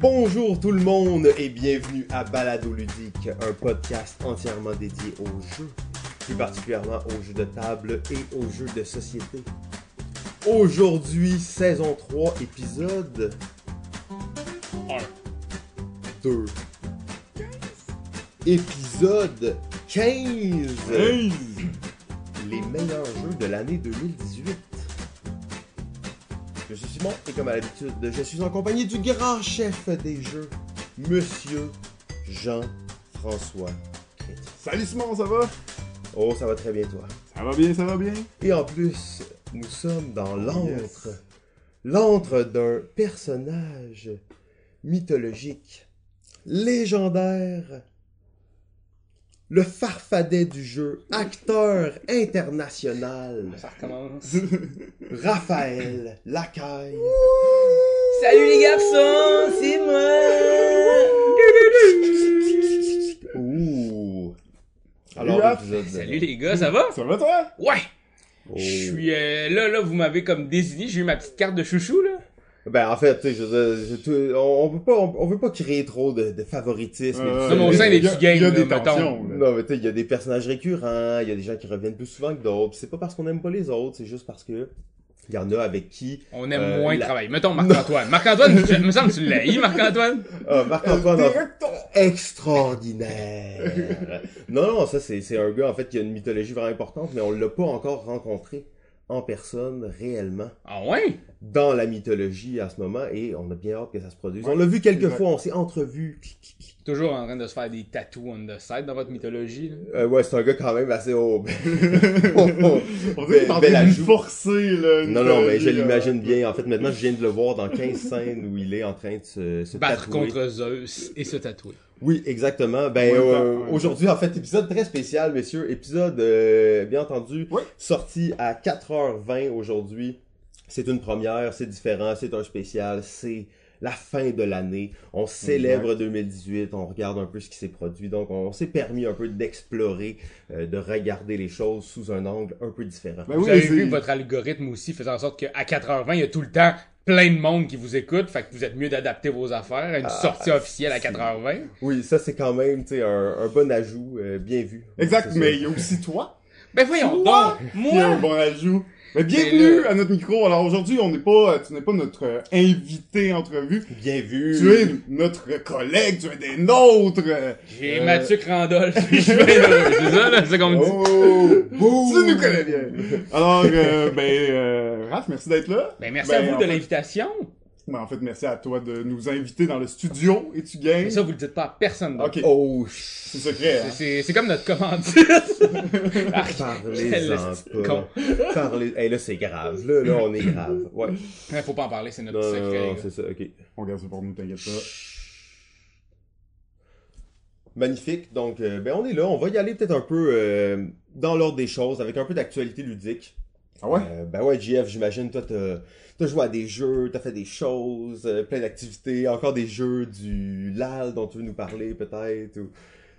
Bonjour tout le monde et bienvenue à Balado Ludique, un podcast entièrement dédié aux jeux, plus particulièrement aux jeux de table et aux jeux de société. Aujourd'hui, saison 3, épisode 1, 2, épisode 15. Les meilleurs jeux de l'année 2018. Je suis Simon et comme à l'habitude, je suis en compagnie du grand chef des jeux, Monsieur Jean-François Chrétien. Salut Simon, ça va? Oh, ça va très bien toi. Ça va bien, ça va bien? Et en plus, nous sommes dans l'antre. L'antre d'un personnage mythologique, légendaire, le farfadet du jeu, acteur international, Ça recommence. Raphaël Lacaille. Salut les garçons, c'est moi. Ouh. Salut, Alors, Salut les gars, ça va? Ça va toi? Ouais. Oh. Je suis euh, là, là, vous m'avez comme désigné, j'ai eu ma petite carte de chouchou là. Ben, en fait, tu sais, je veux dire, je- tu- on, on veut pas, on, on veut pas créer trop de, de favoritisme. Euh, Non, mais au sein des petits games, Il y a là, des mettons. tensions. là. Non, mais tu sais, il y a des personnages récurrents, il y a des gens qui reviennent plus souvent que d'autres. C'est pas parce qu'on aime pas les autres, c'est juste parce que il y en a avec qui. On aime Euh, moins la- travailler. Mettons Marc-Antoine. Marc-Antoine, tu- me semble que tu l'as eu, Marc-Antoine. Ah, Marc-Antoine extraordinaire. non, non, ça c'est c'est un gars en fait qui a une mythologie vraiment importante, mais on l'a pas encore rencontré en personne réellement Ah ouais? Dans la mythologie à ce moment et on a bien hâte que ça se produise. Ouais, on l'a vu quelques fois, on s'est entrevus. Toujours en train de se faire des tattoos on the side dans votre mythologie. là. Euh, ouais, c'est un gars quand même assez haut. On dirait qu'il est en Bel train de ajout. nous forcer là. Non, non, mais je l'imagine bien. En fait, maintenant, je viens de le voir dans 15 scènes où il est en train de se, se Battre tatouer. contre Zeus et se tatouer. Oui, exactement. Ben, euh, aujourd'hui, en fait, épisode très spécial, messieurs. Épisode, euh, bien entendu, sorti à 4h20 aujourd'hui. C'est une première, c'est différent, c'est un spécial, c'est la fin de l'année. On célèbre 2018, on regarde un peu ce qui s'est produit. Donc, on s'est permis un peu d'explorer, euh, de regarder les choses sous un angle un peu différent. Ben Vous oui, avez vu que votre algorithme aussi faisait en sorte qu'à 4h20, il y a tout le temps plein de monde qui vous écoute. Fait que vous êtes mieux d'adapter vos affaires à une Ah, sortie officielle à 4h20. Oui, ça, c'est quand même, tu sais, un, un bon ajout, euh, bien vu. Exact, mais il y a aussi toi Ben voyons Toi donc! qui a un Moi! bon ajout. Mais bienvenue à notre micro. Alors aujourd'hui, on n'est pas, euh, tu n'es pas notre euh, invité entrevue. Bien vu. Tu es notre collègue, tu es des nôtres. euh, J'ai euh, Mathieu Crandol. Je suis bien heureux. C'est ça, là? C'est comme dit. Oh, boum. Tu nous connais bien. Alors, euh, ben, euh, Raph, merci d'être là. Ben merci Ben, à vous en de fait- l'invitation. Ben, en fait, merci à toi de nous inviter dans le studio et tu gagnes. Mais ça, vous le dites pas à personne. d'autre. Ok, Oh, c'est secret. C'est- Hein? C'est comme notre commandite. Ah, Parlez-en pas. Parlez... Hey, là, c'est grave. Là, là, on est grave. Ouais. Ouais, Faut pas en parler, c'est notre Non, secret. non, c'est ça, ok. On regarde ça pour nous, t'inquiète pas. Magnifique. Donc, euh, ben, on est là. On va y aller peut-être un peu euh, dans l'ordre des choses, avec un peu d'actualité ludique. Ah ouais? Euh, ben ouais, JF, j'imagine, toi, t'as as joué à des jeux, t'as fait des choses, euh, plein d'activités, encore des jeux du LAL dont tu veux nous parler, peut-être. Ou...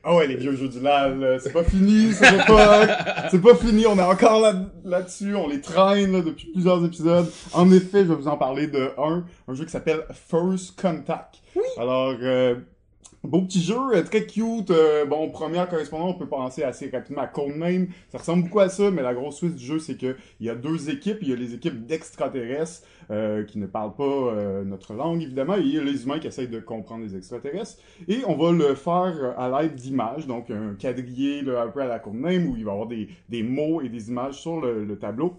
Ah ouais, les vieux jeux du LAL, c'est pas fini, c'est pas, c'est pas fini, on est encore là, là-dessus, on les traîne, là, depuis plusieurs épisodes. En effet, je vais vous en parler de un, un jeu qui s'appelle First Contact. Oui! Alors, euh, Beau petit jeu, euh, très cute. euh, bon, première correspondance, on peut penser assez rapidement à Codename. Ça ressemble beaucoup à ça, mais la grosse suite du jeu, c'est que il y a deux équipes. Il y a les équipes d'extraterrestres euh, qui ne parlent pas euh, notre langue, évidemment, et il y a les humains qui essayent de comprendre les extraterrestres. Et on va le faire euh, à l'aide d'images, donc un quadrillé là, un peu à la Codename, où il va y avoir des, des mots et des images sur le, le tableau.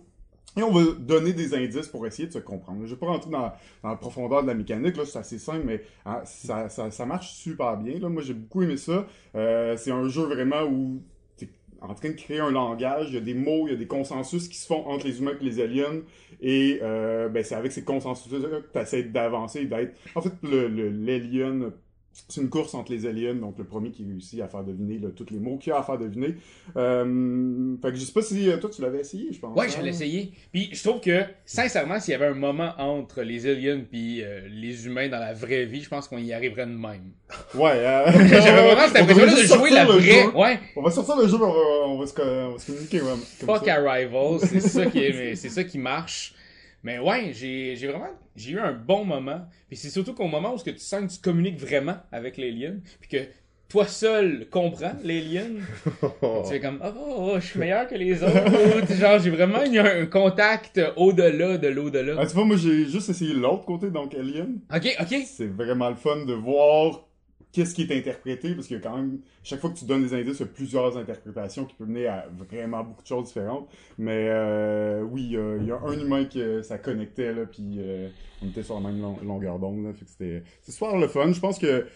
Et on va donner des indices pour essayer de se comprendre. Je vais pas rentrer dans, la profondeur de la mécanique, là, c'est assez simple, mais hein, ça, ça, marche super bien. Là. Moi, j'ai beaucoup aimé ça. Euh, c'est un jeu vraiment où tu en train de créer un langage, il y a des mots, il y a des consensus qui se font entre les humains et les aliens, et euh, ben, c'est avec ces consensus-là que tu essaies d'avancer, d'être... En fait, le, le, l'alien c'est une course entre les aliens, donc le premier qui réussit à faire deviner là, tous les mots qu'il y a à faire deviner. Euh, fait que je sais pas si euh, toi tu l'avais essayé, je pense. Ouais, hein? je l'ai essayé. Puis je trouve que, sincèrement, s'il y avait un moment entre les aliens puis euh, les humains dans la vraie vie, je pense qu'on y arriverait de même. Ouais. Euh... J'avais vraiment cette on devrait impression-là de jouer la vraie. jeu. Ouais. On va sortir le jeu, on va, on va, se, co- on va se communiquer. comme Fuck ça. Arrival, c'est ça qui est, mais c'est ça qui marche. Mais ouais, j'ai j'ai vraiment j'ai eu un bon moment. Puis c'est surtout qu'au moment où ce que tu sens que tu communiques vraiment avec l'alien, puis que toi seul comprends l'alien, tu fais comme oh, oh, oh, je suis meilleur que les autres. Genre j'ai vraiment eu un contact au-delà de l'au-delà. Ah, tu vois, moi, j'ai juste essayé l'autre côté, donc Alien. Ok, ok. C'est vraiment le fun de voir qu'est-ce qui est interprété, parce que quand même, chaque fois que tu donnes des indices, il y a plusieurs interprétations qui peuvent mener à vraiment beaucoup de choses différentes. Mais euh, oui, euh, il y a un humain que ça connectait, là, puis euh, on était sur la même long- longueur d'onde, c'était... C'est super le fun, je pense que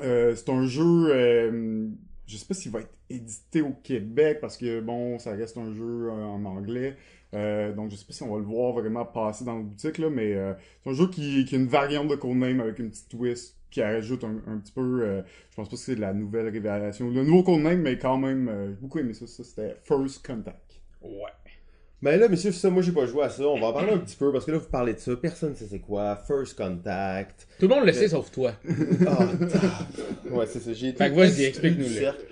euh, c'est un jeu... je sais pas s'il va être édité au Québec, parce que, bon, ça reste un jeu en anglais. Euh, donc je sais pas si on va le voir vraiment passer dans la boutique là, mais euh, c'est un jeu qui, qui a une variante de Codename avec une petite twist qui rajoute un, un petit peu, euh, je pense pas que c'est de la nouvelle révélation, le nouveau Codename, mais quand même, euh, j'ai beaucoup aimé ça, ça c'était First Contact. Ouais. Mais là, messieurs, ça, moi j'ai pas joué à ça. On va en parler un petit peu parce que là, vous parlez de ça. Personne ne sait c'est quoi. First Contact. Tout le monde le sait sauf toi. Ah, ouais, c'est ça. J'ai été Fait que vas-y, du cercle.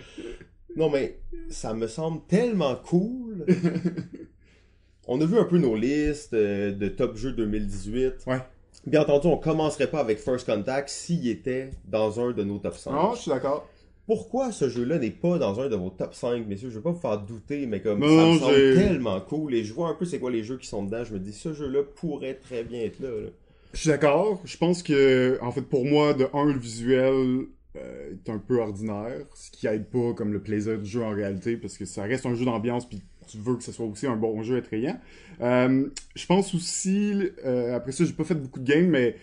Non, mais ça me semble tellement cool. on a vu un peu nos listes euh, de top jeux 2018. Ouais. Bien entendu, on commencerait pas avec First Contact s'il était dans un de nos top 5. Non, je suis d'accord. Pourquoi ce jeu-là n'est pas dans un de vos top 5, messieurs? Je veux pas vous faire douter, mais comme Non, ça me semble tellement cool. Et je vois un peu c'est quoi les jeux qui sont dedans. Je me dis, ce jeu-là pourrait très bien être là. là. Je suis d'accord, je pense que, en fait, pour moi, de un, le visuel euh, est un peu ordinaire, ce qui aide pas comme le plaisir du jeu en réalité, parce que ça reste un jeu d'ambiance, puis tu veux que ce soit aussi un bon jeu attrayant. Euh, je pense aussi, euh, après ça, j'ai pas fait beaucoup de games, mais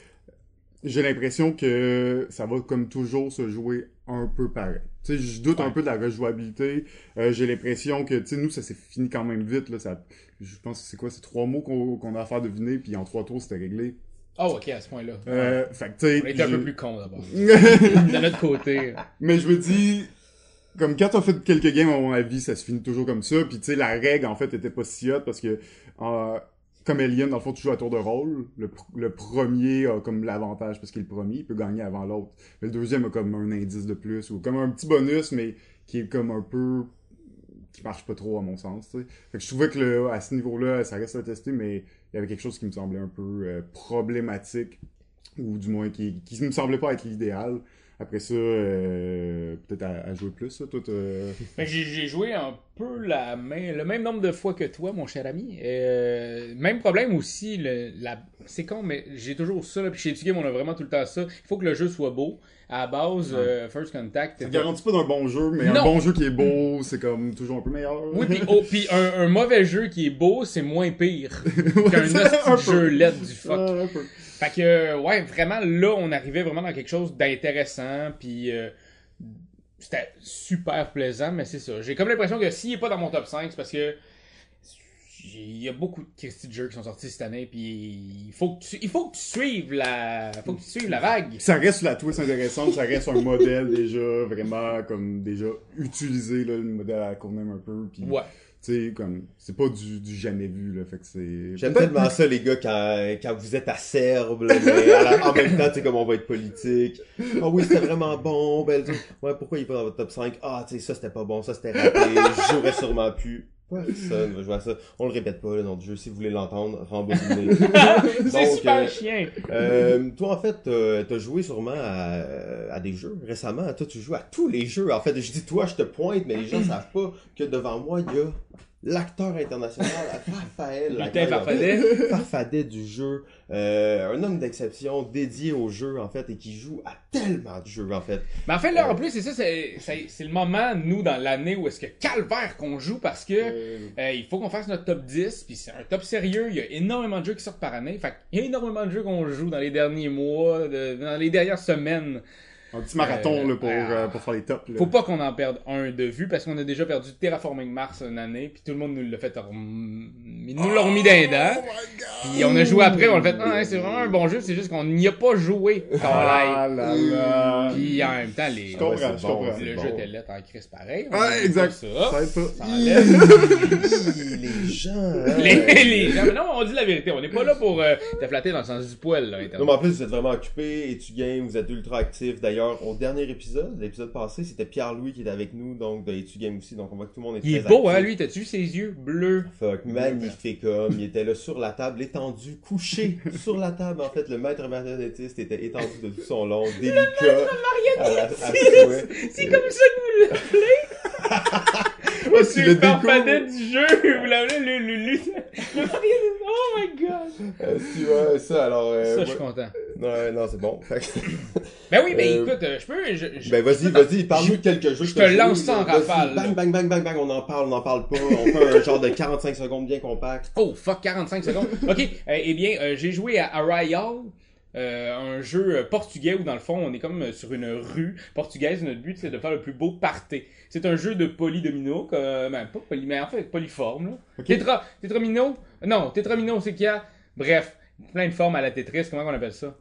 j'ai l'impression que ça va comme toujours se jouer un peu pareil. Tu sais, je doute un peu de la rejouabilité. Euh, j'ai l'impression que, tu sais, nous, ça s'est fini quand même vite. Là, ça, je pense que c'est quoi, c'est trois mots qu'on a à faire deviner, puis en trois tours, c'était réglé. Oh, ok, à ce point-là. Euh, fait que, tu sais, On était un peu plus cons d'abord. de notre côté. Mais je me dis, comme quand t'as fait quelques games, à mon avis, ça se finit toujours comme ça. Puis tu sais, la règle, en fait, était pas si hot parce que, euh, comme Alien, dans le fond, tu joues à tour de rôle. Le, le premier a comme l'avantage parce qu'il est le premier, il peut gagner avant l'autre. Mais le deuxième a comme un indice de plus ou comme un petit bonus, mais qui est comme un peu qui marche pas trop à mon sens. Fait que je trouvais que à ce niveau-là, ça reste à tester, mais il y avait quelque chose qui me semblait un peu euh, problématique ou du moins qui, qui me semblait pas être l'idéal. Après ça, euh, peut-être à, à jouer plus, ça, t'as- Mais j'ai joué un peu la main, le même nombre de fois que toi, mon cher ami. Euh, même problème aussi, le, la, c'est con, mais j'ai toujours ça. Là, puis chez Epic on a vraiment tout le temps ça. Il faut que le jeu soit beau. À la base, euh, First Contact. Ça garantit pas d'un bon jeu, mais Non. un bon jeu qui est beau, c'est comme toujours un peu meilleur. Oui, puis oh, puis un, un mauvais jeu qui est beau, c'est moins pire Ouais, qu'un jeu LED du fuck. Ouais. Fait que, ouais, vraiment, là, on arrivait vraiment dans quelque chose d'intéressant, puis euh, c'était super plaisant, mais c'est ça. J'ai comme l'impression que s'il est pas dans mon top 5, c'est parce que il y a beaucoup de Christy de jeux qui sont sortis cette année, puis il faut que tu, il faut que tu suives la, faut que tu suives la vague. Ça reste la twist intéressante, ça reste un modèle déjà vraiment comme déjà utilisé là, le modèle à la Courname un peu puis Ouais. Sais comme c'est pas du, du jamais vu là, fait que c'est J'aime tellement ça, les gars, quand, quand vous êtes acerbe, là, mais la- en même temps, tu sais, comme on va être politique. Ah oui, c'était vraiment bon. Ben, ouais, pourquoi il est pas dans votre top 5? Ah, tu sais, ça, c'était pas bon, ça, c'était raté. Je jouerais sûrement plus. Personne va jouer à ça. On le répète pas, le nom du jeu. Si vous voulez l'entendre, rembobinez. c'est Donc, super euh, chien. Euh, toi, en fait, t'as t'as joué sûrement à, à des jeux récemment. Toi, tu joues à tous les jeux. En fait, je dis toi, je te pointe, mais les gens savent pas que devant moi, il y a l'acteur international Raphaël Lutin. Farfadet. Farfadet du jeu. Euh, un homme d'exception dédié au jeu, en fait, et qui joue à tellement de jeux, en fait. Mais en fait, là, en plus, c'est ça, c'est le moment, nous, dans l'année où est-ce que calvaire qu'on joue parce que Euh, Euh, il faut qu'on fasse notre top 10, puis c'est un top sérieux. Il y a énormément de jeux qui sortent par année. Fait qu'il y a énormément de jeux qu'on joue dans les derniers mois, de- dans les dernières semaines. Un petit marathon Euh, là, pour, ah. euh, pour faire les tops. Là. Faut pas qu'on en perde un de vue, parce qu'on a déjà perdu Terraforming Mars une année, puis tout le monde nous l'a fait. Ils nous l'ont remis d'un dents. Puis on a joué après, on l'a fait. Ah, hein, c'est vraiment un bon jeu, c'est juste qu'on n'y a pas joué. Ah Carl. là là. Puis en même temps, les, Je comprends, Ouais, c'est je bon, comprends. c'est le bon. jeu était lettre en crise pareil. Ouais, dit exact. Ça Ça. les gens. hein. Les, les gens, mais non, on dit la vérité. On n'est pas là pour euh, te flatter dans le sens du poil, là, Non, mais en plus, vous êtes vraiment occupé, et tu games, vous êtes ultra actif. D'ailleurs, D'ailleurs, au dernier épisode, l'épisode passé, c'était Pierre-Louis qui était avec nous, donc de Etu Game aussi, donc on voit que tout le monde est Il est très beau, hein, lui. T'as-tu vu ses yeux bleus? Fuck, magnifique homme. Il était là sur la table, étendu, couché sur la table. En fait, le maître marionnettiste était étendu de tout son long, délicat. la- à souhait. C'est comme ça que vous l'appelez? Ouais, C'est tu le découvres. du jeu. Vous l'appelez le, marionnette. Oh my god. Euh, tu vois, ça, alors... euh, Ça, je ouais. suis content. Ouais, non, c'est bon. Fait que- Ben oui, mais Euh, écoute, euh, je peux. Je, je- Ben vas-y, vas-y, parle-nous de quelques jeux. je te lance ça en rafale. Bang, bang, bang, bang, bang, on en parle, on n'en parle pas. On fait un genre de 45 secondes bien compact. Oh, fuck, 45 secondes. ok, euh, eh bien, euh, j'ai joué à Arrayal. Euh, un jeu euh, portugais où dans le fond on est comme euh, sur une rue portugaise notre but c'est de faire le plus beau party c'est un jeu de polydomino comme ben, pas poly mais en fait polyforme là. Ok. Tétra, tétramino non tétramino c'est qu'il y a bref plein de formes à la Tetris comment on appelle ça?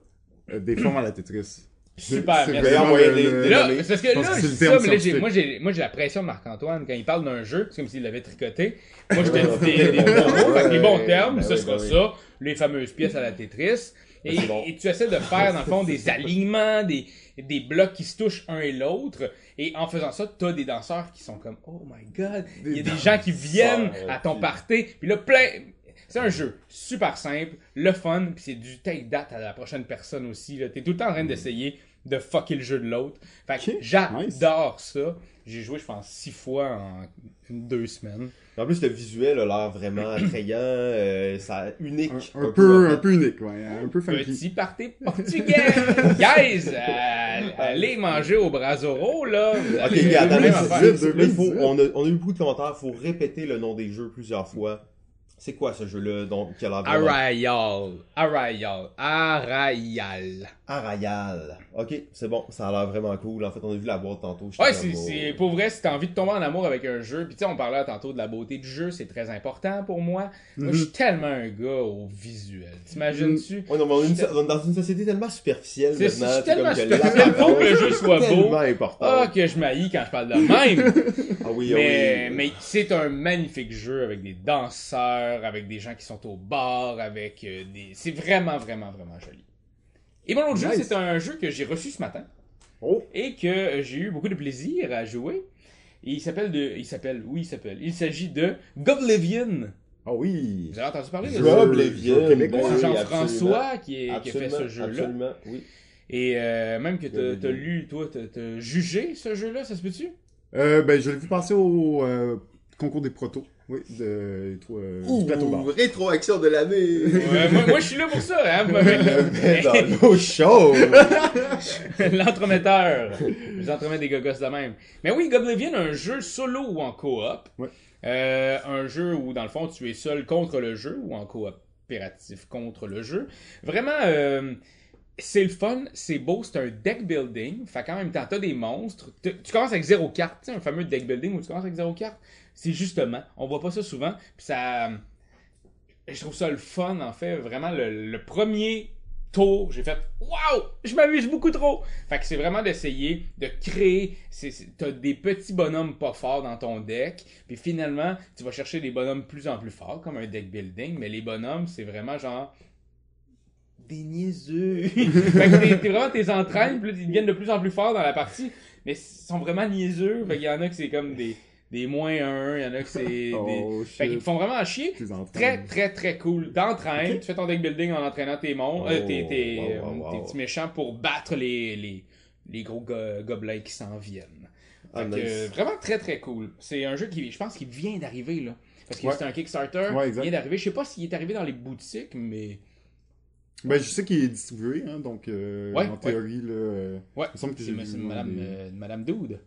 Euh, des formes à la Tetris. Super, merci. des- Là, c'est parce que Je pense là, que je c'est dis le ça, terme mais là, j'ai- scientifique. moi, j'ai, moi, j'ai la pression de Marc-Antoine quand il parle d'un jeu, c'est comme s'il l'avait tricoté. Moi, je te dis des, des bons mots, les bons termes, ben ce sera ben ça, les fameuses pièces à la Tetris. Et, bon. et tu essaies de faire, dans le fond, des alignements, des, des blocs qui se touchent un et l'autre. Et en faisant ça, t'as des danseurs qui sont comme, oh my god, il y a des gens qui viennent à ton party. Puis là, plein, c'est un jeu super simple, le fun, puis c'est du take date à la prochaine personne aussi. Là. T'es tout le temps en train d'essayer de fucker le jeu de l'autre. Fait que j'adore ça. J'ai joué, je pense, six fois en deux semaines. En plus, le visuel a l'air vraiment attrayant, euh, ça unique. Un, un peu, un peu unique, ouais. Un peu funky. Petit party portugais! Guys, euh, allez manger au Brasoro, là. Ok, allez- gars, attends, même là, affaire. là, là, il 2018. faut, on, a, on a eu beaucoup de commentaires, faut répéter le nom des jeux plusieurs fois. C'est quoi ce jeu-là, donc, qui a l'air vraiment... Arrayal. Arrayal. Arrayal. Ok, c'est bon, ça a l'air vraiment cool. En fait, on a vu la boîte tantôt. Ouais, c'est, oh. pour vrai, si t'as envie de tomber en amour avec un jeu, puis tu sais, on parlait tantôt de la beauté du jeu, c'est très important pour moi. Moi, je suis tellement un gars au visuel. T'imagines-tu? Ouais, non, mais on est, une- dans une société tellement superficielle C'est- maintenant. tellement comme que superficiel. l'apparence Faut que le jeu soit beau. important. Ah, que je m'haïs quand je parle de même! Ah oui, ah mais, oui. mais c'est un magnifique jeu avec des danseurs, avec des gens qui sont au bar, avec euh, des. C'est vraiment, vraiment, vraiment joli. Et mon autre jeu, c'est un jeu que j'ai reçu ce matin Oh, et que euh, j'ai eu beaucoup de plaisir à jouer. Et il s'appelle de. Il s'appelle. Oui, il s'appelle. Il s'agit de Goblivion. Ah oui. Vous avez entendu parler de Jeu- ça? Oblivion, jeu québécois. ben C'est Jean-François qui, est- qui a fait ce jeu-là. Absolument, oui. Et euh, même que t'as Goblivion. t'as lu, toi, t'as t'as jugé ce jeu-là, ça se peut-tu? Euh, ben, je l'ai vu passer au euh, concours des protos. Oui, de, euh, du plateau Ouh, rétroaction de l'année. Ouais, moi, moi, je suis là pour ça, hein. dans nos shows. L'entremetteur. Je vous entremets des gogos de même. Mais oui, Goblivion, un jeu solo ou en coop. Ouais. Euh, un jeu où, dans le fond, tu es seul contre le jeu ou en coopératif contre le jeu. Vraiment, euh, c'est le fun, c'est beau, c'est un deck building. Fait qu'en même temps, t'as des monstres. Tu tu commences avec zéro carte. Tu sais, un fameux deck building où tu commences avec zéro carte. C'est justement, on voit pas ça souvent. Puis ça. Je trouve ça le fun, en fait. Vraiment, le, premier tour, j'ai fait Waouh! Je m'amuse beaucoup trop! Fait que c'est vraiment d'essayer de créer. T'as des petits bonhommes pas forts dans ton deck, puis finalement, tu vas chercher des bonhommes plus en plus forts, comme un deck building, mais les bonhommes, c'est vraiment genre. Des niaiseux! fait que t'es- vraiment tes entraînes, ils deviennent de plus en plus forts dans la partie, mais ils sont vraiment niaiseux. Fait qu'il y en a que c'est comme des, des moins 1, il y en a que c'est des. Oh, Fait qu'ils font vraiment chier. Tes. Très, très, très cool. T'entraînes, Ok. tu fais ton deck building en entraînant tes monstres, euh, Oh, tes, tes, wow, wow, wow. tes petits méchants pour battre les, les, les gros go- gobelins qui s'en viennent. Ah, Fait que, euh, vraiment très, très cool. C'est un jeu qui, je pense, vient d'arriver, là. Parce que Ouais. c'est un Kickstarter, Ouais, il vient d'arriver. Je sais pas s'il est arrivé dans les boutiques, mais... Ben, je sais qu'il est distribué, hein, donc euh, Ouais, en théorie, là, euh, Ouais, il me semble que c'est Madame, des- euh, Madame Dude.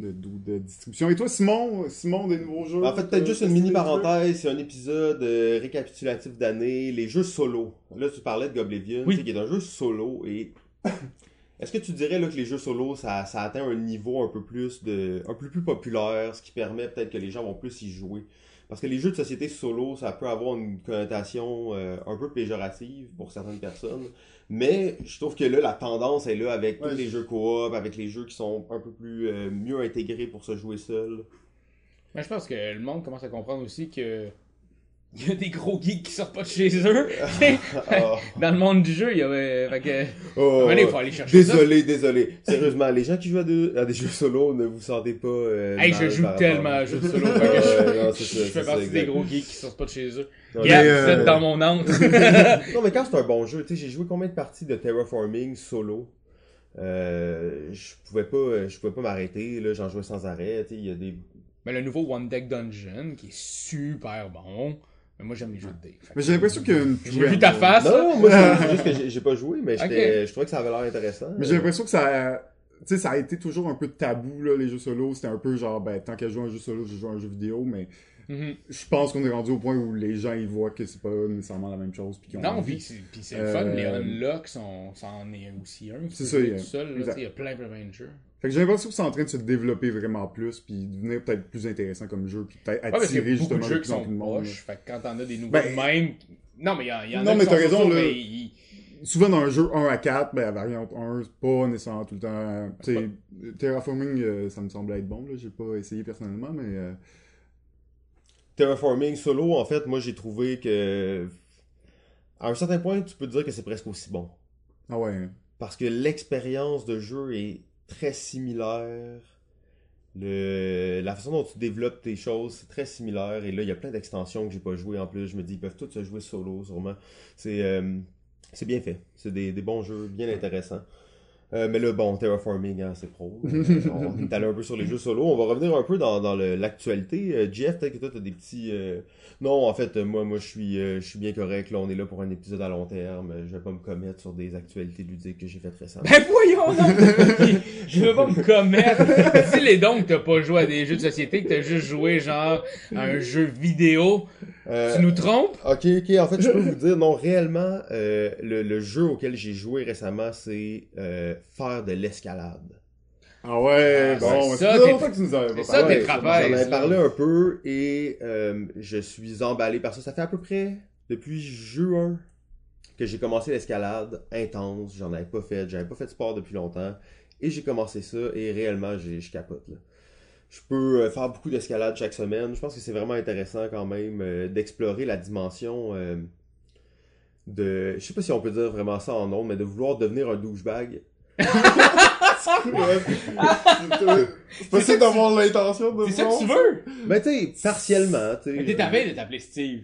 De, de, de distribution. Et toi, Simon, Simon, des nouveaux jeux En fait, peut-être euh, juste une mini parenthèse, c'est un épisode euh, récapitulatif d'année, les jeux solo. Là, tu parlais de Goblivion, Oui. tu sais, qui est un jeu solo, et est-ce que tu dirais là, que les jeux solo, ça, ça atteint un niveau un peu plus de, un peu plus populaire, ce qui permet peut-être que les gens vont plus y jouer? Parce que les jeux de société solo, ça peut avoir une connotation euh, un peu péjorative pour certaines personnes. Mais je trouve que là, la tendance est là avec Ouais, tous les je- jeux coop, avec les jeux qui sont un peu plus euh, mieux intégrés pour se jouer seul. Mais je pense que le monde commence à comprendre aussi que il y a des gros geeks qui sortent pas de chez eux. Dans le monde du jeu, il y avait. Fait que. Oh, Allez, faut aller chercher ça. désolé, désolé. Sérieusement, les gens qui jouent à, de- à des jeux solo, ne vous sentez pas. euh, Hey, je joue tellement à jeux solo. Fait que je, non, je ça, fais ça, partie des gros geeks qui sortent pas de chez eux. Vous euh, êtes dans mon antre. Non, mais quand c'est un bon jeu, tu sais, j'ai joué combien de parties de terraforming solo? Euh, je pouvais pas je pouvais pas m'arrêter là j'en jouais sans arrêt tu sais il y a des Mais le nouveau One Deck Dungeon, qui est super bon. Mais moi, j'aime les jeux de dés. Que- Mais j'ai l'impression une J'ai vu ta face. non, moi c'est juste que j'ai- pas joué mais je trouvais que ça avait l'air intéressant Mais j'ai l'impression que ça, tu sais, ça a été toujours un peu tabou, là, les jeux solo. C'était un peu genre, ben, tant jouer à un jeu solo, je joue un jeu vidéo, mais Mhm. je pense qu'on est rendu au point où les gens, ils voient que c'est pas nécessairement la même chose. Puis qu'ils ont Non, envie. puis c'est puis c'est le fun, Euh, les unlocks, sont, c'en est aussi un. C'est ça, il y a- plein, plein de jeux. Fait que j'ai l'impression que c'est en train de se développer vraiment plus, puis devenir peut-être plus intéressant comme jeu, puis peut-être Ouais, attirer a beaucoup justement de de jeux qui plus en sont plus de monde. proches. Fait que quand t'en as des nouveaux Ben, même. Non, mais il y y en non, a mais qui t'as sont raison, sociaux, là. mais ils- Souvent dans un jeu 1 à 4, ben, la variante 1, c'est pas nécessairement tout le temps. Tu sais, Terraforming, euh, ça me semble être bon, là. J'ai pas essayé personnellement, mais. euh, terraforming solo en fait moi j'ai trouvé que à un certain point tu peux dire que c'est presque aussi bon Ah ouais. hein. parce que l'expérience de jeu est très similaire. Le... La façon dont tu développes tes choses, c'est très similaire. Et là, il y a plein d'extensions que j'ai pas jouées en plus. Je me dis, ils peuvent tous se jouer solo, sûrement. C'est euh, c'est bien fait. C'est des, des bons jeux, bien intéressants. Euh, mais là, bon, Terraforming, hein, c'est pro. Euh, on est allé un peu sur les jeux solo. On va revenir un peu dans, dans le- l'actualité. Euh, Jeff, peut-être que toi, t'as des petits... euh, Non, en fait, moi, moi je suis euh, je suis bien correct. Là, on est là pour un épisode à long terme. Je vais pas me commettre sur des actualités ludiques que j'ai faites récemment. Ben voyons donc! Je veux pas me commettre. si les dons que t'as pas joué à des jeux de société, que t'as juste joué genre à un jeu vidéo, Euh, tu nous trompes? Ok, ok. En fait, je peux vous dire, non, réellement, euh, le, le jeu auquel j'ai joué récemment, c'est euh, faire de l'escalade. Ah ouais, Ah, bon, c'est ça, ça, que tu nous avais pas c'est ça, parlé. t'es trapèze, J'en avais parlé un peu et euh, je suis emballé par ça. Ça fait à peu près depuis juin que j'ai commencé l'escalade intense. J'en avais pas fait. J'avais pas fait de sport depuis longtemps. Et j'ai commencé ça et réellement, j'ai- je capote. Là. Je peux euh, faire beaucoup d'escalade chaque semaine. Je pense que c'est vraiment intéressant quand même euh, d'explorer la dimension euh, de... Je sais pas si on peut dire vraiment ça en nom, mais de vouloir devenir un douchebag. C'est possible d'avoir l'intention de C'est ça que tu veux? Mais tu sais, partiellement. tu sais, Mais t'es à veille de t'appeler Steve.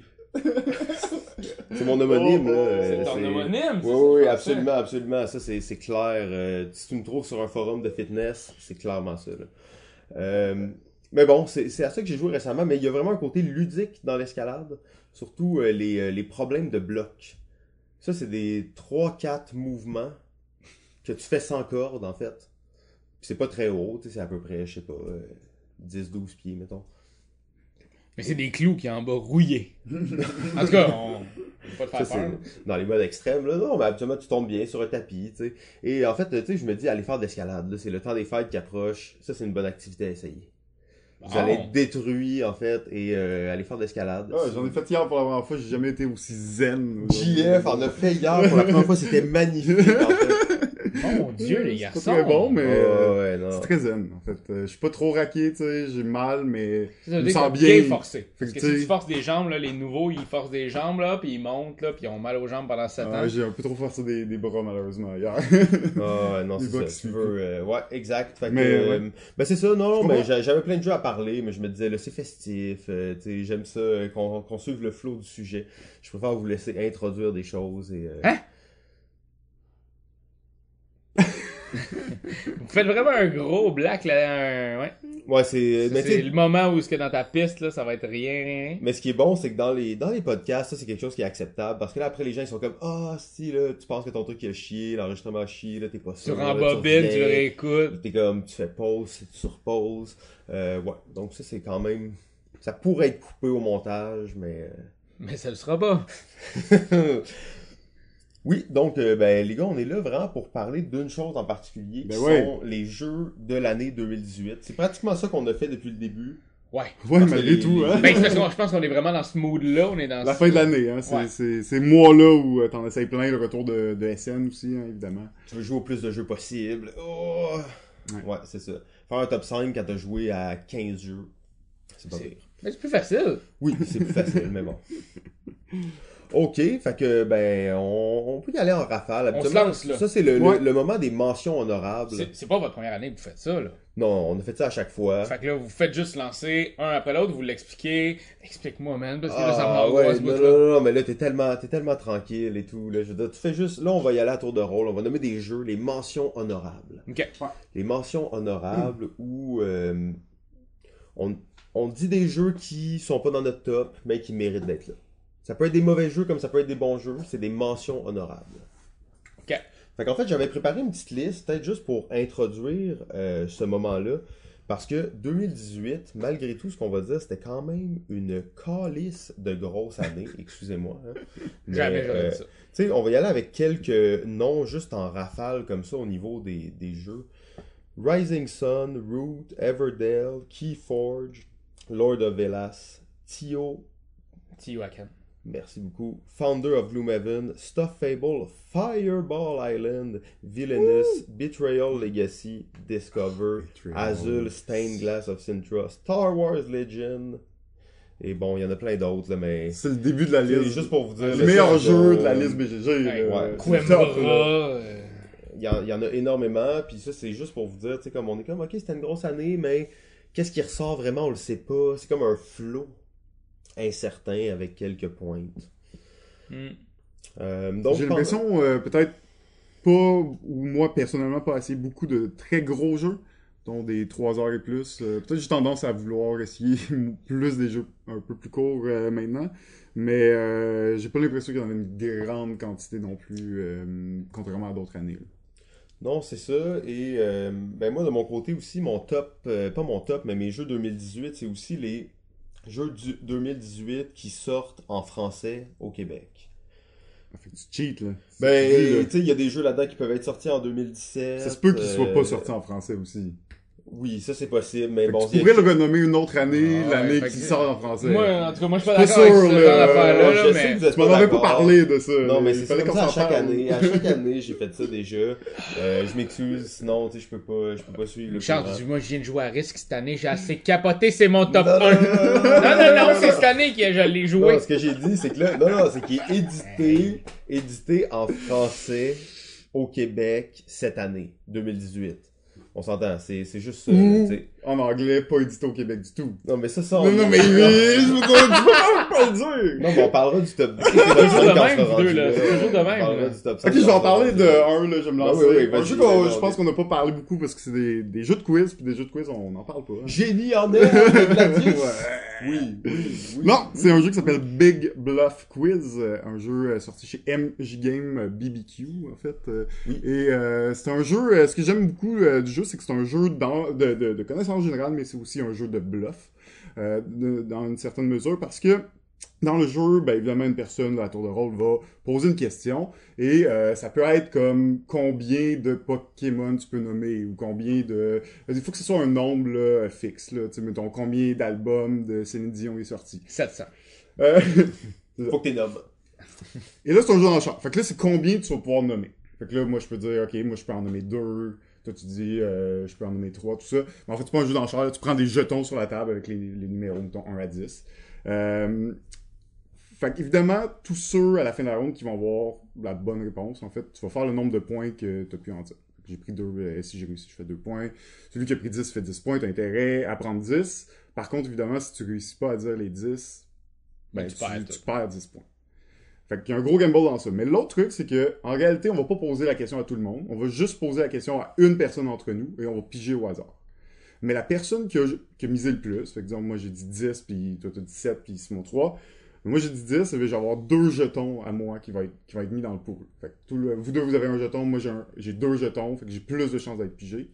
C'est mon homonyme, Oh, là. oh, euh, C'est ton homonyme, c'est Oui, oui, absolument, absolument. Ça, c'est c'est clair. Euh, si tu me trouves sur un forum de fitness, c'est clairement ça. là. Euh, mais bon, c'est à ça que j'ai joué récemment, mais il y a vraiment un côté ludique dans l'escalade. Surtout euh, les, euh, les problèmes de bloc. Ça, c'est des 3-4 mouvements que tu fais sans corde, en fait. C'est pas très haut, c'est à peu près, je sais pas, euh, 10-12 pieds, mettons. Mais c'est des clous qui est en bas rouillés. En tout cas, on pas te Ça, faire peur. c'est dans les modes extrêmes. Là, non, mais habituellement, tu tombes bien sur un tapis, tu sais. Et en fait, tu sais, je me dis, aller faire de l'escalade, là, c'est le temps des fêtes qui approche. Ça, c'est une bonne activité à essayer. Vous Bon. allez être détruit, en fait, et euh, aller faire de l'escalade. Ah, J'en ai fait hier pour la première fois, j'ai jamais été aussi zen. JF en a fait hier pour la première fois, c'était magnifique, en fait. Mon dieu, les C'est garçons. très bon, mais euh, ouais, c'est très zen, en fait. Euh, Je suis pas trop raqué, tu sais, j'ai mal, mais je me sens bien. bien forcé. Parce que si tu forces des jambes, là, les nouveaux, ils forcent des jambes, là, puis ils montent, là, puis ils ont mal aux jambes pendant 7 Ah, ans. j'ai un peu trop forcé des, des bras, malheureusement, hier. Ah, ouais, non, Les c'est ça. Tu veux, euh, ouais, exact. Fait que, Mais, euh, ouais. ben c'est ça, non, mais j'avais plein de jeux à parler, mais je me disais, là, c'est festif, euh, tu sais, j'aime ça, euh, qu'on suive le flow du sujet. Je préfère vous laisser introduire des choses et... euh, Hein? Vous faites vraiment un gros black, là, un... ouais. Ouais, c'est... Tu C'est le moment où, ce que dans ta piste, là, ça va être rien, rien. mais ce qui est bon, c'est que dans les, dans les podcasts, ça, c'est quelque chose qui est acceptable, parce que là, après, les gens, ils sont comme, ah, si, là, tu penses que ton truc a chié, l'enregistrement a chié, là, t'es pas Tu sûr. là, rembobines, tu le réécoutes. T'es comme, tu fais pause, tu surposes. Euh, ouais, donc ça, c'est quand même... Ça pourrait être coupé au montage, mais... euh, Mais ça le sera pas. oui, donc euh, ben, les gars, on est là vraiment pour parler d'une chose en particulier, Ben qui ouais. sont les jeux de l'année 2018. C'est pratiquement ça qu'on a fait depuis le début. Ouais. Ouais, malgré les- tout, hein. Ben, c'est parce que je pense qu'on est vraiment dans ce mood-là, on est dans La ce- fin de l'année, hein. C'est Ouais. c'est ces mois-là où euh, t'en essayes plein, le retour de, de SN aussi, hein, évidemment. Tu veux jouer au plus de jeux possible. Oh! Ouais. Ouais, c'est ça. Faire un top 5 quand t'as joué à 15 jeux, c'est pas C'est- pire. Mais c'est plus facile. Oui, c'est plus facile, mais bon. Ok, fait que ben on, on peut y aller en rafale. On se lance, là. Ça c'est le, le- Ouais. le moment des mentions honorables. C'est pas votre première année que vous faites ça, là. Non, on a fait ça à chaque fois. Fait que là, vous faites juste lancer un après l'autre, vous l'expliquez. Explique-moi, man, parce que là, ça Ah, ouais, ce non, non, non, non, mais là, t'es tellement, t'es tellement tranquille et tout. Là, je veux dire, tu fais juste, là, on va y aller à tour de rôle. On va nommer des jeux, les mentions honorables. Ok. Les mentions honorables où euh, on, on dit des jeux qui sont pas dans notre top, mais qui méritent d'être là. Ça peut être des mauvais jeux comme ça peut être des bons jeux. C'est des mentions honorables. Ok. Fait qu'en fait, j'avais préparé une petite liste, peut-être juste pour introduire euh, ce moment-là. Parce que 2018, malgré tout ce qu'on va dire, c'était quand même une calice de grosse année. Excusez-moi. hein. Mais, Jamais j'aurais euh, dit ça. tu sais, on va y aller avec quelques noms juste en rafale comme ça au niveau des, des jeux. Rising Sun, Root, Everdale, Keyforge, Lord of Velas, Tio, Tiwakan. Merci beaucoup, Founder of Gloomhaven, Stuff Fable, Fireball Island, Villainous, Betrayal Legacy, Discover. Azul, Stained Glass of Sintra, Star Wars Legend, et bon, il y en a plein d'autres, là, mais... C'est le début de la C'est liste. juste pour vous dire... le meilleur jeu de la liste BGG. Ouais, là. ouais. Coimbra. euh, Il y, en, il y en a énormément, puis ça, c'est juste pour vous dire, tu sais, comme on est comme, ok, c'était une grosse année, mais qu'est-ce qui ressort vraiment, on le sait pas. C'est comme un flot incertain avec quelques pointes. hmm. Euh, donc, J'ai pendant- l'impression, euh, peut-être pas, ou moi personnellement, pas assez beaucoup de très gros jeux, dont des 3 heures et plus. Euh, peut-être j'ai tendance à vouloir essayer plus des jeux un peu plus courts euh, maintenant, mais euh, j'ai pas l'impression qu'il y en a une grande quantité non plus, euh, contrairement à d'autres années. là. Non, c'est ça. Et euh, ben moi, de mon côté aussi, mon top, euh, pas mon top, mais mes jeux 2018, c'est aussi les jeux du 2018 qui sortent en français au Québec. Fait que tu cheats, là. Ben, Tu sais, il y a des jeux là-dedans qui peuvent être sortis en 2017. Ça se peut qu'ils soient euh, pas sortis en français aussi. Oui, ça c'est possible, mais Fait bon, tu pourrais le renommer une autre année, Ah, l'année ouais, qui que- sort en français. Moi, en tout cas, moi, je suis pas d'accord avec sûr, ce là, genre d'affaire-là, je sais mais... que vous êtes tu m'en pas avais pas parlé de ça. Non, mais c'est comme ça à chaque année. À chaque année, j'ai fait ça déjà. Euh, je m'excuse, sinon, tu sais, je peux pas, je peux pas suivre le Charles, moi, je viens de jouer à risque cette année, j'ai assez capoté, c'est mon top Non, 1. non, non, Non, non, non, c'est cette année que je l'ai joué. Non, ce que j'ai dit, c'est que là, non, non, c'est qu'il est édité, édité en français au Québec cette année, 2018. On s'entend, c'est, c'est juste ça. Ouh. tu sais. En anglais, pas édité au Québec du tout. Non, mais ça, ça, on... Non, non, mais oui, je pas le dire. Non, mais on parlera du top 10. C'est toujours de on même, vous deux, là. C'est toujours de On même, parlera là. du top 5 Ok, je vais en on parler de un, là, je vais me Ah lancer. oui, oui, un jeu qu'on- je pense qu'on n'a pas parlé beaucoup parce que c'est des, des jeux de quiz, puis des jeux de quiz, on n'en parle pas. hein. Génie en Gladius. Ouais. Oui, oui, oui. Non, c'est un jeu qui s'appelle Big Bluff Quiz, euh, un jeu euh, sorti chez MJ Game euh, BBQ en fait. Oui. Et euh, c'est un jeu. ce que j'aime beaucoup euh, du jeu, c'est que c'est un jeu dans- de, de, de connaissance générale, mais c'est aussi un jeu de bluff euh, de- dans une certaine mesure parce que dans le jeu, ben, évidemment, une personne à la tour de rôle va poser une question et euh, ça peut être comme combien de Pokémon tu peux nommer ou combien de... Il faut que ce soit un nombre là, fixe, là, tu sais, mettons combien d'albums de Céline Dion est sorti. 700. Euh, Faut que t'es nommes. et là, c'est un jeu champ. Fait que là, c'est combien tu vas pouvoir nommer. Fait que là, moi, je peux dire, OK, moi, je peux en nommer deux. Toi, tu dis, euh, je peux en nommer trois, tout ça. Mais en fait, c'est pas un jeu d'enchère. là. Tu prends des jetons sur la table avec les, les numéros, mettons, 1 à 10. Euh, fait qu'évidemment, tous ceux à la fin de la ronde qui vont avoir la bonne réponse, en fait, tu vas faire le nombre de points que tu as pu en dire. J'ai pris deux, euh, si j'ai réussi, je fais deux points. Celui qui a pris 10 fait 10 points, t'as intérêt à prendre 10. Par contre, évidemment, si tu réussis pas à dire les 10, ben, Tu tu, perds tu tout. perds 10 points. Fait qu'il y a un gros gamble dans ça. Mais l'autre truc, c'est que, en réalité, on va pas poser la question à tout le monde. On va juste poser la question à une personne entre nous et on va piger au hasard. Mais la personne qui a, qui a misé le plus, fait que disons, moi j'ai dit 10, puis toi t'as dit 7, puis Simon 3. Mais moi j'ai dit 10, ça veut dire que je vais avoir deux jetons à moi qui va être, qui va être mis dans le pool. Fait que tout le- vous deux vous avez un jeton, moi j'ai deux jetons, fait que j'ai plus de chances d'être pigé.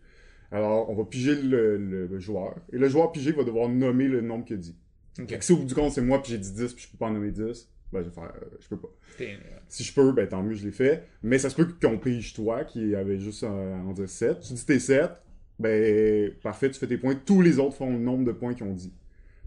Alors on va piger le, le- le joueur. Et le joueur pigé va devoir nommer le nombre qu'il a dit. Ok. Fait que si au bout du compte c'est moi puis j'ai dit 10 puis je peux pas en nommer 10, ben je vais faire, euh, je peux pas. T'es- Si je peux, ben tant mieux, je l'ai fait. Mais ça se peut qu'on pige toi, qui avait juste à en dire 7. Tu dis tes 7, ben parfait, tu fais tes points. Tous les autres font le nombre de points qu'ils ont dit.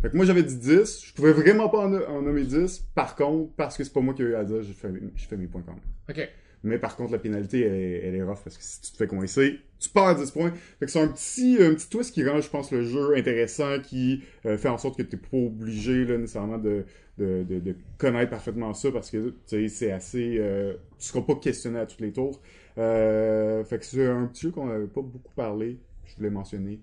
Fait que moi j'avais dit 10, je pouvais vraiment pas en, en nommer 10. Par contre, parce que c'est pas moi qui ai eu à dire, j'ai fait, j'ai fait mes points quand même. Ok. Mais par contre, la pénalité, elle, est- elle est rough parce que si tu te fais coincer, tu perds 10 points. Fait que c'est un petit, un petit twist qui rend, je pense, le jeu intéressant, qui euh, fait en sorte que t'es pas obligé, là, nécessairement de, de, de, de connaître parfaitement ça parce que, tu sais, c'est assez, euh, tu seras pas questionné à tous les tours. Euh, fait que c'est un petit jeu qu'on n'avait pas beaucoup parlé. Je voulais mentionner.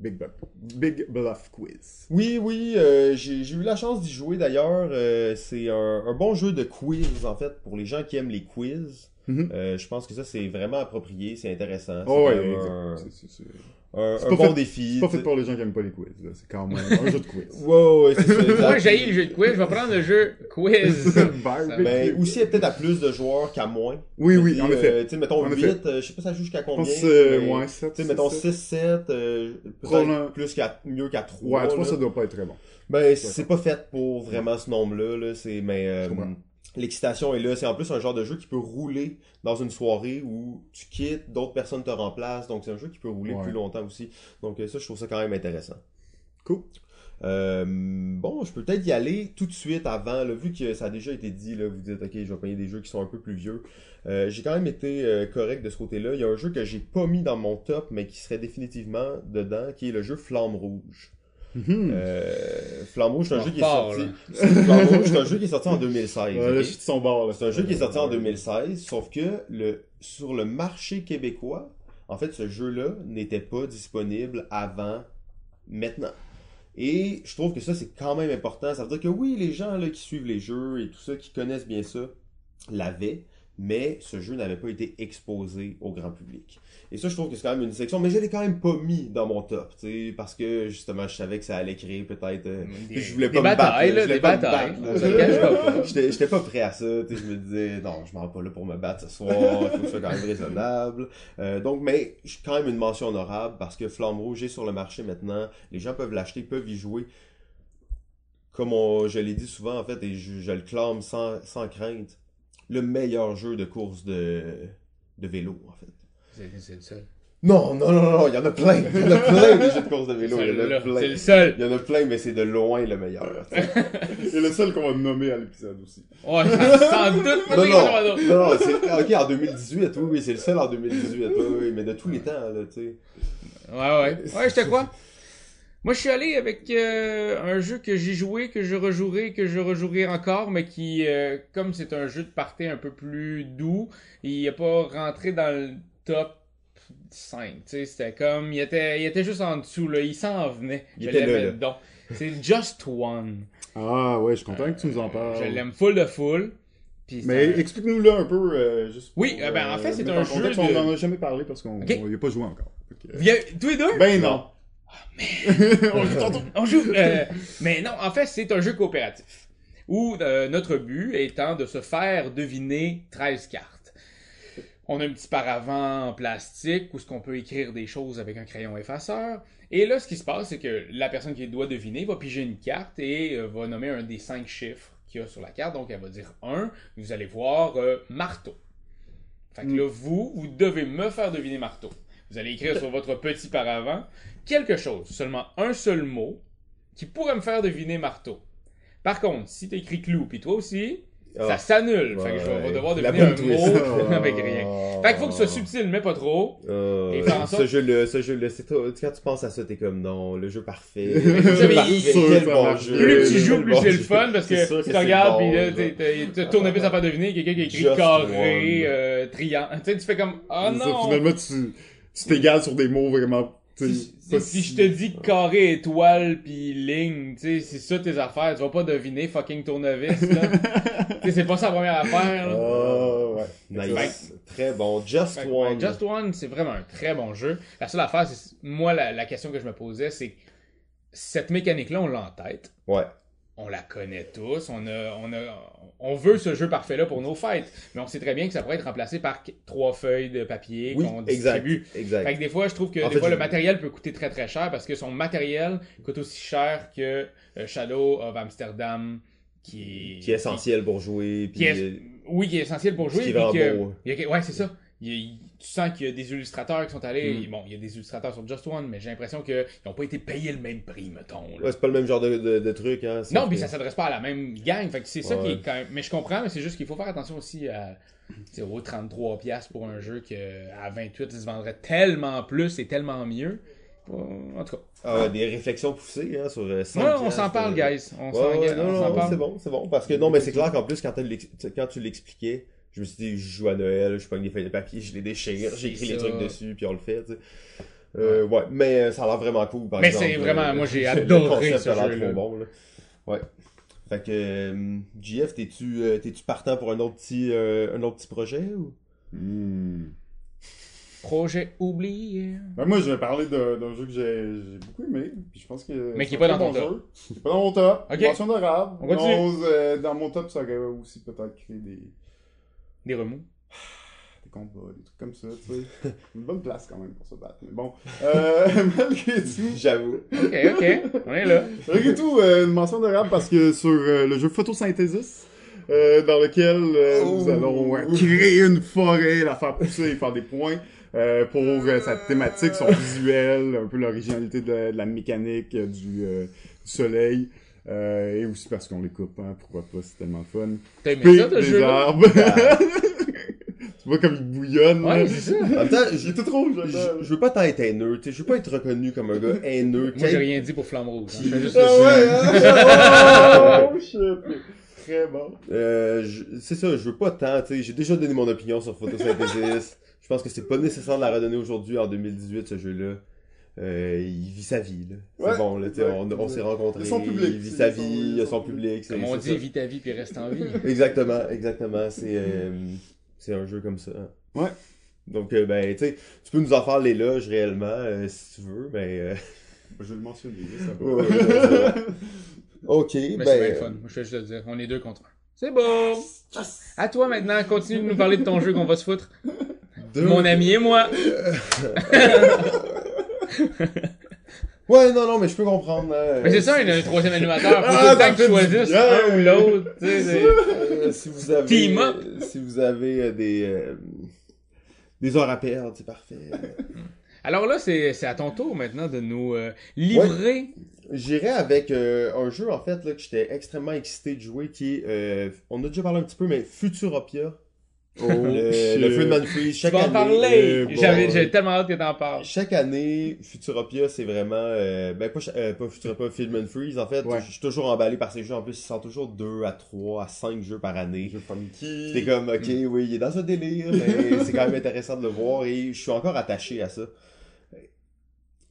Big Bluff, Big Bluff Quiz. Oui, oui, euh, j'ai eu la chance d'y jouer d'ailleurs. Euh, c'est un, un bon jeu de quiz en fait pour les gens qui aiment les quiz. Mhm. Euh, je pense que ça c'est vraiment approprié, c'est intéressant. Oh, ouais, un, c'est un pas bon fait- défi. C'est pas fait tu pour les gens qui aiment pas les quiz. là. C'est quand même un jeu de quiz. Ouais, c'est exact. Moi, j'ai le jeu de quiz, je vais prendre le jeu quiz. Mais aussi peut-être à plus de joueurs qu'à moins. Oui, Je oui, en effet. euh, tu sais, mettons En 8, effet. euh, je sais pas ça joue jusqu'à Je combien. pense euh, mais, moins 7. Tu sais, mettons 6-7, euh, Probablement. peut-être plus qu'à, mieux qu'à 3. Ouais, 3, ça doit pas être très bon. Ben, c'est pas fait pour vraiment ce nombre-là, là. C'est, mais, euh, Je. L'excitation est là. C'est en plus un genre de jeu qui peut rouler dans une soirée où tu quittes, d'autres personnes te remplacent. Donc, c'est un jeu qui peut rouler Ouais. plus longtemps aussi. Donc, euh, ça, je trouve ça quand même intéressant. Cool. Euh, bon, je peux peut-être y aller tout de suite avant, là, vu que ça a déjà été dit, là, vous dites, ok, je vais payer des jeux qui sont un peu plus vieux. Euh, j'ai quand même été euh, correct de ce côté-là. Il y a un jeu que j'ai pas mis dans mon top, mais qui serait définitivement dedans, qui est le jeu Flamme Rouge. Mhm. Euh, Flamme Rouge, c'est un jeu qui est sorti. là. c'est- un jeu qui est sorti en 2016. Ouais, là, ok? je suis de son bord. là. C'est un jeu qui est sorti en 2016, sauf que le, sur le marché québécois, en fait, ce jeu-là n'était pas disponible avant maintenant. Et je trouve que ça, c'est quand même important. Ça veut dire que oui, les gens là, qui suivent les jeux et tout ça, qui connaissent bien ça, l'avaient, mais ce jeu n'avait pas été exposé au grand public. Et ça, je trouve que c'est quand même une section, mais je l'ai quand même pas mis dans mon top, tu sais, parce que justement, je savais que ça allait créer peut-être... euh, Des- je voulais des pas me battre, batailles, là, je des pas batailles. J'étais prêt à ça, tu sais, je me disais, non, je m'en vais pas là pour me battre ce soir, il faut que ce soit quand même raisonnable. Euh, donc, mais, j'ai quand même une mention honorable parce que Flamme Rouge est sur le marché maintenant, les gens peuvent l'acheter, peuvent y jouer. Comme on- je l'ai dit souvent, en fait, et je, je le clame sans, sans crainte, le meilleur jeu de course de, de vélo, en fait. C'est le seul. Non, non, non, non, il y en a plein, il y en a plein de jeux de course de vélo. C'est le seul. Il y en a plein, mais c'est de loin le meilleur. C'est le seul qu'on va nommer à l'épisode aussi. Ouais, sans doute. Non, non, non, non, c'est, ok, en 2018, oui, oui, c'est le seul en 2018, oui, oui, mais de tous les temps, là, tu sais. Ouais, ouais. Ouais, je te crois. Moi, je suis allé avec euh, un jeu que j'ai joué, que je rejouerai, que je rejouerai encore, mais qui, euh, comme c'est un jeu de party un peu plus doux, il n'est pas rentré dans le top 5. Tu sais, c'était comme, il était, il était juste en dessous, là. Il s'en venait. Il je était là. C'est Just One. Ah ouais, je suis content que tu nous en parles. Je l'aime full de full. Mais un- explique-nous là un peu, euh, juste pour, Oui, euh, ben, en fait, c'est un jeu de- On en a jamais parlé parce qu'on Ok. on y a pas joué encore. Euh, Viens- tous les deux? Ben non. On. On joue. euh, mais non, en fait, c'est un jeu coopératif. Où euh, notre but étant de se faire deviner 13 cartes. On a un petit paravent en plastique où ce qu'on peut écrire des choses avec un crayon effaceur. Et là, ce qui se passe, c'est que la personne qui doit deviner va piger une carte et euh, va nommer un des cinq chiffres qu'il y a sur la carte. Donc, elle va dire 1. Vous allez voir marteau. Fait que là, vous, vous devez me faire deviner marteau. Vous allez écrire sur votre petit paravent quelque chose, seulement un seul mot, qui pourrait me faire deviner marteau. Par contre, si tu écris clou, puis toi aussi, ça Ah. s'annule. fait que je vais Ouais. devoir deviner un twist. mot avec rien. Fait qu'il faut que ce soit subtil, mais pas trop. Euh, Et faire en sorte- Ce jeu-là, ce jeu-là, c'est toi, quand tu penses à ça, t'es comme, non, le jeu parfait. Le jeu parfait, quel ça bon jeu. Plus tu joues, plus c'est le fun parce que tu regardes, puis tu tournes un peu, ça pas deviner, quelqu'un qui écrit carré, euh, triangle. Tu sais, tu fais comme, ah Ça, non! Finalement, tu t'égales sur des mots vraiment. Tu sais, Si, si- si je te dis carré, étoile, puis ligne, tu sais, c'est ça tes affaires. Tu vas pas deviner fucking tournevis, là. tu sais, c'est pas la première affaire, là. Ouais. Nice. Très bon. Just Fait One. ouais, Just One, c'est vraiment un très bon jeu. La seule affaire, c'est moi, la, la question que je me posais, c'est cette mécanique-là, on l'a en tête. Ouais. On la connaît tous. On, a, on, a, on veut ce jeu parfait-là pour nos fêtes. Mais on sait très bien que ça pourrait être remplacé par trois feuilles de papier Oui, qu'on distribue. Exact. Fait que des fois, je trouve que En des fait, fois, je- le matériel peut coûter très très cher parce que son matériel coûte aussi cher que euh, Shadow of Amsterdam, qui est, Qui est essentiel pour jouer. qui Puis, est- euh, oui, qui est essentiel pour jouer. qui est que- beau. ouais, c'est ça. Il tu sens qu'il y a des illustrateurs qui sont allés. Mm. Bon, il y a des illustrateurs sur Just One, mais j'ai l'impression qu'ils n'ont pas été payés le même prix, mettons. là. Ouais, c'est pas le même genre de, de, de truc, hein. non, puis ça s'adresse pas à la même gang. Fait que c'est ça qui est quand même. Mais je comprends, mais c'est juste qu'il faut faire attention aussi à. C'est au 33$ piastres pour un jeu qu'à 28 il se vendrait tellement plus et tellement mieux. Euh, En tout cas. Ah ouais, des réflexions poussées, hein, sur euh, cinq Ouais, on s'en parle, euh, guys. On s'en ouais, parle. c'est bon, c'est bon. Parce que non, mais c'est clair qu'en plus, quand tu l'expliquais, je me suis dit, je joue à Noël, je prends des feuilles de papier, je les déchire, j'ai écrit C'est les trucs dessus, puis on le fait, tu sais. Euh, ouais, mais euh, ça a l'air vraiment cool, par Mais exemple. c'est vraiment- euh, moi, j'ai le adoré concept ce a l'air trop bon, là. Ouais. Fait que, euh, JF, t'es-tu euh, t'es-tu partant pour un autre petit, euh, un autre petit projet, ou? Hmm. Projet oublié. Ben, moi, je vais parler d'un d'un jeu que j'ai beaucoup aimé. Puis je pense que. Mais qui est un pas dans ton top. jeu. Qui est pas dans mon top. Ok. Mention d'arabe. On continue. Euh, dans mon top, ça aurait aussi peut-être créé des, Des remous. des combats, des trucs comme ça, tu sais. Une bonne place quand même pour se battre. Mais bon. Euh, malgré tout. J'avoue. Ok, ok. On est là. Malgré tout, euh, une mention d'arabe parce que sur euh, le jeu Photosynthesis, euh, dans lequel euh, Oh. nous allons euh, créer une forêt, la faire pousser et faire des points. euh, pour euh, sa thématique, son visuel, un peu l'originalité de, la- de la mécanique euh, du euh, soleil, euh, et aussi parce qu'on les coupe, hein, pourquoi pas, c'est tellement fun. T'as aimé ça, des jeu arbres. tu vois comme il bouillonne. Ouais, c'est ça. En même temps, je, trop je, veux pas tant être haineux, tu sais, je veux pas être reconnu comme un gars haineux. Moi, j'ai rien dit pour Flamme Rouge. hein. Juste Ah ouais, hein? oh, shit. Très bon. Euh, c'est ça, je veux pas tant, tu sais, j'ai déjà donné mon opinion sur Photosynthesis. je pense que c'est pas nécessaire de la redonner aujourd'hui, en 2018, ce jeu-là. Euh, il vit sa vie, là. C'est Ouais, bon, là, on, on s'est rencontrés. Il a son public, Il vit sa son- vie, il a son son public. Comme on dit, vis ta vie puis reste en vie. Exactement, exactement. C'est euh, c'est un jeu comme ça. Ouais. Donc, euh, ben, tu sais, tu peux nous en faire l'éloge réellement, euh, si tu veux, mais... euh, Je vais le mentionner, ça va. Ouais. Ok, Mais c'est bien ben... le fun. Moi, je fais juste le dire. On est deux contre un. C'est bon! À toi maintenant, continue de nous parler de ton jeu qu'on va se foutre. deux- Mon ami et moi. Ouais, non, non, mais je peux comprendre. hein. Mais c'est ça, il y a un troisième animateur. Faut Ah, tout le temps ça que tu choisisses un ou l'autre. Euh, si vous avez, Team up. si vous avez euh, des, euh, des heures à perdre, c'est parfait. Alors là, c'est à ton tour maintenant de nous euh, livrer. J'irai avec euh, un jeu en fait là, que j'étais extrêmement excité de jouer qui est, euh, on a déjà parlé un petit peu, mais Futuropia. Oh, le, le Freeman Freeze. Chaque année, parler! bon. J'avais J'avais tellement hâte que t'en parles. Chaque année, Futuropia, c'est vraiment... euh, ben, pas, euh, pas Futuropia, Freeman Freeze. En fait, Ouais. je suis toujours emballé par ces jeux. En plus, ils sortent toujours 2 à 3 à 5 jeux par année. Jeu funky. T'es comme, ok, Mm. oui, il est dans un délire, mais c'est quand même intéressant de le voir et je suis encore attaché à ça.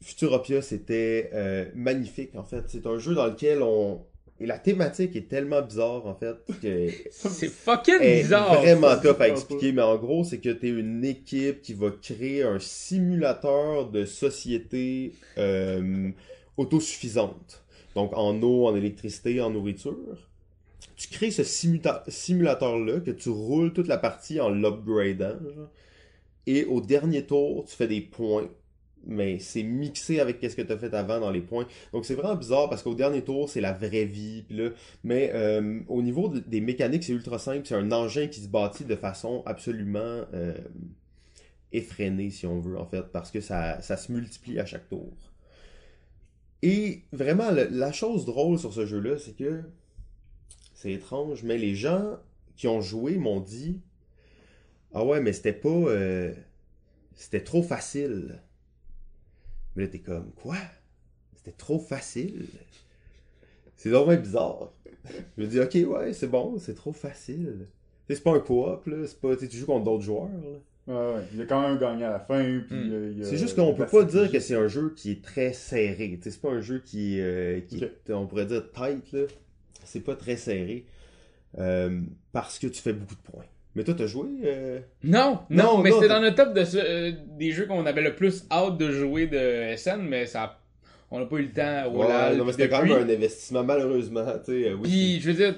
Futuropia, c'était euh, magnifique, en fait. C'est un jeu dans lequel on... Et la thématique est tellement bizarre, en fait, que... C'est fucking bizarre. vraiment top à expliquer, mais en gros, c'est que t'es une équipe qui va créer un simulateur de société euh, autosuffisante. Donc, en eau, en électricité, en nourriture. Tu crées ce simulateur-là, que tu roules toute la partie en l'upgradant. Et au dernier tour, tu fais des points. Mais c'est mixé avec qu'est-ce que tu fait avant dans les points. Donc c'est vraiment bizarre parce qu'au dernier tour, c'est la vraie vie. Mais euh, au niveau de- des mécaniques, c'est ultra simple. C'est un engin qui se bâtit de façon absolument euh, effrénée, si on veut, en fait, parce que ça, se multiplie à chaque tour. Et vraiment, la chose drôle sur ce jeu-là, c'est que c'est étrange, mais les gens qui ont joué m'ont dit Ah ouais, mais c'était pas. euh, c'était trop facile. Mais là, t'es comme Quoi? C'était trop facile C'est vraiment bizarre. Je me dis Ok, ouais, c'est bon, c'est trop facile. C'est pas un coop, là. C'est pas, tu joues contre d'autres joueurs, là. Ouais, ouais. Il y a quand même un gagnant à la fin. Puis, Hmm. il y a- C'est juste qu'on peut pas dire que c'est un jeu qui est très serré. C'est pas un jeu qui, euh, qui est, on pourrait dire tight là. C'est pas très serré euh, parce que tu fais beaucoup de points. Mais toi, t'as joué. euh, Non, non, Non, mais c'était dans le top de ce- euh, des jeux qu'on avait le plus hâte de jouer de SN, mais ça, on n'a pas eu le temps au ouais, non, mais c'était quand même un investissement malheureusement. Euh, oui. Puis, je veux dire,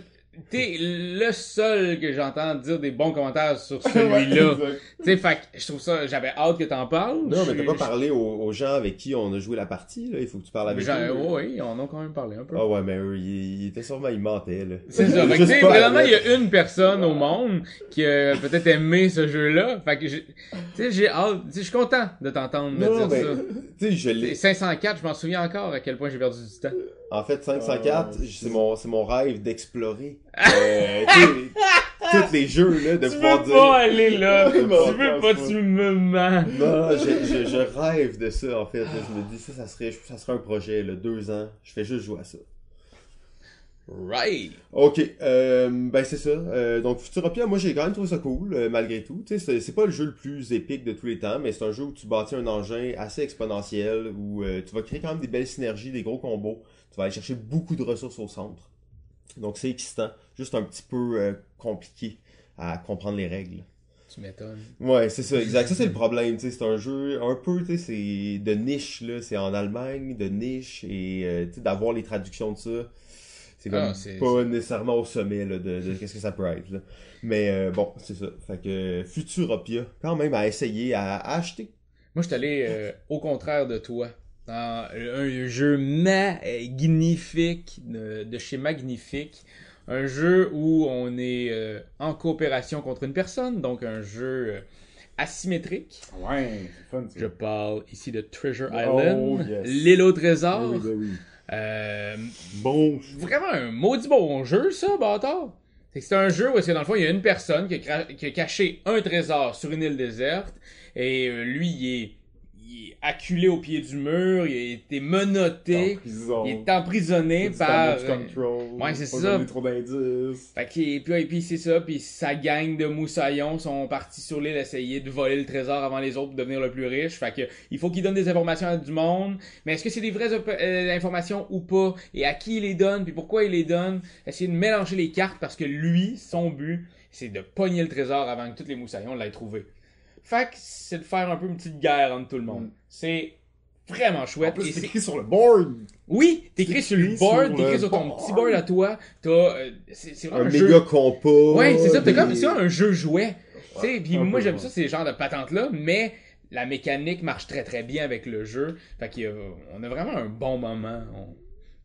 t'es le seul que j'entends dire des bons commentaires sur celui-là. Tu sais, fait que je trouve ça, j'avais hâte que t'en parles. Non, mais t'as pas parlé aux, aux gens avec qui on a joué la partie, là. Il faut que tu parles avec eux. ouais, oui, on en a quand même parlé un peu. Ah ouais, mais eux, ils, ils étaient sûrement, ils mentaient, là. C'est ça. Fait que, là. il y a une personne au monde qui a peut-être aimé ce jeu-là. Fait que, j'ai- tu sais, j'ai hâte, tu sais, je suis content de t'entendre me dire ça. tu sais, je l'ai. 504, je m'en souviens encore à quel point j'ai perdu du temps. En fait, 504, Oh, c'est mon, c'est mon rêve d'explorer. Euh, tous les jeux, là, de tu pouvoir veux dire. pas aller là. tu veux pas, tu me mens. Non, je, je, je rêve de ça, en fait. là. Je me dis, ça, ça serait, ça serait un projet, là, deux ans. Je fais juste jouer à ça. Right. Ok, euh, ben c'est ça. Euh, donc Futuropia, moi j'ai quand même trouvé ça cool, euh, malgré tout. Tu sais, c'est- c'est pas le jeu le plus épique de tous les temps, mais c'est un jeu où tu bâtis un engin assez exponentiel, où euh, tu vas créer quand même des belles synergies, des gros combos. Tu vas aller chercher beaucoup de ressources au centre. Donc c'est excitant, juste un petit peu euh, compliqué à comprendre les règles. Tu m'étonnes. Ouais, c'est ça, exact. Ça, c'est le problème, tu sais. C'est un jeu un peu, tu sais, c'est de niche, là. C'est en Allemagne, de niche, et, euh, tu sais, d'avoir les traductions de ça, c'est comme Ah, pas nécessairement au sommet, là, de, de qu'est-ce que ça peut être, là. Mais, euh, bon, c'est ça. Fait que Futuropia, quand même, à essayer, à, à acheter. Moi, je suis allé euh, au contraire de toi. Un jeu magnifique de, de chez Magnifique. Un jeu où on est euh, en coopération contre une personne, donc un jeu euh, asymétrique. Ouais, c'est fun, ça. Je parle ici de Treasure Oh, Island, yes. l'île au trésor. Oui, ben oui. Euh, Bon. vraiment un maudit bon jeu, ça, bâtard. C'est un jeu où, est-ce que, dans le fond, il y a une personne qui a, qui a caché un trésor sur une île déserte, et euh, lui, il est, il est acculé au pied du mur, il a été menotté, il est emprisonné par... damage control. Ouais, c'est ça. trop. Fait que, puis, et puis c'est ça, puis sa gang de moussaillons sont partis sur l'île essayer de voler le trésor avant les autres pour devenir le plus riche. Fait que il faut qu'ils donnent des informations à du monde. Mais est-ce que c'est des vraies euh, informations ou pas? Et à qui il les donne? Puis pourquoi il les donne? Essayer de mélanger les cartes parce que lui, son but, c'est de pogner le trésor avant que tous les moussaillons l'aient trouvé. Fait que c'est de faire un peu une petite guerre entre tout le monde. Mm. C'est vraiment En chouette. plus, Et c'est écrit sur le board. Oui, t'écris sur le board, t'écris sur ton board. petit board à toi. T'as, euh, c'est Un un jeu méga compas. Ouais, c'est ça, t'as comme c'est un jeu jouet. Tu sais, puis moi j'aime ça ces genres de patentes là, mais la mécanique marche très très bien avec le jeu. Fait qu'on a vraiment un bon moment. On-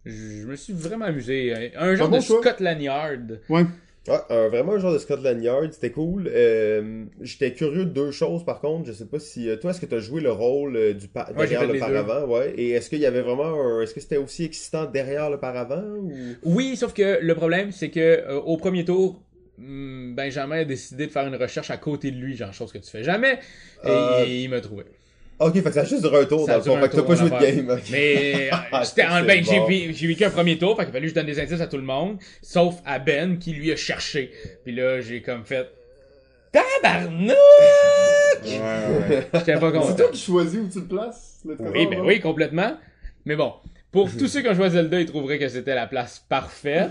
Je je me suis vraiment amusé. Un genre bon de choix. Scotland Yard. Ouais. Ouais, euh, vraiment un genre de Scotland Yard, c'était cool. Euh, J'étais curieux de deux choses par contre. Je sais pas si euh, toi est-ce que tu as joué le rôle euh, du pa- Ouais, derrière le paravent, ouais. Et est-ce qu'il y avait vraiment, un- est-ce que c'était aussi excitant derrière le paravent ou? Oui, sauf que le problème c'est que euh, au premier tour, hmm, Benjamin a décidé de faire une recherche à côté de lui, genre chose que tu fais jamais. Et il me trouvait. Ok, fait que ça a juste duré un tour Ça dans le fond. Fait que t'as tour, pas joué de game. Mais euh, Ah, j'étais en c'est ben, j'ai bon. j'ai vécu un premier tour, fait qu'il fallait que je donne des indices à tout le monde, sauf à Ben qui lui a cherché. Puis là, j'ai comme fait Tabarnak! Ouais, ouais. J'étais pas C'est content. toi qui choisis où tu le places, le Oui, ben oui, complètement. Mais bon, pour tous ceux qui ont joué à Zelda, ils trouveraient que c'était la place parfaite.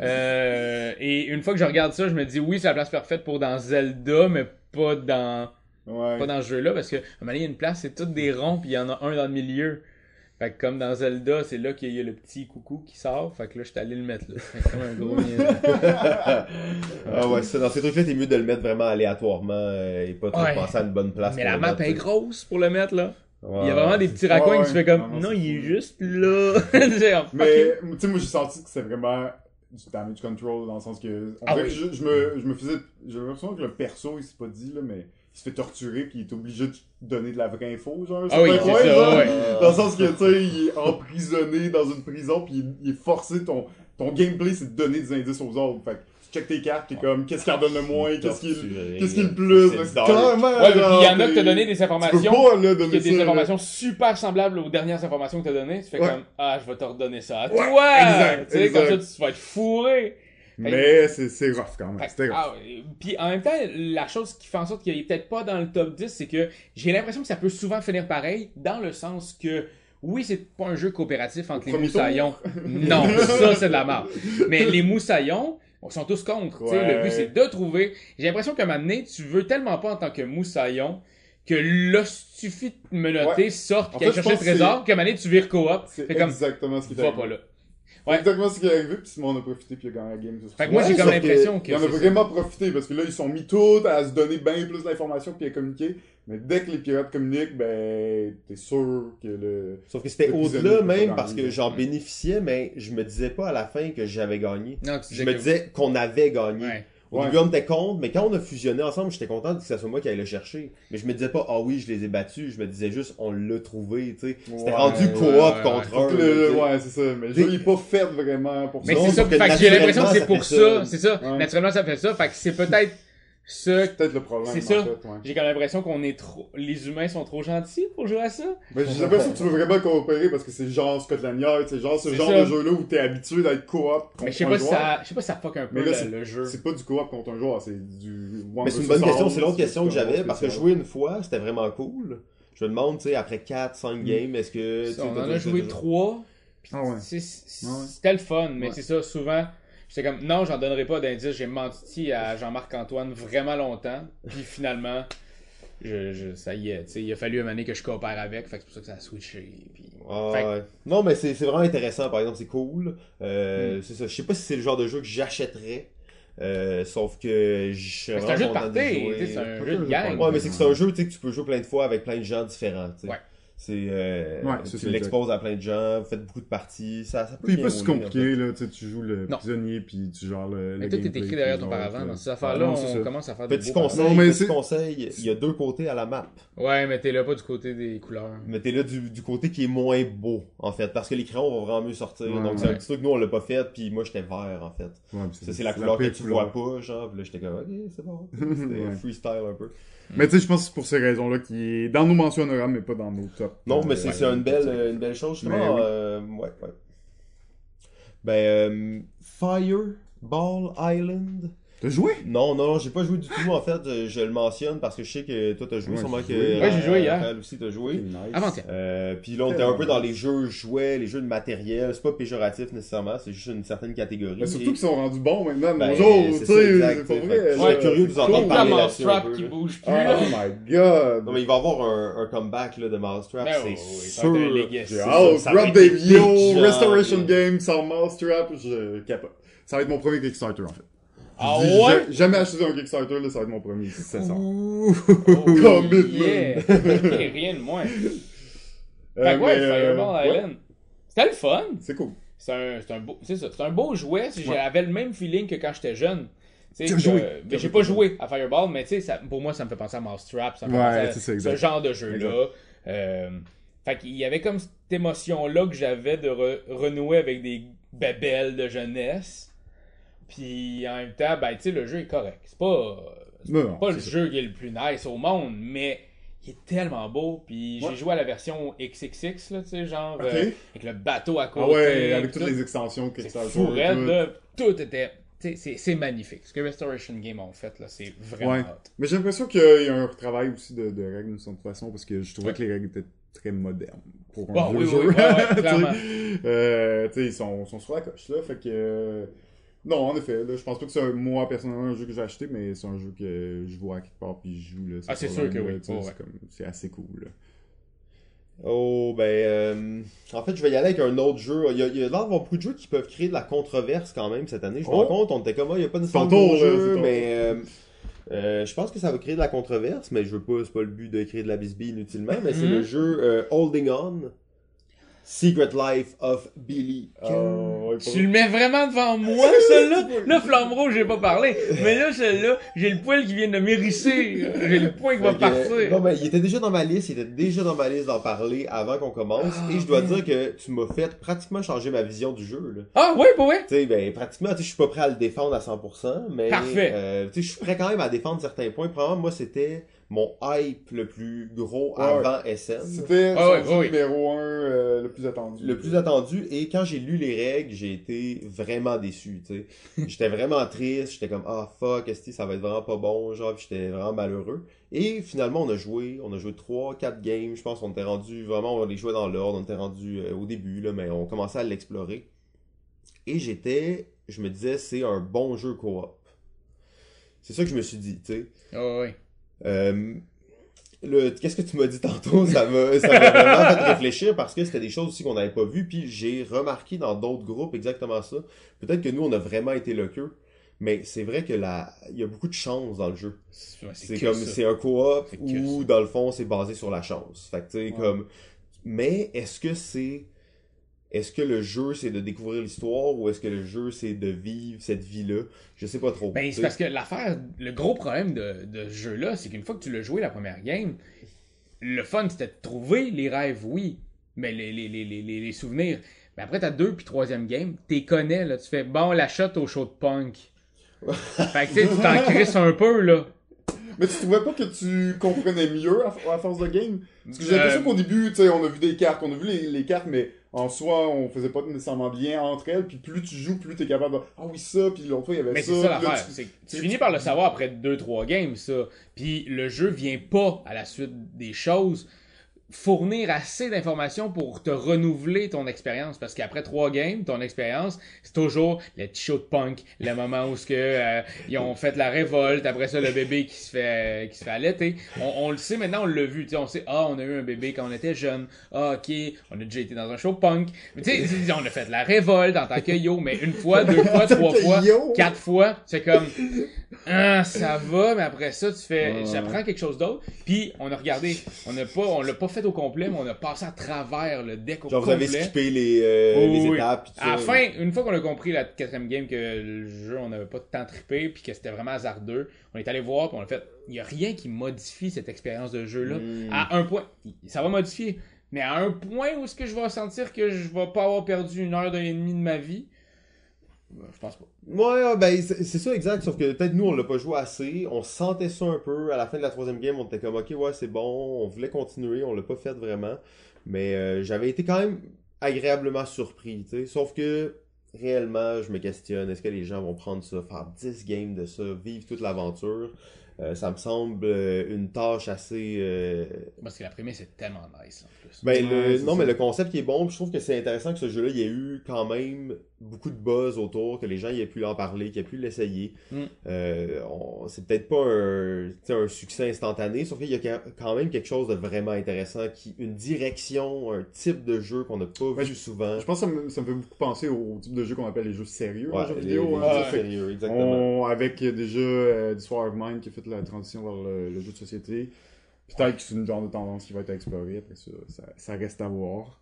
Euh, et une fois que je regarde ça, je me dis oui, c'est la place parfaite pour dans Zelda, mais pas dans Ouais. pas dans ce jeu-là, parce que à un moment donné, il y a une place, c'est toutes des ronds, puis il y en a un dans le milieu. Fait que comme dans Zelda, c'est là qu'il y a le petit coucou qui sort. Fait que là, je suis allé le mettre là. Fait comme un gros ah ouais, ça, dans ces trucs-là, t'es mieux de le mettre vraiment aléatoirement euh, et pas trop Ouais. penser à une bonne place. Mais pour la map mettre, est grosse pour le mettre là. Ouais. Il y a vraiment des petits raccoins Ouais, que tu fais comme non, il est c'est juste là. C'est Mais, tu sais, moi, j'ai senti que c'était vraiment du damage control, dans le sens que. On Ah dirait oui. que je, je me, je me faisais. J'avais l'impression que le perso, il s'est pas dit, là, mais il se fait torturer, puis il est obligé de donner de la vraie info, genre. Ah oui, c'est ça, genre. ouais. Dans le sens que, tu sais, il est emprisonné dans une prison, puis il, il est forcé, ton, ton gameplay, c'est de donner des indices aux autres. Fait que tu check tes cartes, t'es comme, qu'est-ce qui en donne le moins, qu'est-ce qui qu'est-ce qui est le plus. c'est clairement. Ouais, puis il y en a qui t'ont donné des informations. pas, là, donner ça. des là. informations super semblables aux dernières informations que t'as données. Tu fais Ouais. comme ah, je vais te redonner ça à Ouais, toi. exact, Tu sais, comme ça, exact. tu vas être fourré. Mais c'est c'est rough quand même. C'était rough. ah, ouais. Puis en même temps, la chose qui fait en sorte qu'il est peut-être pas dans le top 10, c'est que j'ai l'impression que ça peut souvent finir pareil, dans le sens que oui, c'est pas un jeu coopératif entre les moussaillons. Non, ça c'est de la merde. Mais les moussaillons, on sont tous contre. tu sais, Ouais. Le but c'est de trouver. J'ai l'impression qu'à un moment donné, tu veux tellement pas en tant que moussaillon que l'ostufie de menotter sorte En qu'elle cherche le trésor qu'à un moment donné tu vires coop. C'est comme exactement ce qui arrivé. pas là. Ouais. exactement ce qui est arrivé, puis Simon en a profité, puis il a gagné la game. Fait que moi, j'ai comme l'impression que. Il en a vraiment profité, parce que là, ils sont mis tous à se donner bien plus d'informations, puis à communiquer. Mais dès que les pirates communiquent, ben, t'es sûr que le... Sauf que c'était au-delà même parce que j'en bénéficiais, mais je me disais pas à la fin que j'avais gagné. Non, tu Je me disais qu'on avait gagné. Ouais. Au Ouais. début, on était contre, mais quand on a fusionné ensemble, j'étais content que ce soit moi qui allais le chercher. Mais je me disais pas, ah oui, je les ai battus. Je me disais juste, on l'a trouvé, tu sais. C'était Ouais, rendu ouais, coop ouais, contre un. le-. Ouais, c'est ça. Mais le jeu, il est pas fait vraiment pour Mais ça. Non, c'est ça, fait que j'ai l'impression que c'est pour ça fait ça, ça. c'est ça. Ouais. Naturellement, ça fait ça. Fait que c'est peut-être ça. C'est peut-être le problème. C'est en ça. fait, ouais. J'ai comme l'impression qu'on est trop. Les humains sont trop gentils pour jouer à ça. Mais j'ai l'impression que tu veux vraiment coopérer parce que c'est genre Scotland Yard, c'est genre ce genre ça. de jeu-là où t'es habitué d'être coop contre Mais je sais un pas si ça, je sais pas si ça fuck un peu Mais là, le- c'est- le jeu. C'est pas du coop contre un joueur, c'est du. Mais c'est une bonne question. C'est l'autre question que j'avais parce que jouer une fois, c'était vraiment cool. Je me demande, tu sais, après 4, 5 Mm. games, est-ce que. tu sais, On en a joué t'as- trois. puis Ah ouais. c'est- c'est- Ouais. C'était le fun, mais c'est ça, souvent, j'étais comme, non, j'en donnerai pas d'indice, j'ai menti à Jean-Marc-Antoine vraiment longtemps, puis finalement, je, je- ça y est, tu sais, il a fallu un année que je coopère avec, fait que c'est pour ça que ça a switché, puis... Ah, Fait que- ouais. Non, mais c'est c'est vraiment intéressant, par exemple, c'est cool. Mm. Euh, C'est ça. Je sais pas si c'est le genre de jeu que j'achèterais. Euh, sauf que je c'est un jeu de party, c'est un Un jeu de gang. Ouais, mais c'est que c'est un jeu que tu peux jouer plein de fois avec plein de gens différents. Ouais. C'est, euh, Ouais, ça, tu c'est l'exposes à plein de gens, vous faites beaucoup de parties, ça, ça peut C'est pas si rouler, en compliqué, là. Tu sais, tu joues le Non. prisonnier, puis tu gères le. Mais le tout est écrit derrière ton genre, paravent, dans ces affaires-là, Ah, on ça. commence à faire Petit des beaux conseil, Non, mais petit conseil, il y a deux côtés à la map. Ouais, mais t'es là pas du côté des couleurs. Mais t'es là du, du côté qui est moins beau, en fait, parce que les crayons vont vraiment mieux sortir. Ouais, Donc c'est un petit truc, nous on l'a pas fait, puis moi j'étais vert, en fait. Ça, c'est la couleur que tu vois pas, genre, pis là j'étais comme, ok, c'est bon. C'était freestyle un peu. Mais tu sais, je pense que c'est pour ces raisons-là qui est dans nos mentions honorables, mais pas dans nos top. Non, mais Euh, c'est ouais, une belle, euh, une belle chose, justement. Oui. euh, ouais, ouais. Ben, euh, Fireball Island. T'as joué? Non, non, non, j'ai pas joué du tout, en fait. Je, je le mentionne parce que je sais que toi t'as joué, Ouais, sûrement j'ai que. joué. Ouais, j'ai joué hier. Raphaël aussi t'as joué. Nice. Avant-hier. Euh, puis là, on était un peu dans les jeux jouets, les jeux de matériel. C'est pas péjoratif nécessairement, c'est juste une certaine catégorie. Mais surtout Et- qu'ils sont rendus bons maintenant de Ben, c'est tu sais, exact, c'est pas vrai. je serais curieux de vous entendre parler là-dessus qui bouge plus, Oh là. my god! Non, mais il va y avoir un, un comeback là, de Mousetrap, Ben c'est ça sûr. va Rob Davio, Restoration. Game sans Mousetrap, je capote. Ça va être mon premier Kickstarter en fait. Ah dis, ouais? jamais acheté un Kickstarter, là, ça va être mon premier si ça sort. Oh, yeah. Rien de moins. Euh, Fait que ouais, euh, Fireball ouais, Island. C'était le fun. C'est cool. C'est un, un beau, c'est ça, c'est un beau jouet. J'avais le même feeling que quand j'étais jeune. Que- joué. j'ai pas joué à Fireball, mais tu sais, pour moi, ça me fait penser à Mousetrap. Ça me fait Ouais, penser à ce genre de jeu-là. Euh, fait qu'il y avait comme cette émotion-là que j'avais de re- renouer avec des bébelles de jeunesse. Puis en même temps, ben, tu sais, le jeu est correct. C'est pas, c'est Non, pas le jeu qui est le plus nice au monde, mais il est tellement beau. Puis Ouais. j'ai joué à la version XXX, là, tu sais, genre, euh, avec le bateau à côté. Ah ouais, avec tout. toutes les extensions Kickstarter. fou, raide, tout. Tout était. C'est c'est magnifique. Ce que Restoration Game ont fait, là, c'est vraiment Ouais. hot. Mais j'ai l'impression qu'il y a un retravail aussi de, de règles d'une certaine façon parce que je trouvais Ouais. que les règles étaient très modernes pour un Bon, vieux oui, jeu. oui, clairement. euh, ils sont, sont sur la coche là, fait que non, en effet, là, je pense pas que c'est moi personnellement un jeu que j'ai acheté, mais c'est un jeu que je vois à quelque part puis je joue là. Ah, c'est sûr que là, oui. Ouais, c'est assez cool. Là. Oh, ben, euh, en fait, je vais y aller avec un autre jeu. Il y a, il y a l'air d'avoir beaucoup de jeux qui peuvent créer de la controverse quand même cette année. Je me Oh. rends compte, on était comme, ah, il n'y a pas de ton de jeu, mais euh, euh, je pense que ça va créer de la controverse, mais je veux pas, c'est pas le but de créer de la bisbille inutilement, mais c'est Mhm. le jeu euh, Holding On, Secret Life of Billy. Ouais, pour- Tu le mets vraiment devant moi, celui-là? Là, Flamme Rouge, j'ai pas parlé. Mais là, celui-là, j'ai le poil qui vient de m'hérisser. J'ai le point qui va que, Non, partir. ben, il était déjà dans ma liste, il était déjà dans ma liste d'en parler avant qu'on commence, Ah, et je dois man. dire que tu m'as fait pratiquement changer ma vision du jeu, là. Ah, ouais, pour vrai? Tu sais, ben, pratiquement, tu sais, je suis pas prêt à le défendre à 100%, mais, Parfait. euh, tu sais, je suis prêt quand même à défendre certains points. Probablement, moi, c'était mon hype le plus gros Ouais. avant SN. C'était Ah jeu ouais. numéro 1 le plus attendu. Le plus attendu, et quand j'ai lu les règles, j'ai été vraiment déçu, tu sais. J'étais vraiment triste, j'étais comme, ah, fuck, esti, ça va être vraiment pas bon, genre, j'étais vraiment malheureux. Et finalement, on a joué, on a joué 3, 4 games, je pense qu'on était rendu, vraiment, on les jouait dans l'ordre, on était rendu euh, au début, là, mais on commençait à l'explorer. Et j'étais, je me disais, c'est un bon jeu coop. C'est ça que je me suis dit, tu sais. Ah, ouais. Euh, qu'est-ce que tu m'as dit tantôt, ça m'a, ça m'a vraiment fait réfléchir parce que c'était des choses aussi qu'on n'avait pas vues, puis j'ai remarqué dans d'autres groupes exactement ça. Peut-être que nous, on a vraiment été le queue, mais c'est vrai que la, il y a beaucoup de chance dans le jeu. C'est comme, c'est un co-op où, dans le fond, c'est basé sur la chance. Fait que, tu sais, Ouais. comme, mais est-ce que c'est, est-ce que le jeu, c'est de découvrir l'histoire ou est-ce que le jeu, c'est de vivre cette vie-là? Je sais pas trop. Ben, c'est parce que l'affaire, le gros problème de, de ce jeu-là, c'est qu'une fois que tu l'as joué la première game, le fun c'était de trouver les rêves, oui, mais les, les, les, les, souvenirs. Mais après ta deux puis troisième game, t'es connais, là. Tu fais bon, la shot au show de punk. fait que tu sais, tu t'en crisses un peu, là. Mais tu trouvais pas que tu comprenais mieux à, à force de game? Parce que j'ai l'impression Euh, qu'au début, tu sais, on a vu des cartes, on a vu les, les cartes, mais en soi, on faisait pas nécessairement bien entre elles, puis plus tu joues, plus t'es capable de... Ah oui, ça, puis l'autre fois, il y avait Mais ça. c'est ça l'affaire. tu- Tu tu- finis par le savoir après 2-3 games, ça. Puis le jeu vient pas, à la suite des choses, fournir assez d'informations pour te renouveler ton expérience. Parce qu'après 3 games, ton expérience, c'est toujours le petit show de punk, le moment où ce que, euh, ils ont fait la révolte, après ça, le bébé qui se fait, qui se fait allaiter. On, on le sait maintenant, on l'a vu. tu sais, On sait, ah, on a eu un bébé quand on était jeune. Ah, ok, on a déjà été dans un show punk. Mais tu sais, on a fait la révolte en tant que yo, mais une fois, deux fois, trois fois, yo. quatre fois, c'est comme ah, ça va, mais après ça tu fais prend quelque chose d'autre. Puis on a regardé, on a pas on l'a pas fait au complet, mais on a passé à travers le deck au Genre, vous complet. avez skippé les, euh, Oui, les oui, étapes. À la fin, une fois qu'on a compris la quatrième game que le jeu on n'avait pas tant trippé puis que c'était vraiment hasardeux, on est allé voir puis on a fait il y a rien qui modifie cette expérience de jeu là Mm. à un point ça va modifier mais à un point où est-ce que je vais sentir que je vais pas avoir perdu une heure et demie de ma vie je pense pas Ouais, ben c'est ça exact, sauf que peut-être nous on l'a pas joué assez, on sentait ça un peu, à la fin de la troisième game on était comme ok ouais c'est bon, on voulait continuer, on l'a pas fait vraiment, mais euh, j'avais été quand même agréablement surpris, tu sais, sauf que réellement je me questionne, est-ce que les gens vont prendre ça, faire 10 games de ça, vivre toute l'aventure, Euh, ça me semble euh, une tâche assez... euh, parce que la première c'est tellement nice en plus Ben, le- Ouais, non, ça. mais le concept qui est bon, je trouve que c'est intéressant que ce jeu-là, il y ait eu quand même beaucoup de buzz autour, que les gens y aient pu en parler, qu'ils aient pu l'essayer. Mm. Euh, c'est peut-être pas un, succès instantané, sauf qu'il y a quand même quelque chose de vraiment intéressant, qui, une direction, un type de jeu qu'on n'a pas Ouais, vu souvent. Je pense que ça me, ça me fait beaucoup penser au type de jeu qu'on appelle les jeux sérieux en Ouais, jeu les- vidéo. les hein. jeux Ouais. sérieux, exactement. On- avec déjà euh, du War of Mine qui a fait la transition vers le, le jeu de société. Peut-être que c'est une genre de tendance qui va être explorée après ça. Ça, ça reste à voir.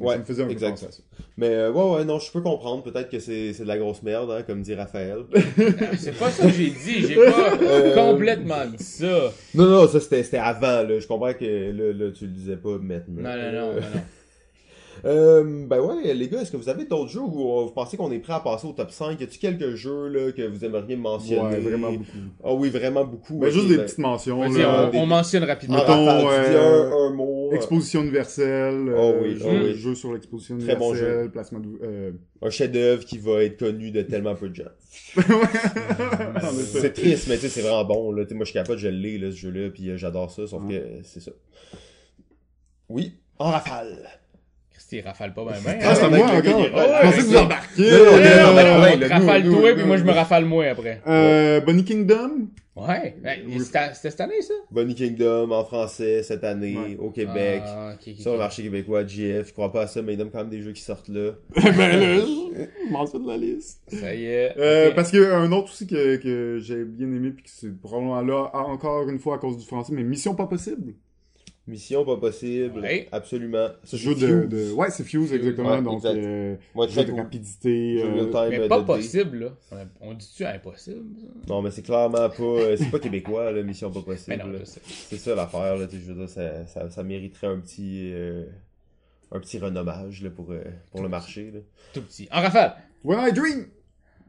Ouais, ça me faisait un exact. peu penser à ça. Mais euh, ouais, ouais, non, je peux comprendre. Peut-être que c'est c'est de la grosse merde, hein, comme dit Raphaël. C'est pas ça que j'ai dit, j'ai pas Euh, complètement dit ça. non, non, ça c'était c'était avant, là. Je comprends que là, là, tu le disais pas maintenant. Non, non, non, non, non. Euh, ben ouais, les gars, est-ce que vous avez d'autres jeux où vous pensez qu'on est prêt à passer au top 5 Y a-tu quelques jeux là, que vous aimeriez mentionner? Ouais, vraiment beaucoup. Ah oui, vraiment beaucoup. Ben, juste des ben, petites mentions. Là. on, on mentionne En rapidement. Mettons, dis euh, un, un mot. euh, Exposition universelle. Oh oui, jeu, oui. jeu sur l'exposition Très bon universelle. placement de... euh, Un chef-d'œuvre qui va être connu de tellement peu de gens. C'est triste, mais tu sais, c'est vraiment bon. Là. Tu sais, Moi, je suis capable, je l'ai, là, ce jeu-là, puis euh, j'adore ça, sauf que c'est ça. Oui, en rafale. Il rafale pas bien bien. Ah, c'est moi encore. Je pensais que vous ouais, embarquiez. Non, non, non, non, on ouais, le- rafale nous, toi, nous, puis moi je me rafale moi après. Euh, Bonnie Kingdom? Ouais. Ben, C'était cette année, ça? Bonnie Kingdom en français cette année, Ouais. au Québec. Ah, Sur le marché québécois, GF, je crois pas à ça, mais il donne quand même des jeux qui sortent là. ben là, je m'en de la liste. Ça y est. Euh. Parce qu'il y a un autre aussi que, que j'ai bien aimé, puis que c'est probablement là, encore une fois à cause du français, mais Mission pas possible. Mission pas possible, Ouais. absolument. Ce c'est jeu de. Ouais, c'est Fuse, exactement. Ouais, donc, exact. euh, jeu de rapidité. Jeu de euh, time Mais pas de dé. possible, là. On, dit-tu impossible? ça? Non, mais c'est clairement pas. euh, C'est pas québécois, là, Mission pas Mais possible. C'est ça l'affaire, là. Je veux dire, ça, ça, ça mériterait un petit. euh, un petit renommage, là, pour, euh, pour le marché, là. Tout petit. En rafale! When I Dream!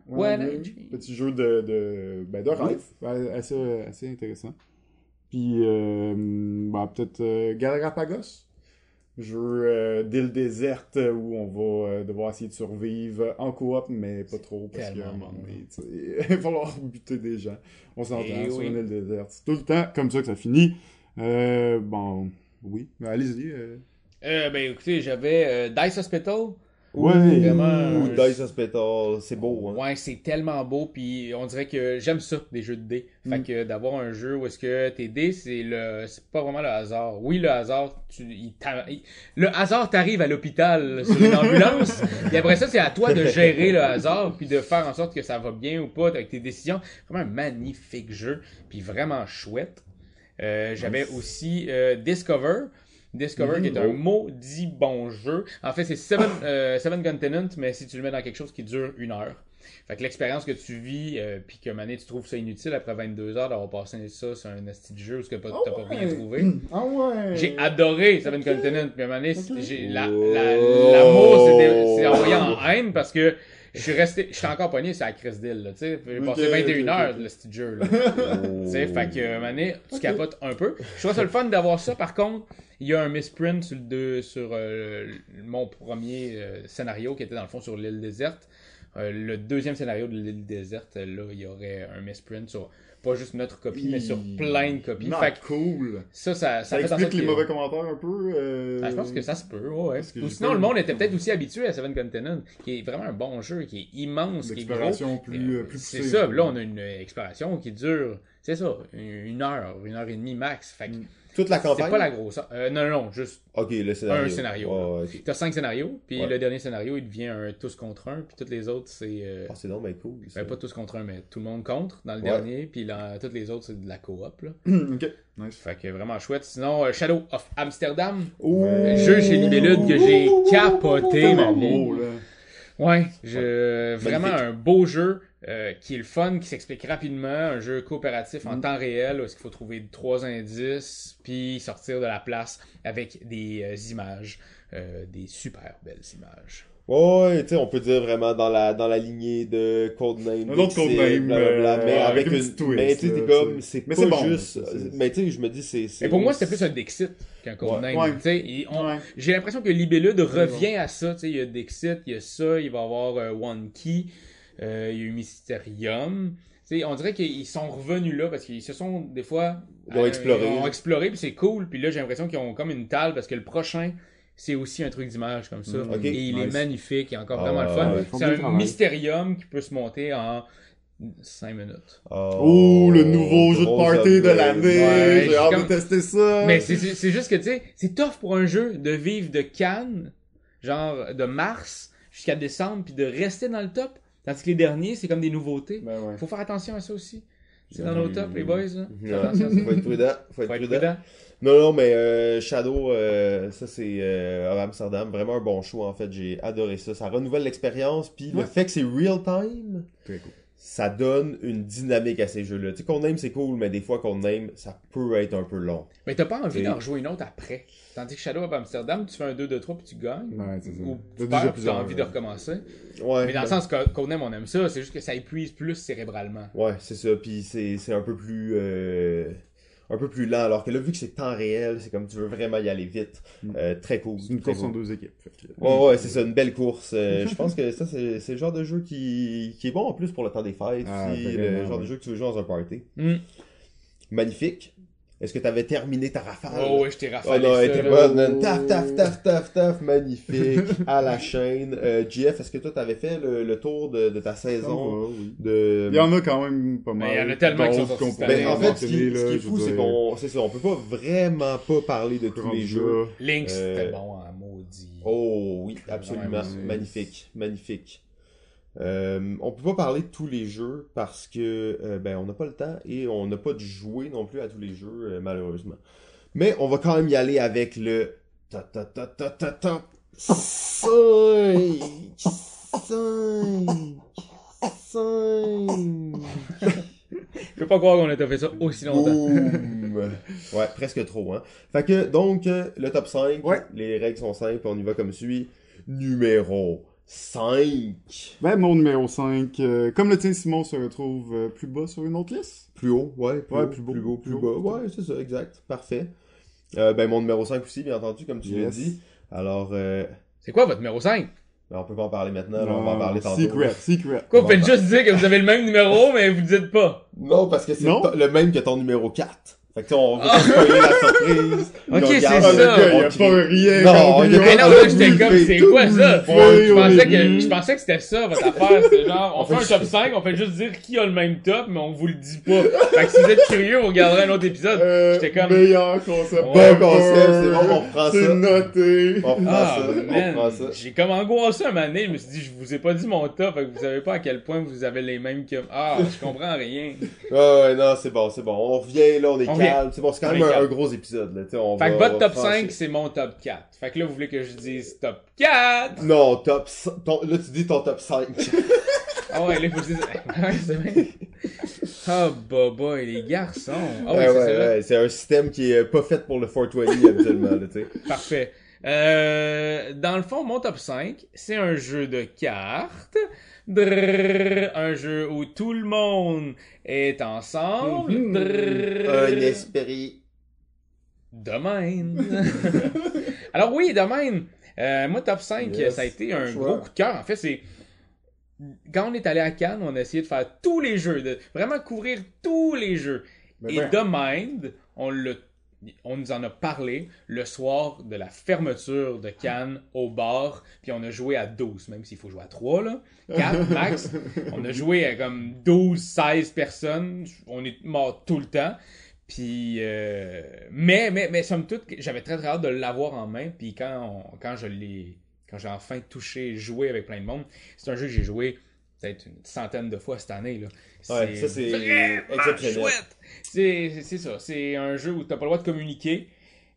When I Dream. Petit jeu de, de, ben, de rêve. Assez, assez intéressant. Puis, euh, bah, peut-être euh, Galapagos. Jeu euh, d'île déserte où on va euh, devoir essayer de survivre en coop, mais pas trop parce qu'à un moment donné, il va falloir buter des gens. On s'entend Eh sur une île déserte. C'est tout le temps comme ça que ça finit. Euh, bon, oui. Mais Allez-y. euh. Euh, ben écoutez, j'avais euh, Dice Hospital. Ouais. Vraiment, Ou Dice Hospital, c'est beau. Hein. Ouais, c'est tellement beau, puis on dirait que j'aime ça, des jeux de dés. Fait Mm. que d'avoir un jeu où est-ce que tes dés, c'est le, c'est pas vraiment le hasard. Oui, le hasard, tu, il t'a- il- le hasard t'arrive à l'hôpital sur une ambulance, et après ça, c'est à toi de gérer le hasard, puis de faire en sorte que ça va bien ou pas avec tes décisions. Vraiment un magnifique jeu, puis vraiment chouette. Euh, J'avais aussi euh, Discover. Discover, qui est un Oh. maudit bon jeu. En fait, c'est Seven, euh, Seven Continent, mais si tu le mets dans quelque chose qui dure une heure. Fait que l'expérience que tu vis, euh, puis que Mané, tu trouves ça inutile après 22 heures d'avoir passé ça sur un esti de jeu où ce que t'as pas rien trouvé. Ah ouais. J'ai adoré Seven Continent, puis à un moment donné, Ok. j'ai la- la- Oh. l'amour s'est envoyé en haine parce que je suis resté, je suis encore pogné sur la crise d'île, là, tu sais. J'ai passé 21 ok, heures le petit jeu, là. Tu sais, fait que, euh, mané, tu capotes un peu. Je trouve ça le fun d'avoir ça. Par contre, il y a un misprint sur, le deux, sur euh, mon premier euh, scénario qui était dans le fond sur l'île déserte. Euh, le deuxième scénario de l'île déserte, là, il y aurait un misprint sur pas juste notre copie, mais sur plein de copies. Non, Fait que cool. ça, ça, ça, Ça fait explique les que- mauvais commentaires un peu. euh, ah, je pense que ça se peut, ouais. Ou sinon, le monde était peut-être aussi habitué à Seven Continent, qui est vraiment un bon jeu, qui est immense, qui est gros. Plus, euh, plus C'est ça, là on a une exploration qui dure, c'est ça, une heure, une heure et demie max. Fait que Mm. Toute la c'est campagne? pas la grosse. Euh, non, non, juste. Le scénario. Un scénario. T'as cinq scénarios, puis Ouais. le dernier scénario il devient un tous contre un, puis tous les autres c'est. euh, Ah, c'est donc ben cool. ben, pas tous contre un, mais tout le monde contre dans le Ouais. dernier, puis dans tous les autres c'est de la coop là. ok, nice. Fait que vraiment chouette. Sinon, euh, Shadow of Amsterdam, Ouh. un jeu chez Libellude que j'ai capoté ma Tellement vie. beau, là. Ouais, je... vraiment un beau jeu euh, qui est le fun, qui s'explique rapidement, un jeu coopératif en Mm. temps réel où est-ce qu'il faut trouver trois indices puis sortir de la place avec des euh, images, euh, des super belles images. Ouais, tu sais, on peut dire vraiment dans la, dans la lignée de Codename. Un autre Codename, blablabla, euh, mais avec avec une. twist, mais tu sais, comme, c'est- mais pas c'est bon, juste. Mais tu sais, je me dis, c'est. Et pour moi, c'était plus un Dixit qu'un Codename. Ouais. Tu sais, Ouais. J'ai l'impression que Libellude revient à ça. Tu sais, il y a Dixit, il y a ça, il va y avoir euh, One Key, euh, il y a eu Mysterium. Tu sais, on dirait qu'ils sont revenus là parce qu'ils se sont des fois Ils ont exploré. Ils ont exploré puis c'est cool. Puis là, j'ai l'impression qu'ils ont comme une talle parce que le prochain, c'est aussi un truc d'image comme ça. Mm. Et il est magnifique, il est encore Ah, vraiment le fun. c'est un travail. Mysterium qui peut se monter en 5 minutes. Oh, le nouveau jeu de party de l'année. Ouais, J'ai hâte comme- de tester ça. Mais c'est juste que, tu sais, c'est tough pour un jeu de vivre de Cannes, genre de mars jusqu'à décembre, puis de rester dans le top. Tandis que les derniers, c'est comme des nouveautés. Ben ouais. Faut faire attention à ça aussi. C'est dans nos tops, les boys, là. Ça. Faut être prudent. Faut être Faut prudent. prudent. Non, non, mais euh, Shadow, euh, ça c'est euh, à Amsterdam, vraiment un bon show en fait, j'ai adoré ça. Ça renouvelle l'expérience, puis le fait que c'est real time, Très cool. Ça donne une dynamique à ces jeux-là. Tu sais, Codename c'est cool, mais des fois Codename, ça peut être un peu long. Mais t'as pas envie Et- d'en rejouer une autre après. Tandis que Shadow of Amsterdam, tu fais un 2-2-3 puis tu gagnes. Ouais, c'est ça. Ou T'as tu perds puis t'as envie de recommencer. Ouais, Mais dans le ben- sens que Codename, on aime ça. C'est juste que ça épuise plus cérébralement. Ouais, c'est ça, puis c'est c'est un peu plus euh, un peu plus lent, alors que là, vu que c'est temps réel, c'est comme tu veux vraiment y aller vite. Mm. Euh, très cool. C'est une course en deux équipes. Ouais, ouais, c'est ça, une belle course. Euh, je pense que ça, c'est c'est le genre de jeu qui, qui est bon en plus pour le temps des fêtes Ah, aussi, le genre de jeu que tu veux jouer dans un party. Hmm. Magnifique. Est-ce que tu avais terminé ta rafale? Oh ouais, je t'ai Oh rafalé non, elle était bonne, man. Taf, taf, taf, taf, taf, magnifique. à la chaîne. Euh, GF, est-ce que toi, t'avais fait le, le tour de, de ta saison? Va, oui. de... Il y en a quand même pas mal. Mais il y en a tellement qui sont sortis. Ben, en fait, ce qui, ce qui est fou, c'est qu'on, c'est ça, on peut pas vraiment pas parler de tous les jeux. Lynx, Euh, c'était bon, hein, maudit. Oh oui, absolument, magnifique, magnifique. Euh, on peut pas parler de tous les jeux parce que euh, ben on n'a pas le temps et on n'a pas de jouer non plus à tous les jeux euh, malheureusement. Mais on va quand même y aller avec le ta ta ta ta ta ta 5 5 5 Je peux pas croire qu'on a fait ça aussi longtemps. Ouais, presque trop, hein. Fait que, donc, euh, le top 5, Ouais. les règles sont simples, on y va comme suit. Numéro 5. Ben, mon numéro 5, euh, comme le tien, Simon se retrouve euh, plus bas sur une autre liste? Plus haut, ouais, plus, Ouais, haut, plus plus, beau, haut, plus, plus bas. Ouais, c'est ça, exact. Parfait. Euh, ben, mon numéro 5 aussi, bien entendu, comme tu l'as dit. Alors, euh, C'est quoi votre numéro 5? ben, on peut pas en parler maintenant, là, on va en parler tantôt. Secret, secret. Quoi, vous faites juste dire que vous avez le même numéro, mais vous dites pas. Non, parce que c'est le même que ton numéro 4. Fait que on va spoiler la surprise. Ok, on c'est ça. Le gars, il on a pas rien Non, compris. Mais non, on là, j'étais comme, c'est quoi ça? Je pensais, que, je pensais que c'était ça, votre affaire. C'était genre, on, On fait un fait top 5, on fait juste dire qui a le même top, mais on vous le dit pas. Fait que si vous êtes curieux, vous regarderez un autre épisode. Euh, J'étais comme- Meilleur concept. Bon concept, c'est bon, on reprend C'est ça. noté. On reprend Ah, ça, on man. reprend ça. J'ai comme angoissé un moment donné, je me suis dit, je vous ai pas dit mon top, fait que vous savez pas à quel point vous avez les mêmes que... Ah, je comprends rien. Ouais, ouais, non, c'est bon, c'est bon. On revient, là, on est C'est bon, c'est quand même un, gros épisode, là. On Fait va- que votre top va franchir. 5, c'est mon top 4. Fait que là, vous voulez que je dise top 4? Non, top ton- Là, tu dis ton top 5. Ah ouais, là, faut dise... Ouais, c'est vrai. Ah, baba, et les garçons. Ah ouais, ouais, c'est ouais, ouais. C'est un système qui est pas fait pour le 420 habituellement, là, tu sais. Parfait. Euh, dans le fond, mon top 5, c'est un jeu de cartes. Drrr, un jeu où tout le monde est ensemble. Mhm. Drrr, Un esprit. Domaine. Alors oui, Domaine. Euh, moi, top 5, Yes. ça a été un gros coup de cœur. En fait, c'est... Quand on est allé à Cannes, on a essayé de faire tous les jeux, de vraiment couvrir tous les jeux. Mais Et ben, The Mind, on, l'a- on nous en a parlé le soir de la fermeture de Cannes au bar, puis on a joué à 12, même s'il faut jouer à 3, là. 4 max. on a joué à comme 12, 16 personnes. On est mort tout le temps. Puis, euh, mais, mais, mais somme toute, j'avais très très hâte de l'avoir en main. Puis quand, on- quand je l'ai, quand j'ai enfin touché, et joué avec plein de monde, c'est un jeu que j'ai joué peut-être une centaine de fois cette année. Là. Ouais, ça, c'est exceptionnel. chouette. C'est, ça. C'est un jeu où t'as pas le droit de communiquer.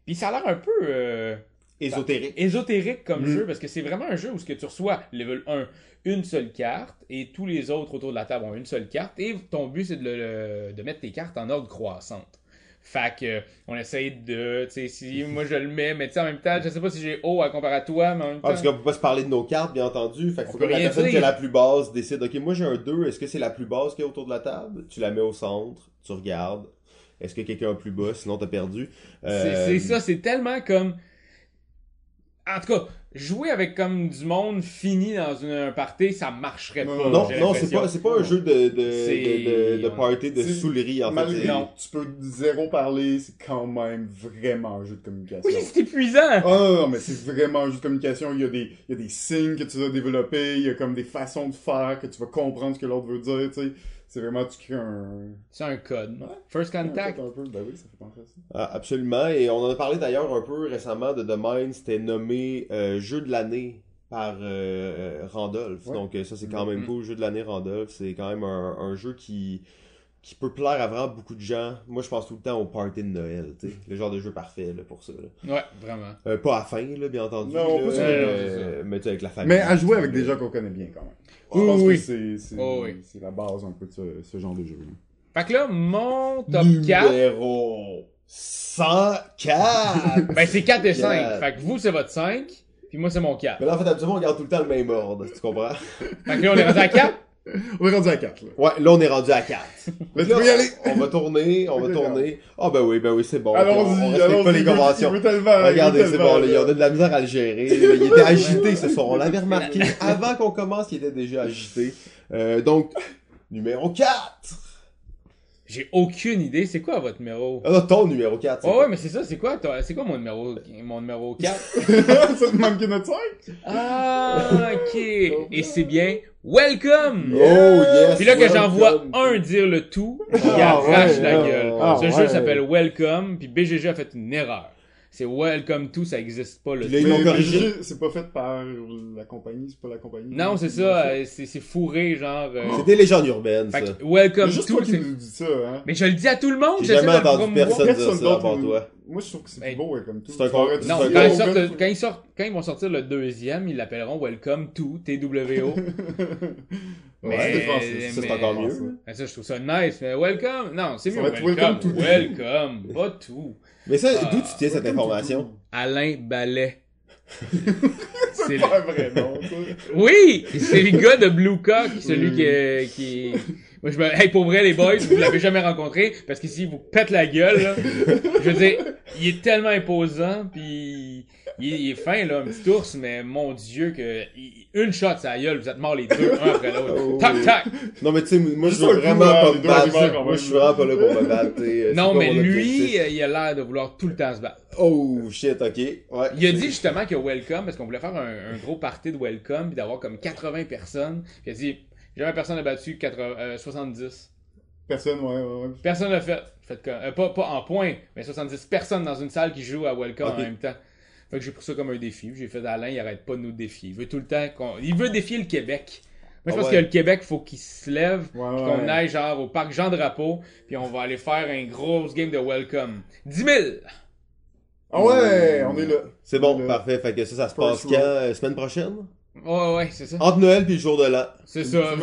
Puis ça a l'air un peu euh, Ésotérique. ésotérique comme Mm. jeu parce que c'est vraiment un jeu où ce que tu reçois level 1 une seule carte et tous les autres autour de la table ont une seule carte et ton but c'est de, de mettre tes cartes en ordre croissante. Fait que on essaye de, tu sais, si moi je le mets, mais tu sais en même temps, je sais pas si j'ai haut à comparer à toi, mais en même Ah, temps. parce qu'on peut pas se parler de nos cartes, bien entendu. Fait On faut que la personne dire. qui a la plus basse décide, OK, moi j'ai un 2, est-ce que c'est la plus basse qui est autour de la table? Tu la mets au centre, tu regardes. Est-ce que quelqu'un a plus bas? Sinon, t'as perdu. Euh, c'est ça, c'est tellement comme. En tout cas, jouer avec comme du monde fini dans une, un party, ça marcherait pas. Non, Non, c'est pas, c'est pas un jeu de, de, de, de, de party de soulerie, en fait. tu peux zéro parler, c'est quand même vraiment un jeu de communication. Oui, c'est épuisant! Ah non, non, mais c'est vraiment un jeu de communication. Il y, a des, il y a des signes que tu dois développer, il y a comme des façons de faire que tu vas comprendre ce que l'autre veut dire, tu sais. C'est vraiment, tu crées un... C'est un code. Ouais. First contact. Un peu, ben oui, ça fait penser à ça. Ah, absolument. Et on en a parlé d'ailleurs un peu récemment de The Mind. C'était nommé euh, jeu de l'année par euh, Randolph. Ouais. Donc euh, ça, c'est quand même Mhm. cool. Jeu de l'année Randolph. C'est quand même un, un jeu qui, qui peut plaire à vraiment beaucoup de gens. Moi, je pense tout le temps au party de Noël. tu sais. Le genre de jeu parfait là, pour ça. là. Ouais, vraiment. Euh, pas à la fin, là, bien entendu. Non, là, pas euh, mais tu sais, avec la famille. Mais à jouer avec des gens qu'on connaît bien, quand même. Oui, je pense oui. que c'est, Oh, oui. c'est la base un peu de ce, ce genre de jeu. là. Fait que là, mon top 4, Numéro 104! ben c'est 4 et 5. Quatre. Fait que vous, c'est votre 5, puis moi, c'est mon 4. Mais là, en fait, habituellement, on garde tout le temps le même ordre. Tu comprends? Fait que là, on est rendu à 4. On est rendu à 4, là. Ouais, là, on est rendu à 4. Là, tu peux y aller! On va tourner, on va tourner. Ah ben oui, ben oui, c'est bon. on, on Allons-y, respecte allons-y. pas les il conventions. il il Regardez, c'est bon, là, là. on a de la misère à le gérer. Il était agité ce soir. On l'avait remarqué avant qu'on commence, il était déjà agité. Euh, donc, numéro 4. J'ai aucune idée. C'est quoi votre numéro? Ah non, ton numéro 4. Ouais, ouais, mais c'est ça, c'est quoi, toi? C'est quoi mon numéro, mon numéro 4? ça te manque notre 5? Ah, ok. Et c'est bien Welcome! Oh yes. Puis là que j'en vois welcome. un dire le tout, il Ah, arrache ouais, la ouais. gueule. Ah, Ce ouais. jeu s'appelle Welcome, puis BGG a fait une erreur. C'est Welcome to, ça existe pas là, tout. Ils l'ont Mais corrigé. C'est pas fait par la compagnie, c'est pas la compagnie. Non, c'est ça, euh, c'est fourré, genre. euh, C'était légende urbaine, ça. Fait que Welcome juste to, toi qui c'est. nous dis ça, hein. Mais je le dis à tout le monde, J'ai jamais entendu personne dire Personne ça avant toi. Moi, je trouve que c'est Ben, beau, comme tout. c'est un con- Non, quand un ils, sortent, quand, ils sortent, quand ils vont sortir le deuxième, ils l'appelleront Welcome to TWO. Ouais, c'est français. Ça, c'est mais- encore mieux. Mais ça, je trouve ça nice, mais Welcome, non, c'est mieux Welcome. welcome to. Welcome, pas tout. Mais ça, Ah. d'où tu tiens cette information? Alain Ballet. C'est le- pas un vrai nom, ça. Oui, c'est le gars de Blue Cock, celui qui, qui. Moi, je me. Hey, pour vrai, les boys, vous l'avez jamais rencontré, parce qu'ici, il vous pète la gueule, là. Je veux dire, il est tellement imposant, puis il, il est fin, là, un petit ours, mais mon dieu, que il- une shot, ça gueule, vous êtes morts les deux, un après l'autre. Oh, tac, oui. tac! Non, mais tu sais, moi je veux vraiment là, pas me battre. Moi je suis vraiment pas là pour me battre. tu sais, c'est Non, mais lui, euh, il a l'air de vouloir tout le temps se battre. Oh shit, ok. Ouais. Il a dit justement que welcome, parce qu'on voulait faire un, un gros party de welcome, puis d'avoir comme 80 personnes. Puis il a dit, jamais personne n'a battu 80, euh, 70. Personne, ouais, ouais, ouais. Personne l'a fait. fait comme, euh, pas, pas en points, mais 70 personnes dans une salle qui joue à welcome en même temps. Fait que j'ai pris ça comme un défi. J'ai fait Alain, il arrête pas de nous défier. Il veut tout le temps qu'on. Il veut défier le Québec. Moi, je Ah pense ouais. que le Québec, faut qu'il se lève, Ouais, qu'on aille genre au parc Jean Drapeau, puis on va aller faire un gros game de welcome. 10 000! Ah ouais, on est là. C'est bon, parfait. Fait que ça, ça se passe quand? euh, Semaine prochaine? Ouais, ouais, c'est ça. Entre Noël puis le jour de l'an. C'est ça. Euh,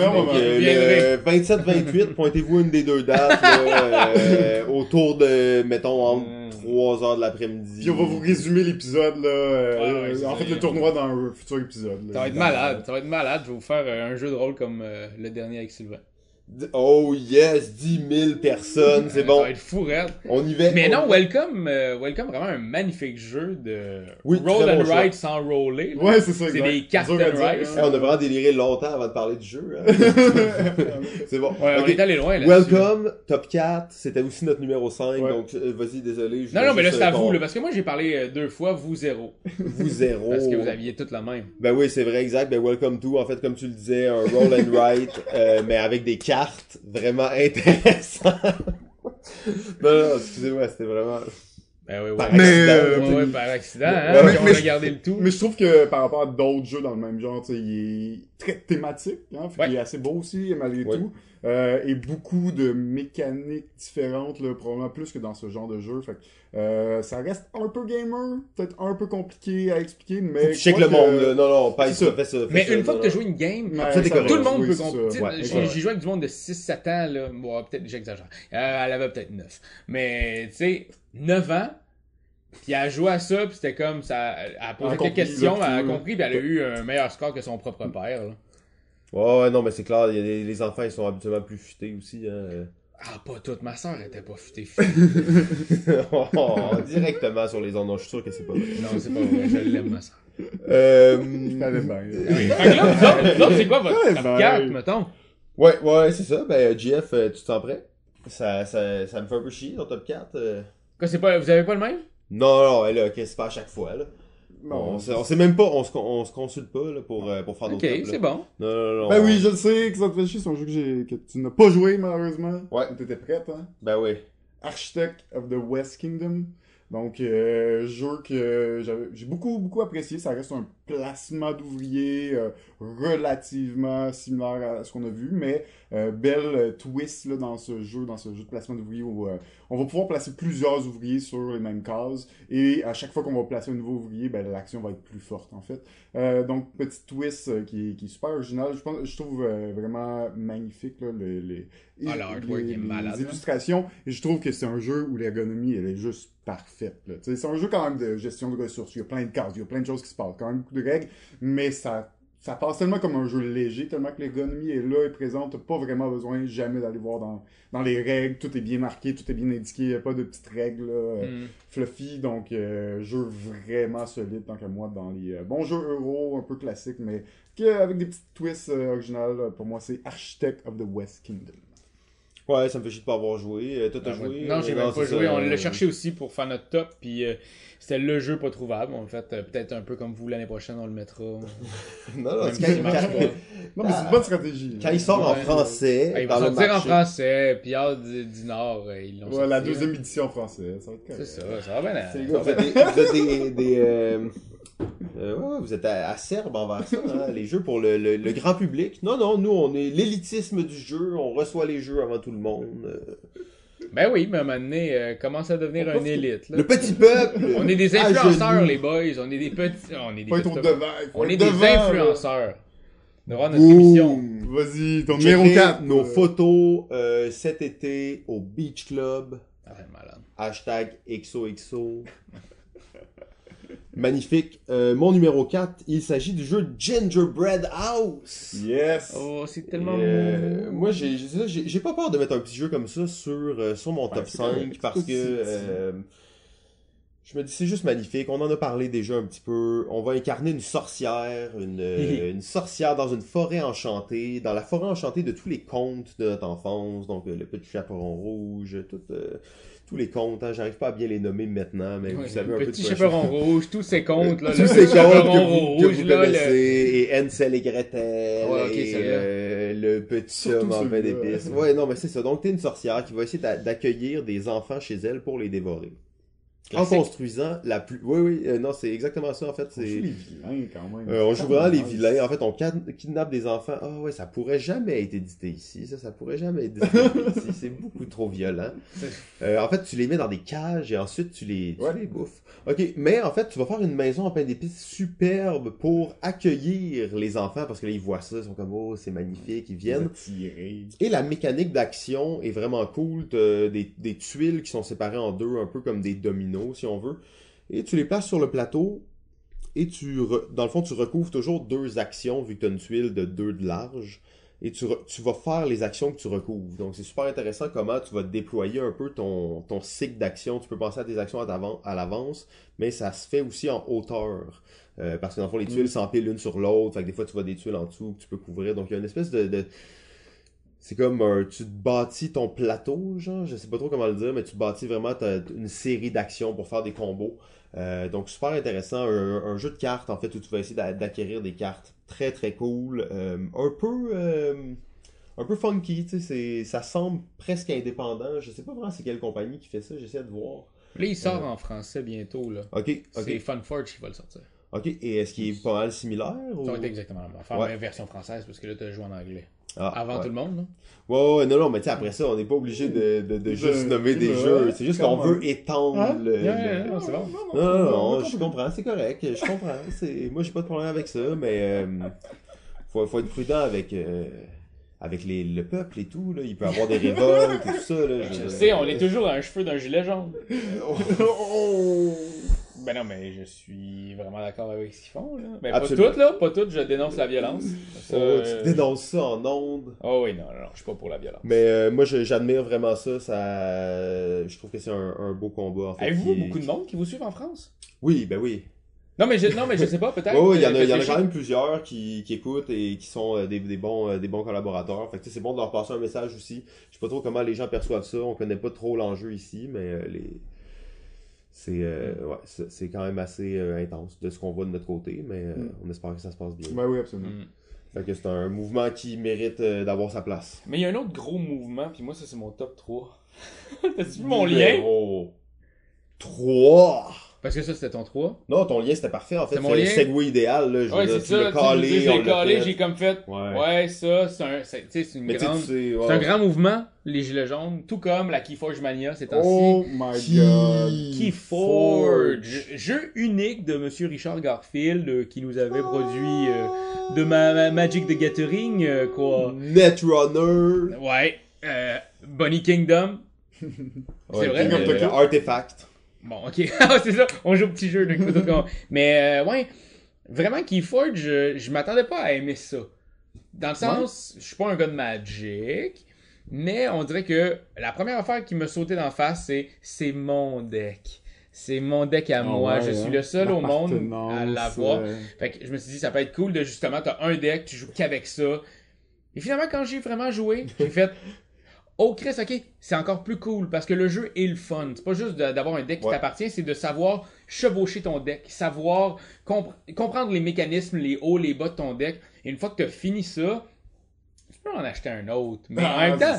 viendrez. le 27-28, pointez-vous une des deux dates, là, euh, autour de, mettons, entre Mm. 3 heures de l'après-midi. Puis on va vous résumer l'épisode, là. euh, Ouais, ouais, c'est en fait, le tournoi dans un futur épisode. là. Ça va être malade, ça va être malade. Je vais vous faire euh, un jeu de rôle comme euh, le dernier avec Sylvain. Oh yes, 10 000 personnes, c'est Ça bon. va être fou, raide. On y va. Mais on- non, Welcome, euh, Welcome, vraiment un magnifique jeu de Oui, roll and bon choix. write sans roller. là. Ouais, c'est ça, C'est des cartes and hein. on a vraiment déliré longtemps avant de parler du jeu. hein. c'est bon. Ouais, on Ok. est allé loin là. Welcome, top 4, c'était aussi notre numéro 5, Ouais. donc euh, vas-y, désolé. je Non, non, mais là, c'est à euh, vous, là, parce que moi, j'ai parlé deux fois, vous zéro. Vous zéro. Parce que vous aviez toutes la même. Ben oui, c'est vrai, exact. Ben Welcome to, en fait, comme tu le disais, un roll and write, euh, mais avec des cartes vraiment intéressantes. non, non, excusez-moi, c'était vraiment... Ben oui, ouais. Par Mais, accident, euh, Ouais, par accident, hein. Puis on mais a je- gardé le tout. Mais je trouve que par rapport à d'autres jeux dans le même genre, tu sais, il est très thématique, hein, fait Ouais. qu'il est assez beau aussi, malgré Ouais. tout. Euh, et beaucoup de mécaniques différentes, là, probablement plus que dans ce genre de jeu. Fait que, euh, ça reste un peu gamer, peut-être un peu compliqué à expliquer, mais... Faut que tu quoi le que- monde, là. Non, non, pas ça, ça. fais ça. Mais ça, une fois non, que tu as joué une game, Ouais, ça, correct. tout le monde oui, peut comprendre. j'ai joué avec du monde de 6-7 ans, là. Bon, peut-être j'exagère. Euh, elle avait peut-être 9. Mais, tu sais, 9 ans, puis elle a joué à ça, puis c'était comme, ça, elle a posé quelques questions, elle a compris, puis elle a eu un meilleur score que son propre père, là. Ouais, ouais, non, mais c'est clair, y a les enfants, ils sont habituellement plus futés aussi, hein. Ah, pas toute. Ma soeur était pas futée. Oh, directement sur les ondes, non, je suis sûr que c'est pas vrai. non, c'est pas vrai. Je l'aime, ma soeur. Euh... Oui. Fait que là, c'est quoi votre Ouais, top ben, 4, mettons? Ouais, ouais, c'est ça. Ben, GF, euh, tu te sens prêt? Ça, ça, ça me fait un peu chier, ton top 4. euh. Quoi, c'est pas, vous avez pas le même? Non, non, là, qu'est-ce qui se fait à chaque fois, là? On, sait, on sait même pas, on se, on se consulte pas, là, pour, euh, pour faire nos Ok, c'est bon. Non, non, non. Ben on- oui, je le sais que ça te fait chier, c'est un jeu que, j'ai, que tu n'as pas joué, malheureusement. Ouais. T'étais prête, hein? Ben oui. Architect of the West Kingdom. Donc, euh, jeu que j'ai beaucoup, beaucoup apprécié. Ça reste un placement d'ouvriers euh, relativement similaire à ce qu'on a vu, mais euh, belle euh, twist là, dans ce jeu, dans ce jeu de placement d'ouvriers où euh, on va pouvoir placer plusieurs ouvriers sur les mêmes cases et à chaque fois qu'on va placer un nouveau ouvrier, ben, l'action va être plus forte en fait. Euh, donc, petit twist euh, qui, qui est super original. Je, pense, je trouve euh, vraiment magnifique là, les, les, Ah, les- est les malade, hein. illustrations. Et je trouve que c'est un jeu où l'ergonomie, elle est juste parfaite. C'est un jeu quand même de gestion de ressources. Il y a plein de cases, il y a plein de choses qui se passent, quand même de règles, mais ça, ça passe tellement comme un jeu léger, tellement que l'ergonomie est là et présente. T'as pas vraiment besoin jamais d'aller voir dans, dans les règles. Tout est bien marqué, tout est bien indiqué. A pas de petites règles là, euh, Hmm. fluffy. Donc, euh, jeu vraiment solide, tant qu'à moi, dans les euh, bons jeux euro, un peu classiques, mais que, avec des petites twists euh, originales. Pour moi, c'est Architect of the West Kingdom. Ouais, ça me fait chier de pas avoir joué. Euh, Toi, t'as Ah, joué? Non, j'ai Euh, même pas joué. ça, On euh, l'a cherché aussi pour faire notre top, puis euh, c'était le jeu pas trouvable. En fait, euh, peut-être un peu comme vous l'année prochaine, on le mettra. Non, non, c'est si marche pas. Non, mais c'est une bonne stratégie. quand il sort en Ouais. français, Ah, il va le sortir en français, Pierre du, du Nord, euh, ils l'ont Ouais, la sorti, deuxième hein. édition en français. Ça va être C'est ça, ça va bien. C'est Vous êtes des, vous êtes des, des, euh, ouais, vous êtes acerbe envers ça, hein, les jeux pour le, le, le grand public. Non, non, nous, on est l'élitisme du jeu, on reçoit les jeux avant tout le monde. euh. Ben oui, mais à un moment donné, euh, commence à devenir un élite. là. Le petit peuple! On est des influenceurs, les boys. On est des petits. On est des petits- devant. On est des devant, influenceurs. Devant notre émission. Vas-y, ton numéro 4. nos photos euh, cet été au Beach Club. Ah, malade. Hashtag XOXO. Magnifique. Euh, mon numéro 4, il s'agit du jeu Gingerbread House. Yes. Oh, c'est tellement Euh, moi, j'ai j'ai- j'ai- pas peur de mettre un petit jeu comme ça sur, euh, sur mon top c'est 5 correct. parce que euh, Je me dis, c'est juste magnifique. On en a parlé déjà un petit peu. On va incarner une sorcière, une, euh, une sorcière dans une forêt enchantée, dans la forêt enchantée de tous les contes de notre enfance. Donc, euh, le petit chaperon rouge, tout, euh, tous les contes. Hein. J'arrive pas à bien les nommer maintenant, mais vous savez un peu de petit quoi je- chaperon rouge, tous ces contes, là. tous ces petit contes que chaperon vous, que rouge, vous là, le- et Hansel et Gretel, Ouais, et euh, le petit homme en pain d'épices. Ouais, non, mais c'est ça. Donc, t'es une sorcière qui va essayer d'a- d'accueillir des enfants chez elle pour les dévorer. En construisant la plus... Oui, oui, euh, non, c'est exactement ça, en fait. On joue les vilains quand même. Euh, on joue vraiment les vilains. En fait, on can- kidnappe des enfants. Ah ouais, ça pourrait jamais être édité ici. Ça, ça pourrait jamais être édité ici. C'est beaucoup trop violent. Euh, en fait, tu les mets dans des cages et ensuite tu les, tu Ouais. les bouffes. Ok, mais en fait, tu vas faire une maison en pain d'épices superbe pour accueillir les enfants parce que là, ils voient ça, ils sont comme oh, c'est magnifique, ils viennent. Et la mécanique d'action est vraiment cool. Des, des tuiles qui sont séparées en deux, un peu comme des dominos, si on veut. Et tu les places sur le plateau. Et tu, re- dans le fond, tu recouvres toujours deux actions, vu que tu as une tuile de deux de large. Et tu, re- tu vas faire les actions que tu recouvres. Donc, c'est super intéressant comment tu vas déployer un peu ton, ton cycle d'action. Tu peux penser à tes actions à, l'avance, mais ça se fait aussi en hauteur. Euh, parce que dans le fond, les tuiles s'empilent l'une sur l'autre. Fait que des fois, tu vois des tuiles en dessous que tu peux couvrir. Donc, il y a une espèce de... de- c'est comme un, tu te bâtis ton plateau, genre, je sais pas trop comment le dire, mais tu te bâtis vraiment ta- une série d'actions pour faire des combos. Euh, donc super intéressant, un, un jeu de cartes en fait où tu vas essayer d'a- d'acquérir des cartes très très cool, euh, un peu euh, un peu funky, tu sais, c'est- ça semble presque indépendant. Je sais pas vraiment c'est quelle compagnie qui fait ça, j'essaie de voir. Là, il sort en français bientôt, là. Ok, C'est ok, Funforge qui va le sortir. ok. Et est-ce qu'il est pas mal similaire ou... Ça va être exactement la même affaire, Ouais. mais version française, parce que là, t'as joué en anglais. Ah, Avant ouais. tout le monde, là. Ouais, ouais, non, non, mais tu sais, après ça, on n'est pas obligé de, de, de juste De- nommer des de- jeux. C'est juste qu'on veut étendre Hein? le. Non, c'est bon. Non, non, non, je comprends, c'est correct, je comprends. C'est... Moi, j'ai pas de problème avec ça, mais euh, faut, faut être prudent avec, euh, avec les, le peuple et tout. Là. Il peut y avoir des révoltes et tout ça. Là, Je sais, on est toujours à un cheveu d'un gilet jaune. Oh. Ben non, mais je suis vraiment d'accord avec ce qu'ils font, là. Ben pas toutes, là. Pas toutes, je dénonce la violence. Ça, Oh, euh, tu dénonces ça en ondes. Oh oui, non, non, non, je suis pas pour la violence. Mais euh, moi, j'admire vraiment ça. ça. Je trouve que c'est un, un beau combat. En fait, Avez-vous est- beaucoup de monde qui vous suivent en France? Oui, ben oui. Non, mais je, non, mais je sais pas, peut-être. Oui, il y en a, euh, y en a quand même plusieurs qui, qui écoutent et qui sont euh, des, des bons, euh, des bons collaborateurs. Fait que c'est bon de leur passer un message aussi. Je sais pas trop comment les gens perçoivent ça. On connaît pas trop l'enjeu ici, mais euh, les... c'est euh, ouais, c'est c'est quand même assez euh, intense de ce qu'on voit de notre côté, mais euh, Mm. on espère que ça se passe bien. Ben oui, absolument. Mm. Fait que c'est un mouvement qui mérite euh, d'avoir sa place. Mais il y a un autre gros mouvement, puis moi, ça, c'est mon top 3. T'as-tu vu mon lien? Numéro 3! Parce que ça, c'était ton 3. Non, ton lien c'était parfait en fait. C'est mon C'est le lien? segway idéal. Là, je Ouais, c'est tu l'as ça. tu sais, calé, je l'ai j'ai comme fait. Ouais. Ouais, ça, c'est un, c'est, tu sais, c'est une Mais tu sais, grande. tu sais, C'est un grand mouvement, les Gilets jaunes, tout comme la Keyforge Mania ces temps-ci. Oh my god. Keyforge, jeu unique de Monsieur Richard Garfield euh, qui nous avait produit euh, de ma, ma- Magic the Gathering, euh, quoi. Netrunner. Ouais, euh, Bunny Kingdom. Ouais, vrai, King of mais- Tokyo. Artefact. Bon, ok, Ah, c'est ça, on joue au petit jeu. Mais euh, ouais, vraiment Keyforge, je, je m'attendais pas à aimer ça. Dans le sens, je suis pas un gars de Magic, mais on dirait que la première affaire qui me sautait d'en face, c'est c'est mon deck. C'est mon deck à Ah moi. ouais, je suis hein. le seul au monde à l'avoir. euh, Fait que je me suis dit, ça peut être cool de justement, t'as un deck, tu joues qu'avec ça. Et finalement, quand j'ai vraiment joué, j'ai fait, oh Chris, ok, c'est encore plus cool parce que le jeu est le fun. C'est pas juste d'avoir un deck qui Ouais. t'appartient, c'est de savoir chevaucher ton deck, savoir compre- comprendre les mécanismes, les hauts, les bas de ton deck. Et une fois que t'as fini ça, tu peux en acheter un autre. Mais en ah, même temps,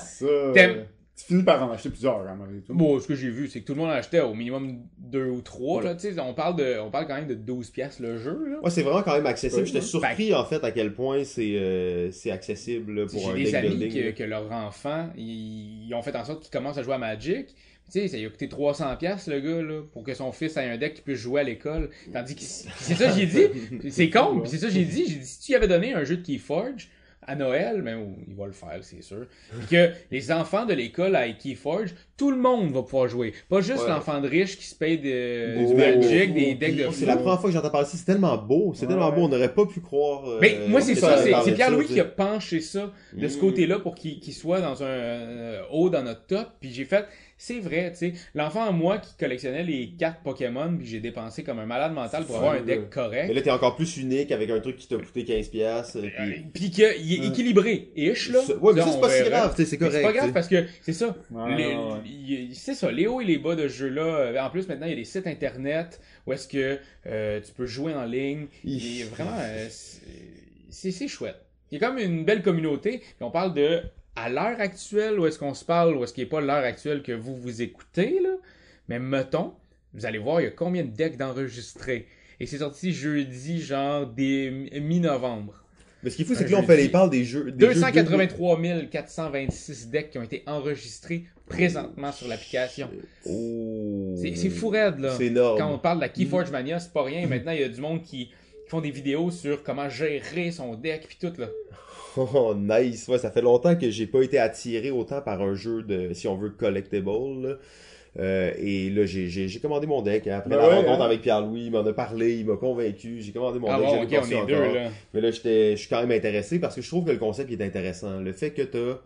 Tu finis par en acheter plusieurs, hein, malgré tout. Bon, ce que j'ai vu, c'est que tout le monde en achetait au minimum deux ou trois. Là, tu sais, on parle de, on parle quand même de 12 pièces le jeu. Là. Ouais, c'est vraiment quand même accessible. J'étais surpris en fait à quel point c'est euh, c'est accessible pour J'ai un des deck amis que, leurs enfants, ils, ils ont fait en sorte qu'ils commencent à jouer à Magic. Tu sais, ça lui a coûté 300$ piastres, le gars, là, pour que son fils ait un deck qui puisse jouer à l'école. Tandis que c'est ça que j'ai dit. C'est con, c'est ça que j'ai dit. J'ai dit, si tu lui avais donné un jeu de Keyforge à Noël, ben, oh, il va le faire, c'est sûr. Puis que les enfants de l'école à Keyforge, tout le monde va pouvoir jouer. Pas juste Ouais. l'enfant de riche qui se paye de, Oh, du Magic, oh, des decks de oh, C'est la première fois que j'entends parler de ça, c'est tellement beau, c'est Ouais. tellement beau, on n'aurait pas pu croire. euh, Mais moi, c'est ça, c'est Pierre-Louis qui a penché ça de ce Mm. côté-là pour qu'il qu'il soit dans un euh, haut dans notre top. Puis j'ai fait, c'est vrai, tu sais, l'enfant en moi qui collectionnait les cartes Pokémon, puis j'ai dépensé comme un malade mental pour avoir un deck là. correct. Mais là, t'es encore plus unique avec un truc qui t'a coûté 15$. piastres, Euh, puis... Puis qu'il est équilibré. Ish, là. Ouais, mais ça, c'est pas si grave, tu sais, c'est correct. C'est pas grave parce que c'est ça. Ouais, ouais, ouais. il- C'est ça, les hauts et les bas de ce jeu-là. euh, En plus, maintenant, il y a des sites internet où est-ce que euh, tu peux jouer en ligne. Hi. Et vraiment, euh, c'est chouette. Il y a comme une belle communauté. Puis on parle de à l'heure actuelle, où est-ce qu'on se parle, ou est-ce qu'il n'est pas l'heure actuelle que vous vous écoutez, là. Mais mettons, vous allez voir, il y a combien de decks d'enregistrés? Et c'est sorti jeudi, genre mi-novembre. Mais ce qui est fou, c'est que là, on fait les parles des jeux. Des jeux 283 426 decks qui ont été enregistrés présentement sur l'application. Oh. C'est c'est fou raide, là. C'est énorme. Quand on parle de la Keyforge Mania, c'est pas rien. Maintenant, il y a du monde qui, qui font des vidéos sur comment gérer son deck puis tout, là. Oh, nice. Ouais, ça fait longtemps que j'ai pas été attiré autant par un jeu de, si on veut, collectible. là. Euh, et là, j'ai- j'ai j'ai commandé mon deck. Après Ben la ouais, rencontre hein. avec Pierre-Louis, il m'en a parlé, il m'a convaincu. J'ai commandé mon Ah deck. bon, on est deux, là. Mais là, j'étais, je suis quand même intéressé parce que je trouve que le concept est intéressant. Le fait que t'as.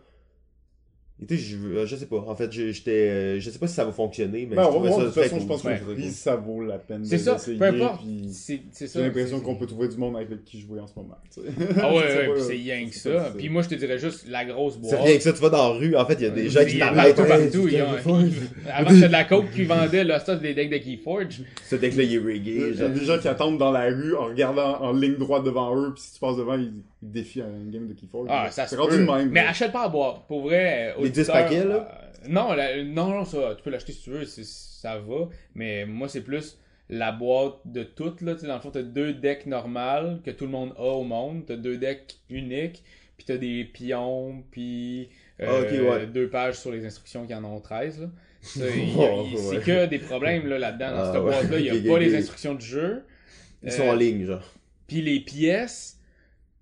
Et tu sais, je, euh, je sais pas. En fait, je- j'étais, euh, je sais pas si ça va fonctionner, mais Ben, je on va trouvais ça de toute façon, je pense Ouais. que le prix, ça vaut la peine C'est de ça, l'essayer, peu importe. C'est c'est. J'ai l'impression c'est- qu'on peut trouver du monde avec qui jouer en ce moment. tu sais. Ah ouais, C'est ouais, puis c'est rien que c'est ça. Puis moi, je te dirais juste la grosse C'est boîte. rien que ça, tu vas dans la rue, en fait, il y a des gens Il qui t'arrêtent. partout, Avant, c'était de la coke qui vendait, là, ça, c'est des decks de Keyforge. Ce deck-là, il est Il riggé. y a des gens qui attendent dans la rue en regardant en ligne droite devant eux, puis si tu passes devant, ils, ils défient un game de Keyforge. Ah, ça se C'est rendu même. Mais là. achète pas à boire. Pour vrai, euh, Les 10 auditeur, paquets, là? euh, non, la- non, non, ça, tu peux l'acheter si tu veux, ça va. Mais moi, c'est plus la boîte de toutes, là. Tu dans le fond, t'as deux decks normales que tout le monde a au monde. T'as deux decks uniques. Puis t'as des pions, puis euh, Ah, ok, ouais. deux pages sur les instructions qui en ont 13, là. Ça, il y a- Oh, il- c'est ouais. que des problèmes, là, là-dedans. Dans Ah, cette ouais. boîte-là, il n'y a pas les instructions de jeu. Ils sont Euh, en ligne, genre. Puis les pièces,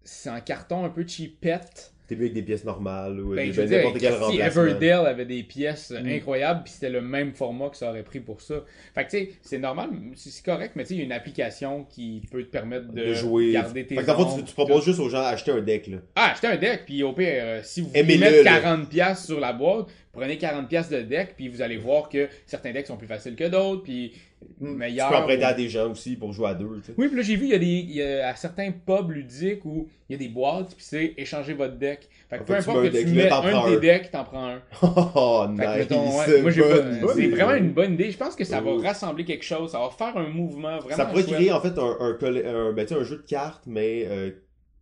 c'est en carton un peu cheapette. T'es mieux avec des pièces normales ou Ben, des- je veux ben, dire, n'importe quel si. Everdell avait des pièces Mm. incroyables, puis c'était le même format que ça aurait pris pour ça. Fait que, tu sais, c'est normal, c'est correct, mais tu sais, il y a une application qui peut te permettre de, de jouer. garder tes Fait que fond, tu, tu proposes juste aux gens d'acheter un deck, là. Ah, achetez un deck, puis au pire, euh, si vous voulez mettre là. 40$ piastres sur la boîte, prenez 40$ piastres de deck, puis vous allez voir que certains decks sont plus faciles que d'autres, puis Mm. Tu peux en prêter ou- à des gens aussi pour jouer à deux. Oui, puis là, j'ai vu, il y, a des, il y a à certains pubs ludiques où il y a des boîtes, puis c'est échanger votre deck. Fait que En peu fait, importe que un tu mets un prends de tes un. decks, t'en prends un. Oh, Fait que, mettons, nice. ouais, moi, j'ai pas- bonne c'est vraiment une bonne idée. Je pense que ça va Oh. rassembler quelque chose, ça va faire un mouvement vraiment Ça pourrait chouette. créer en fait un, un, un, ben, un jeu de cartes, mais euh,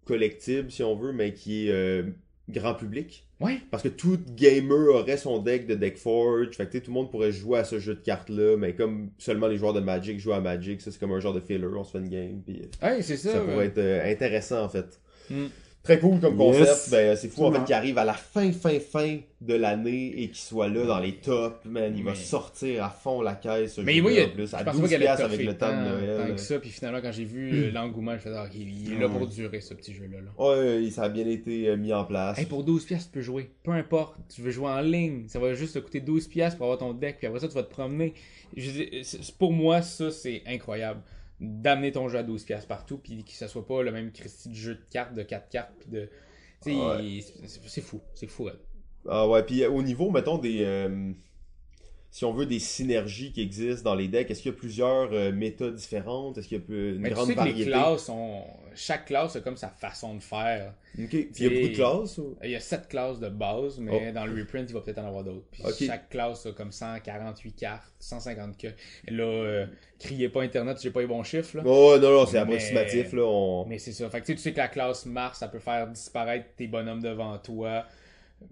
collectible si on veut, mais qui est euh, grand public. Ouais. Parce que tout gamer aurait son deck de deck forge. Fait que tout le monde pourrait jouer à ce jeu de cartes-là, mais comme seulement les joueurs de Magic jouent à Magic, ça c'est comme un genre de filler, on se fait une game. Puis, Ouais, c'est ça. ça ouais. pourrait être euh, intéressant en fait. Mm. Très cool comme concept. Yes. Ben, c'est fou en fait qu'il arrive à la fin, fin, fin de l'année et qu'il soit là dans les tops. Man, il va Mais- sortir à fond la caisse. Mais a- en plus, à pensais 12 pas qu'elle piastres avec le temps de Noël. tant que ça, puis finalement, quand j'ai vu euh, l'engouement, je me suis dit, ah, il est là pour durer, ce petit jeu-là. là. Ouais, ça a bien été euh, mis en place. Hey, pour 12 pièces, tu peux jouer. Peu importe, tu veux jouer en ligne, ça va juste te coûter 12 pièces pour avoir ton deck, puis après ça, tu vas te promener. Je dis, c'est- pour moi, ça, c'est incroyable. D'amener ton jeu à 12 pièces partout, puis que ça soit pas le même Christy de jeu de cartes, de 4 cartes, puis de... Tu sais, Ouais. il- c'est fou, c'est fou. ouais. Ah ouais, puis au niveau, mettons, des... euh, si on veut des synergies qui existent dans les decks, est-ce qu'il y a plusieurs euh, méthodes différentes? Est-ce qu'il y a une Mais tu grande sais que variété? les classes ont... Chaque classe a comme sa façon de faire. Ok. Puis il y a beaucoup de classes? ou- Il y a 7 classes de base, mais dans le reprint, il va peut-être en avoir d'autres. Puis Oh. Chaque classe a comme 148 cartes, 150 que. Là, euh, criez pas Internet, j'ai pas les bons chiffres. Là. Oh non, non, c'est Mais- approximatif, là. On... Mais c'est ça. Fait que tu sais, tu sais que la classe Mars, ça peut faire disparaître tes bonhommes devant toi.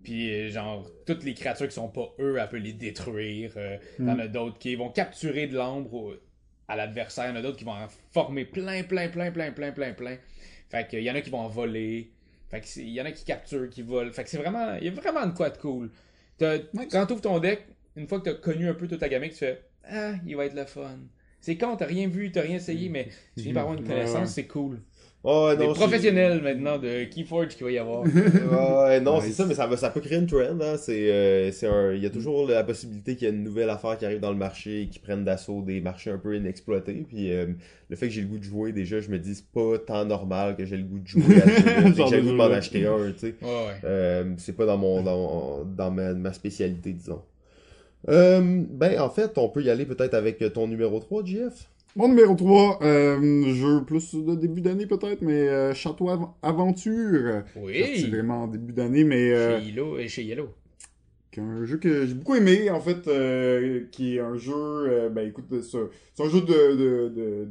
Puis, euh, genre, toutes les créatures qui sont pas eux, elle peut les détruire. Euh, T'en as d'autres qui vont capturer de l'ombre à l'adversaire. Il y en a d'autres qui vont en former plein, plein, plein, plein, plein, plein, plein. Fait que, il y en a qui vont en voler. Fait que, c'est- il y en a qui capturent, qui volent. Fait que c'est vraiment, il y a vraiment de quoi de cool. T'as- Quand tu ouvres ton deck, une fois que tu as connu un peu toute ta gamme, tu fais Ah, il va être le fun. C'est con, t'as rien vu, t'as rien essayé, mais tu finis par avoir une Ouais, connaissance, ouais. c'est cool. Oh, Des professionnels maintenant de Keyforge qu'il va y avoir. Ouais, non, c'est ça, mais ça, va, ça peut créer une trend. Hein. C'est, euh, c'est un, il y a toujours la possibilité qu'il y ait une nouvelle affaire qui arrive dans le marché et qui prenne d'assaut des marchés un peu inexploités. Puis euh, le fait que j'ai le goût de jouer, déjà, je me dis, c'est pas tant normal que j'ai le goût de jouer à Genre j'ai le goût de m'en acheter un, tu sais. Ouais, ouais. Euh, c'est pas dans mon dans, dans ma, ma spécialité, disons. Euh, ben, en fait, on peut y aller peut-être avec ton numéro 3, JF. Mon numéro 3, euh, jeu plus de début d'année peut-être, mais euh, Château Av- Aventure. Oui. vraiment en début d'année, mais euh, Chez Yellow. euh, Chez Yellow. un jeu que j'ai beaucoup aimé, en fait, euh, qui est un jeu, euh, ben écoute, c'est un- c'est un jeu de, de, de-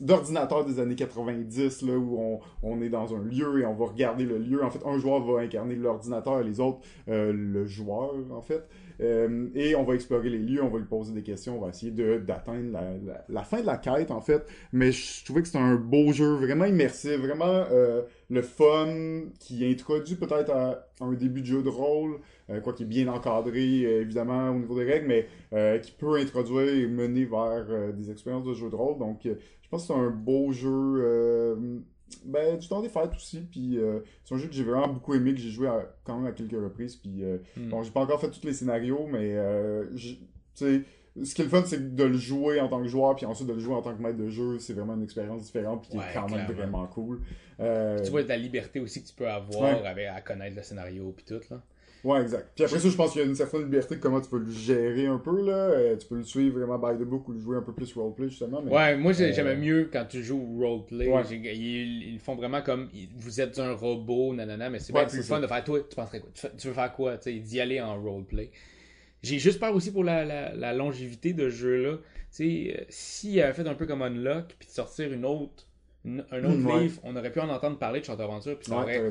d'ordinateur des années 90, là, où on, on est dans un lieu et on va regarder le lieu. En fait, un joueur va incarner l'ordinateur et les autres, euh, le joueur, en fait. Euh, et on va explorer les lieux, on va lui poser des questions, on va essayer d'atteindre la, la, fin de la quête, en fait. Mais je trouvais que c'était un beau jeu, vraiment immersif, vraiment euh, le fun, qui introduit peut-être à un début de jeu de rôle, euh, quoi qui est bien encadré, euh, évidemment, au niveau des règles, mais qui peut introduire et mener vers des expériences de jeu de rôle. Donc, je pense que c'est un beau jeu ben, du temps des fêtes aussi. Puis, euh, c'est un jeu que j'ai vraiment beaucoup aimé, que j'ai joué à- quand même à quelques reprises. Puis, euh, Hmm. bon, j'ai pas encore fait tous les scénarios, mais euh, sais, ce qui est le fun, c'est de le jouer en tant que joueur, puis ensuite de le jouer en tant que maître de jeu. C'est vraiment une expérience différente, puis qui Ouais, est quand même vraiment cool. Euh, Tu vois la liberté aussi que tu peux avoir Ouais. avec, à connaître le scénario puis tout là. Ouais, exact. Puis après ça, je pense qu'il y a une certaine liberté de comment tu peux le gérer un peu, là. Euh, tu peux le suivre vraiment by the book ou le jouer un peu plus roleplay, justement. Mais... Ouais, moi euh, j'aimais mieux quand tu joues roleplay. Ouais. Ils, ils font vraiment comme vous êtes un robot, nanana, mais c'est Ouais, bien plus fun de faire toi, tu penserais quoi? Tu, veux faire quoi? Tu d'y aller en roleplay. J'ai juste peur aussi pour la, la, la longévité de ce jeu-là. Tu sais, euh, s'il avait fait un peu comme Unlock, puis de sortir une autre, une- un autre Mm, ouais. livre, on aurait pu en entendre parler de Chante Aventure, puis ça aurait.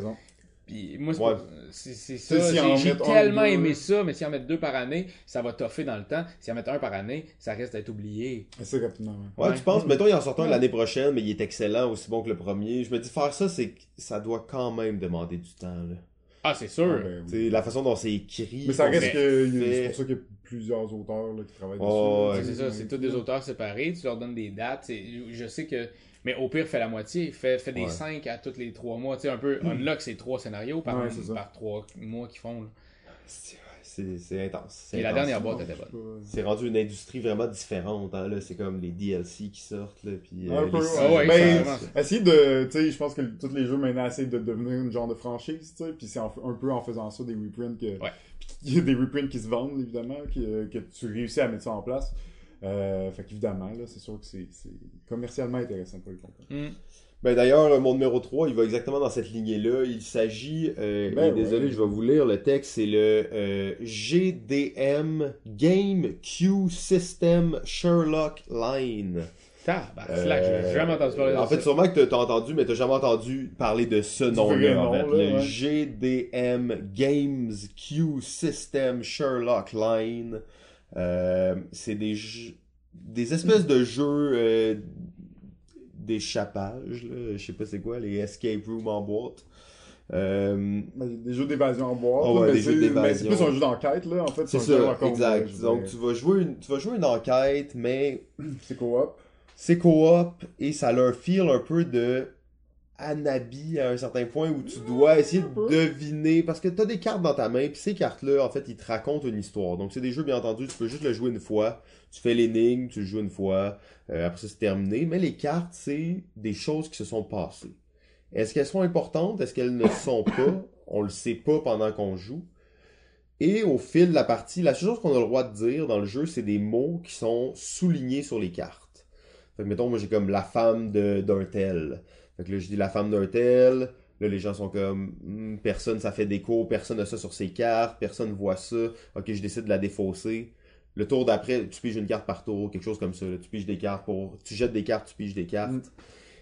Puis moi, c'est Ouais. c'est c'est ça. si J'ai tellement deux- aimé ça, mais si en mettre deux par année, ça va toffer dans le temps. Si en mettre un par année, ça reste d'être oublié. Assez rapidement. ouais. Tu penses, mettons, il en sort un l'année prochaine, mais il est excellent, aussi bon que le premier. Je me dis, faire ça, c'est que ça doit quand même demander du temps, là. Ah, c'est sûr. Ouais, ben, oui. La façon dont c'est écrit. Mais ça reste fait- que fait- c'est pour ça qu'il y a plusieurs auteurs là, qui travaillent Oh, dessus. c'est ça, c'est tous des auteurs séparés, tu leur donnes des dates. c'est- Je sais que. Mais au pire, fais la moitié. Fais, fais des Ouais. 5 à tous les 3 mois. Tu sais, un peu. Unlock, c'est 3 scénarios par, Ouais, c'est ça. par 3 mois qu'ils font. C'est intense. c'est Et la dernière boîte était bonne. C'est rendu une industrie vraiment différente, hein, là. C'est comme les DLC qui sortent, là, puis... euh, Un peu, les ouais. Ah ouais, Ben. Essayer de, tu sais, je pense que tous les jeux maintenant essayent de devenir une genre de franchise, tu sais, puis c'est un peu en faisant ça des reprints que, Ouais. puis il y a des reprints qui se vendent évidemment, que, que tu réussis à mettre ça en place. Euh, fait qu'évidemment, là, c'est sûr que c'est c'est commercialement intéressant pour les compagnies. Hmm. Ben d'ailleurs, mon numéro 3, il va exactement dans cette lignée-là. Il s'agit, euh, Ben désolé, ouais. je vais vous lire le texte, c'est le euh, GDM Game Q System Sherlock Line. Tabarnak, Euh, j'ai jamais entendu parler de En fait, ça. sûrement que t'as entendu, mais t'as jamais entendu parler de ce nom-là, en nom, fait. là, le ouais. GDM Games Q System Sherlock Line. Euh, c'est des des espèces de jeux euh, d'échappage. Je sais pas c'est quoi, les escape room en boîte. Euh, Ben, des jeux d'évasion en boîte, Ah ouais, mais c'est- plus un jeu d'enquête, là, en fait. c'est ça, exact. Donc tu vas jouer une, tu vas jouer une enquête, mais C'est coop. c'est coop et ça leur feel un peu de Anabi à un certain point où tu dois essayer un peu. de deviner parce que tu as des cartes dans ta main puis ces cartes là en fait ils te racontent une histoire. Donc c'est des jeux bien entendu tu peux juste le jouer une fois tu fais l'énigme tu le joues une fois euh, après ça c'est terminé. Mais les cartes c'est des choses qui se sont passées. Est-ce qu'elles sont importantes? Est-ce qu'elles ne sont pas? On le sait pas pendant qu'on joue. Et au fil de la partie la seule chose qu'on a le droit de dire dans le jeu c'est des mots qui sont soulignés sur les cartes. Fait que mettons moi j'ai comme la femme de d'un tel fait que là, je dis la femme d'un tel. Là, les gens sont comme, Hmm, personne, ça fait déco, personne n'a ça sur ses cartes, personne voit ça. Ok, je décide de la défausser. Le tour d'après, tu piges une carte par tour, quelque chose comme ça. là. Tu piges des cartes pour, tu jettes des cartes, tu piges des cartes. Mm.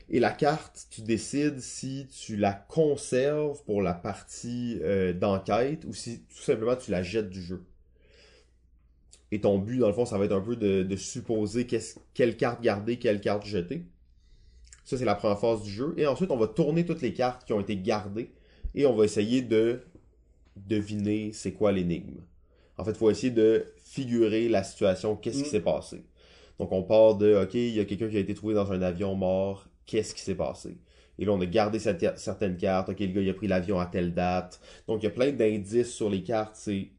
Et la carte, tu décides si tu la conserves pour la partie euh, d'enquête ou si tout simplement tu la jettes du jeu. Et ton but, dans le fond, ça va être un peu de, de supposer qu'est-ce- quelle carte garder, quelle carte jeter. Ça, c'est la première phase du jeu. Et ensuite, on va tourner toutes les cartes qui ont été gardées et on va essayer de deviner c'est quoi l'énigme. En fait, il faut essayer de figurer la situation, qu'est-ce qui Mm. s'est passé. Donc on part de, ok, il y a quelqu'un qui a été trouvé dans un avion mort, qu'est-ce qui s'est passé? Et là, on a gardé certaines cartes. Ok, le gars, il a pris l'avion à telle date. Donc, il y a plein d'indices sur les cartes. C'est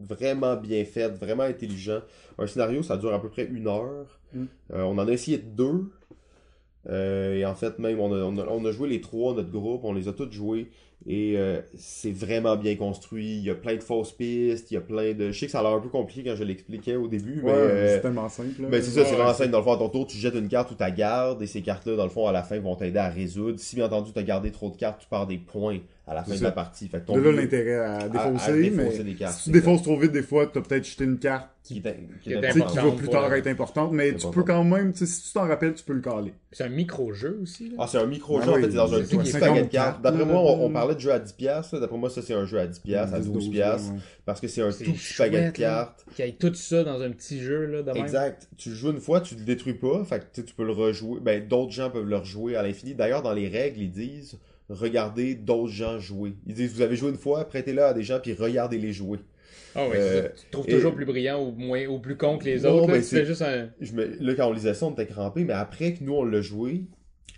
vraiment bien fait, vraiment intelligent. Un scénario, ça dure à peu près une heure. Mm. Euh, on en a essayé deux. Euh, et en fait, même, on a, on, a, on a joué les trois, notre groupe, on les a tous joués. Et euh, c'est vraiment bien construit. Il y a plein de fausses pistes, il y a plein de... Je sais que ça a l'air un peu compliqué quand je l'expliquais au début, mais... Euh, c'est tellement simple. là. ben, c'est ça, Ouais, c'est vraiment simple. Dans le fond, à ton tour, tu jettes une carte ou tu gardes, et ces cartes-là, dans le fond, à la fin, vont t'aider à résoudre. Si bien entendu, tu as gardé trop de cartes, tu perds des points à la fin de la partie. Fait que ton De là l'intérêt à à défausser, défausser mais des cartes, si tu défausses trop vite, des fois, t'as peut-être jeté une carte qui, qui, est- qui Qui est tu qui va plus tard être importante, mais tu peux quand même, tu sais, si tu t'en rappelles, tu peux le caler. C'est un micro-jeu aussi. Là. Ah, c'est un micro-jeu, Ah en oui, fait, c'est dans un tout petit 50 paquet de cartes. D'après moi, on, parlait de jeu à 10$. piastres, là. D'après moi, ça, c'est un jeu à 10$, piastres, à 10, 12$, 12, piastres, ouais. parce que c'est un tout petit paquet de cartes. Y ait tout ça dans un petit jeu, là, de même. Exact. Tu le joues une fois, tu le détruis pas, fait que tu sais, tu peux le rejouer. Ben, d'autres gens peuvent le rejouer à l'infini. D'ailleurs, dans les règles, ils disent regardez d'autres gens jouer. Ils disent vous avez joué une fois, prêtez-le à des gens puis regardez-les jouer. Ah oui, Euh, tu trouves et- toujours plus brillant ou moins ou plus con que les Non, autres. là. juste un. Je me... Là, quand on lisait ça, on était crampé, mais après que nous on l'a joué,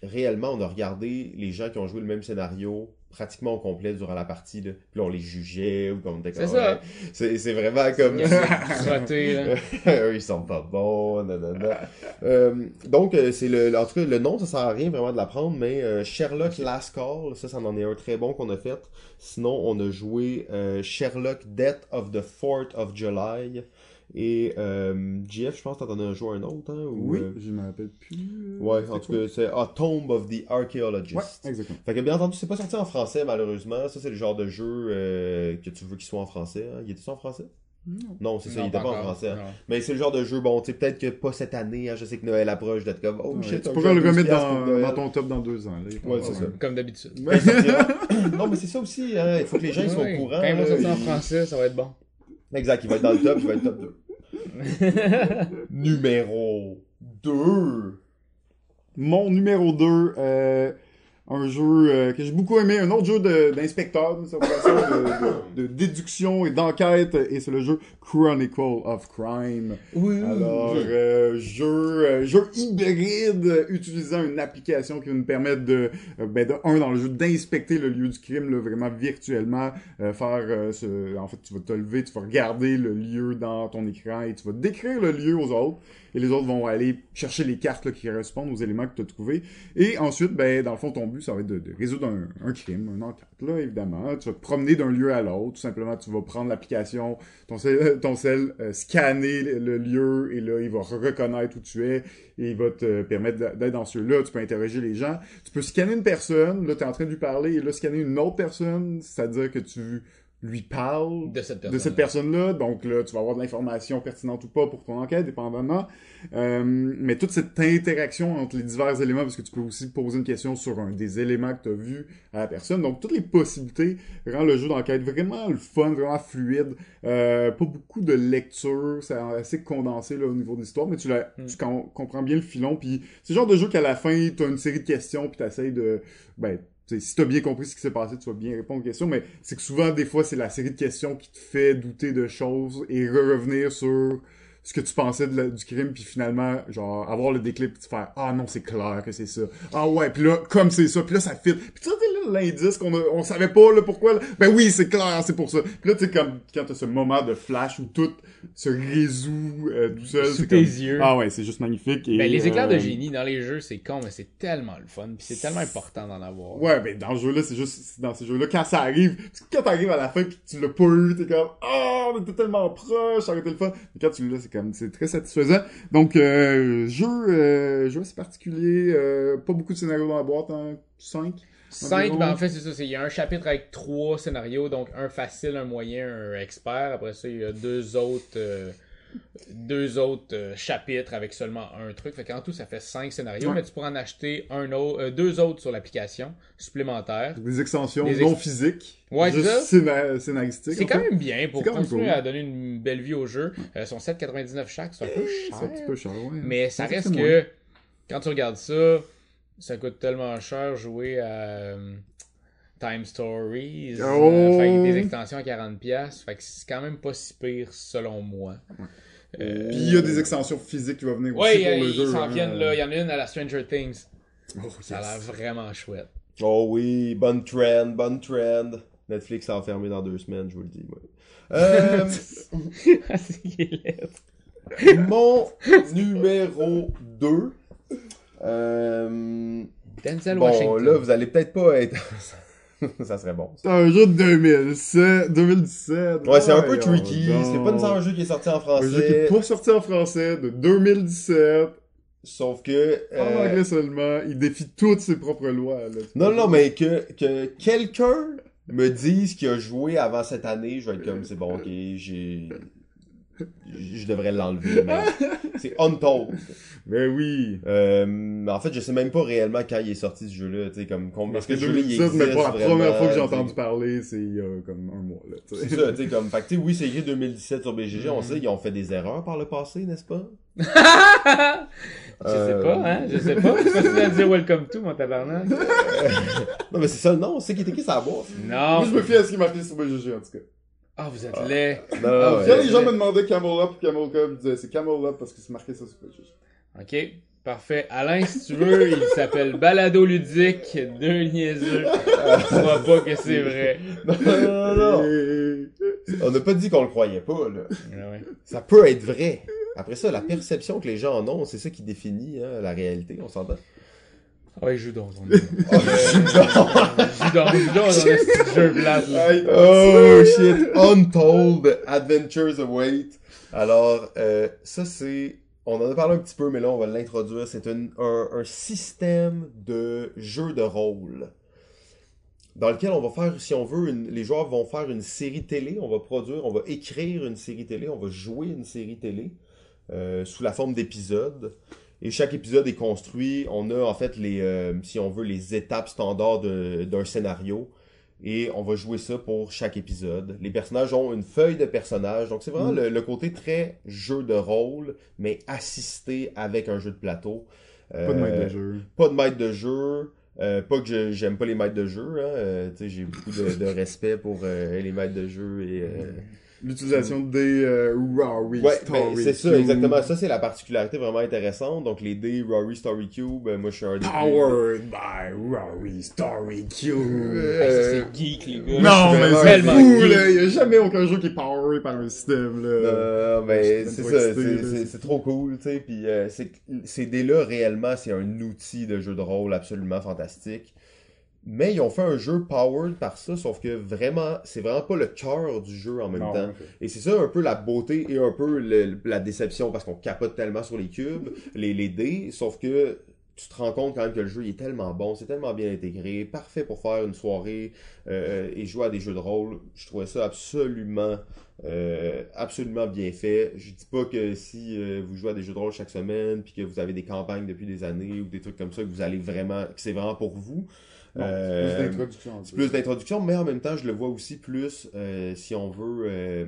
réellement, on a regardé les gens qui ont joué le même scénario pratiquement au complet durant la partie. Là. Puis là, on les jugeait ou comme on était C'est comme, ça. C'est c'est vraiment comme. Crotté, là. Eux, ils sont pas bons, nanana. Euh, donc, euh, c'est le, en tout cas, le nom, ça sert à rien vraiment de l'apprendre, mais euh, Sherlock Last Call, ça, ça en est un très bon qu'on a fait. Sinon, on a joué euh, Sherlock Death of the 4th of July. Et euh, GF, je pense que t'en as joué un autre, hein? Ou, Oui, euh, je me rappelle plus. euh, Ouais, en tout cas, c'est A Tomb of the Archaeologist. Ouais, exactement. Fait que bien entendu, c'est pas sorti en français malheureusement. Ça, c'est le genre de jeu euh, que tu veux qu'il soit en français. Hein. Il était en français? Non. Non, c'est ça, Non, il était pas en français. hein. Mais c'est le genre de jeu, bon, tu sais, peut-être que pas cette année, hein, je sais que Noël approche, d'être comme, oh Ouais, shit, tu pourrais le à 12 remettre dans, ton top dans deux ans. Là, Ouais, c'est problème. Comme d'habitude. Non, mais c'est ça aussi, hein. il faut que les gens ils soient au courant. Quand ils vont sortir en français, ça va être bon. Exact, il va être dans le top, il va être top 2. Numéro 2. Mon numéro 2, euh, un jeu euh, que j'ai beaucoup aimé, un autre jeu d'inspecteur, de, de- de déduction et d'enquête, et c'est le jeu Chronicle of Crime. Oui, Alors, euh, jeu, euh, jeu hybride euh, utilisant une application qui va nous permettre de, euh, ben, de un, dans le jeu, d'inspecter le lieu du crime, là, vraiment virtuellement, euh, faire, euh, ce, en fait, tu vas te lever, tu vas regarder le lieu dans ton écran et tu vas décrire le lieu aux autres. Et les autres vont aller chercher les cartes là, qui correspondent aux éléments que tu as trouvés. Et ensuite, ben, dans le fond, ton but, ça va être de, de résoudre un, un crime, une enquête, là, évidemment. Tu vas te promener d'un lieu à l'autre. Tout simplement, tu vas prendre l'application, ton ton sel euh, scanner le, lieu, et là, il va reconnaître où tu es, et il va te permettre d'être dans ce lieu-là. Tu peux interroger les gens. Tu peux scanner une personne, là, tu es en train de lui parler, et là, scanner une autre personne, c'est-à-dire que tu lui parles De cette personne. personne-là. Donc là, tu vas avoir de l'information pertinente ou pas pour ton enquête, dépendamment. Euh, mais toute cette interaction entre les divers éléments, parce que tu peux aussi poser une question sur un des éléments que tu as vus à la personne. Donc toutes les possibilités rendent le jeu d'enquête vraiment le fun, vraiment fluide. Euh, pas beaucoup de lecture, c'est assez condensé là, au niveau de l'histoire, mais tu, la, Mm. tu com- comprends bien le filon. Puis c'est le genre de jeu qu'à la fin, tu as une série de questions, puis tu essaies de... Ben, tu sais, si t'as bien compris ce qui s'est passé, tu vas bien répondre aux questions, mais c'est que souvent, des fois, c'est la série de questions qui te fait douter de choses et revenir sur ce que tu pensais de la- du crime, puis finalement, genre, avoir le déclic, puis te faire « Ah non, c'est clair que c'est ça. Ah ouais, puis là, comme c'est ça, puis là, ça fit. » Puis tu sais, là, l'indice qu'on on savait pas, là, pourquoi, là. Ben oui, c'est clair, c'est pour ça. Puis là, tu sais, comme, quand t'as ce moment de flash où tout se résout euh, tout seul, Sous tes comme... yeux. Ah ouais, c'est juste magnifique. Et, Ben, les éclairs euh, de génie dans les jeux, c'est con, mais c'est tellement le fun. Puis c'est tellement important d'en avoir. Ouais, ben dans ce jeu-là, c'est juste dans ces jeux-là, quand ça arrive, quand t'arrives à la fin pis tu l'as pas eu, t'es comme Oh, on était tellement proche, ça aurait été le fun. Mais quand tu l'as, c'est comme c'est très satisfaisant. Donc euh, jeu euh, jeu assez particulier, euh, pas beaucoup de scénarios dans la boîte, hein. 5. 5, Environ. ben en fait, c'est ça. Il y a un chapitre avec trois scénarios, donc un facile, un moyen, un expert. Après ça, il y a deux autres, deux autres euh, chapitres avec seulement un truc. Fait qu'en tout, ça fait cinq scénarios, Ouais. mais tu pourras en acheter un autre, euh, deux autres sur l'application supplémentaires. Des extensions ex- non physiques. Ouais, c'est scénaristiques. C'est quand fait. même bien pour continuer cool. à donner une belle vie au jeu. Euh, ils sont 7,99 chaque, c'est un peu cher. C'est un petit peu cher, ouais. Mais ça reste que quand tu regardes ça, ça coûte tellement cher jouer à euh, Time Stories. Oh! euh, fait des extensions à 40$. Fait que c'est quand même pas si pire selon moi. Euh, Puis il y a des extensions physiques qui vont venir Ouais, aussi pour le jeu. s'en hein. viennent là. Il y en a une à la Stranger Things. Oh, Ça a l'air vraiment chouette. Oh oui, bonne trend, bonne trend. Netflix a enfermé dans deux semaines, je vous le dis. moi. Euh, laid. mon numéro 2. Euh, Denzel bon, Washington. là, vous allez peut-être pas être. ça serait bon. C'est un jeu de 2007, 2017. Ouais, c'est un peu Voyons tricky. C'est pas nécessairement un jeu qui est sorti en Un jeu qui français. est pas sorti en français, de 2017. Sauf que. En euh, anglais seulement. Il défie toutes ses propres lois, là. Non, non, mais que, que quelqu'un me dise qu'il a joué avant cette année, je vais être comme, c'est bon, ok, j'ai... Je devrais l'enlever, mais c'est untold. Mais oui. Euh, en fait, je sais même pas réellement quand il est sorti ce jeu-là, tu sais, comme combien Parce que il 2017, mais existe pas la première fois que j'ai entendu parler, c'est il y a comme un mois, là. tu sais. C'est ça, tu sais, comme, fait que, tu sais, oui, c'est écrit 2017 sur BGG, on Mhm. sait, ils ont fait des erreurs par le passé, n'est-ce pas? Je sais pas, hein. Je sais pas. C'est pas à dire welcome to, mon tabarnak. Non, mais c'est ça le nom, c'est qui est écrit sur la boîte. Non. Moi, je me fie à ce qui marqué sur BGG, en tout cas. Ah, vous êtes laid. Non, Alors, ouais. quand les gens me demandaient Camel Up ou Camel Cup, je disais c'est Camel Up parce que c'est marqué ça sur BGG. Ok. Parfait. Alain, si tu veux, il s'appelle Balado Ludique, deux niaiseux. Tu vois pas que c'est vrai. non, non, non. Et- On n'a pas dit qu'on le croyait pas, là. Ah ouais. Ça peut être vrai. Après ça, la perception que les gens en ont, c'est ça qui définit hein, la réalité, on s'entend. Ah ouais, on est- Joue donc, joue donc dans petit jeu là. Oh shit, Untold Adventures Await. Alors, euh, ça c'est, on en a parlé un petit peu, mais là on va l'introduire. C'est un, un système de jeu de rôle dans lequel on va faire, si on veut, une- les joueurs vont faire une série télé, on va produire, on va écrire une série télé, on va jouer une série télé euh, sous la forme d'épisodes. Et chaque épisode est construit, on a en fait les, euh, si on veut, les étapes standards d'un scénario. Et on va jouer ça pour chaque épisode. Les personnages ont une feuille de personnages. Donc c'est vraiment Mm. le, le côté très jeu de rôle, mais assisté avec un jeu de plateau. Pas de maître Euh, de jeu. pas de maître de jeu. Euh, pas que j'aime pas les maîtres de jeu. Hein. Euh, j'ai beaucoup de, de respect pour euh, les maîtres de jeu et L'utilisation des euh, Rory Ouais, Story ben, c'est ça, exactement. Ça, c'est la particularité vraiment intéressante. Donc, les dés Rory Story Cube, euh, moi, je suis un des Powered by Rory Story Cube. Euh, c'est geek, les gars. non, mais c'est tellement fou, geek. là. Il y a jamais aucun jeu qui est powered par un système, là. Euh, c'est ça, c'est- trop cool, tu sais. Puis euh, c'est- ces dés-là, réellement, c'est un outil de jeu de rôle absolument fantastique. Mais ils ont fait un jeu powered par ça, sauf que vraiment, c'est vraiment pas le cœur du jeu en même Non, temps. Et c'est ça un peu la beauté et un peu le- la déception parce qu'on capote tellement sur les cubes, les, les dés, sauf que tu te rends compte quand même que le jeu il est tellement bon, c'est tellement bien intégré, parfait pour faire une soirée euh, et jouer à des jeux de rôle. Je trouvais ça absolument, euh, absolument bien fait. Je dis pas que si euh, vous jouez à des jeux de rôle chaque semaine puis que vous avez des campagnes depuis des années ou des trucs comme ça que vous allez vraiment, que c'est vraiment pour vous. Non, Euh, c'est plus d'introduction. c'est mais en même temps, je le vois aussi plus, euh, si on veut, euh,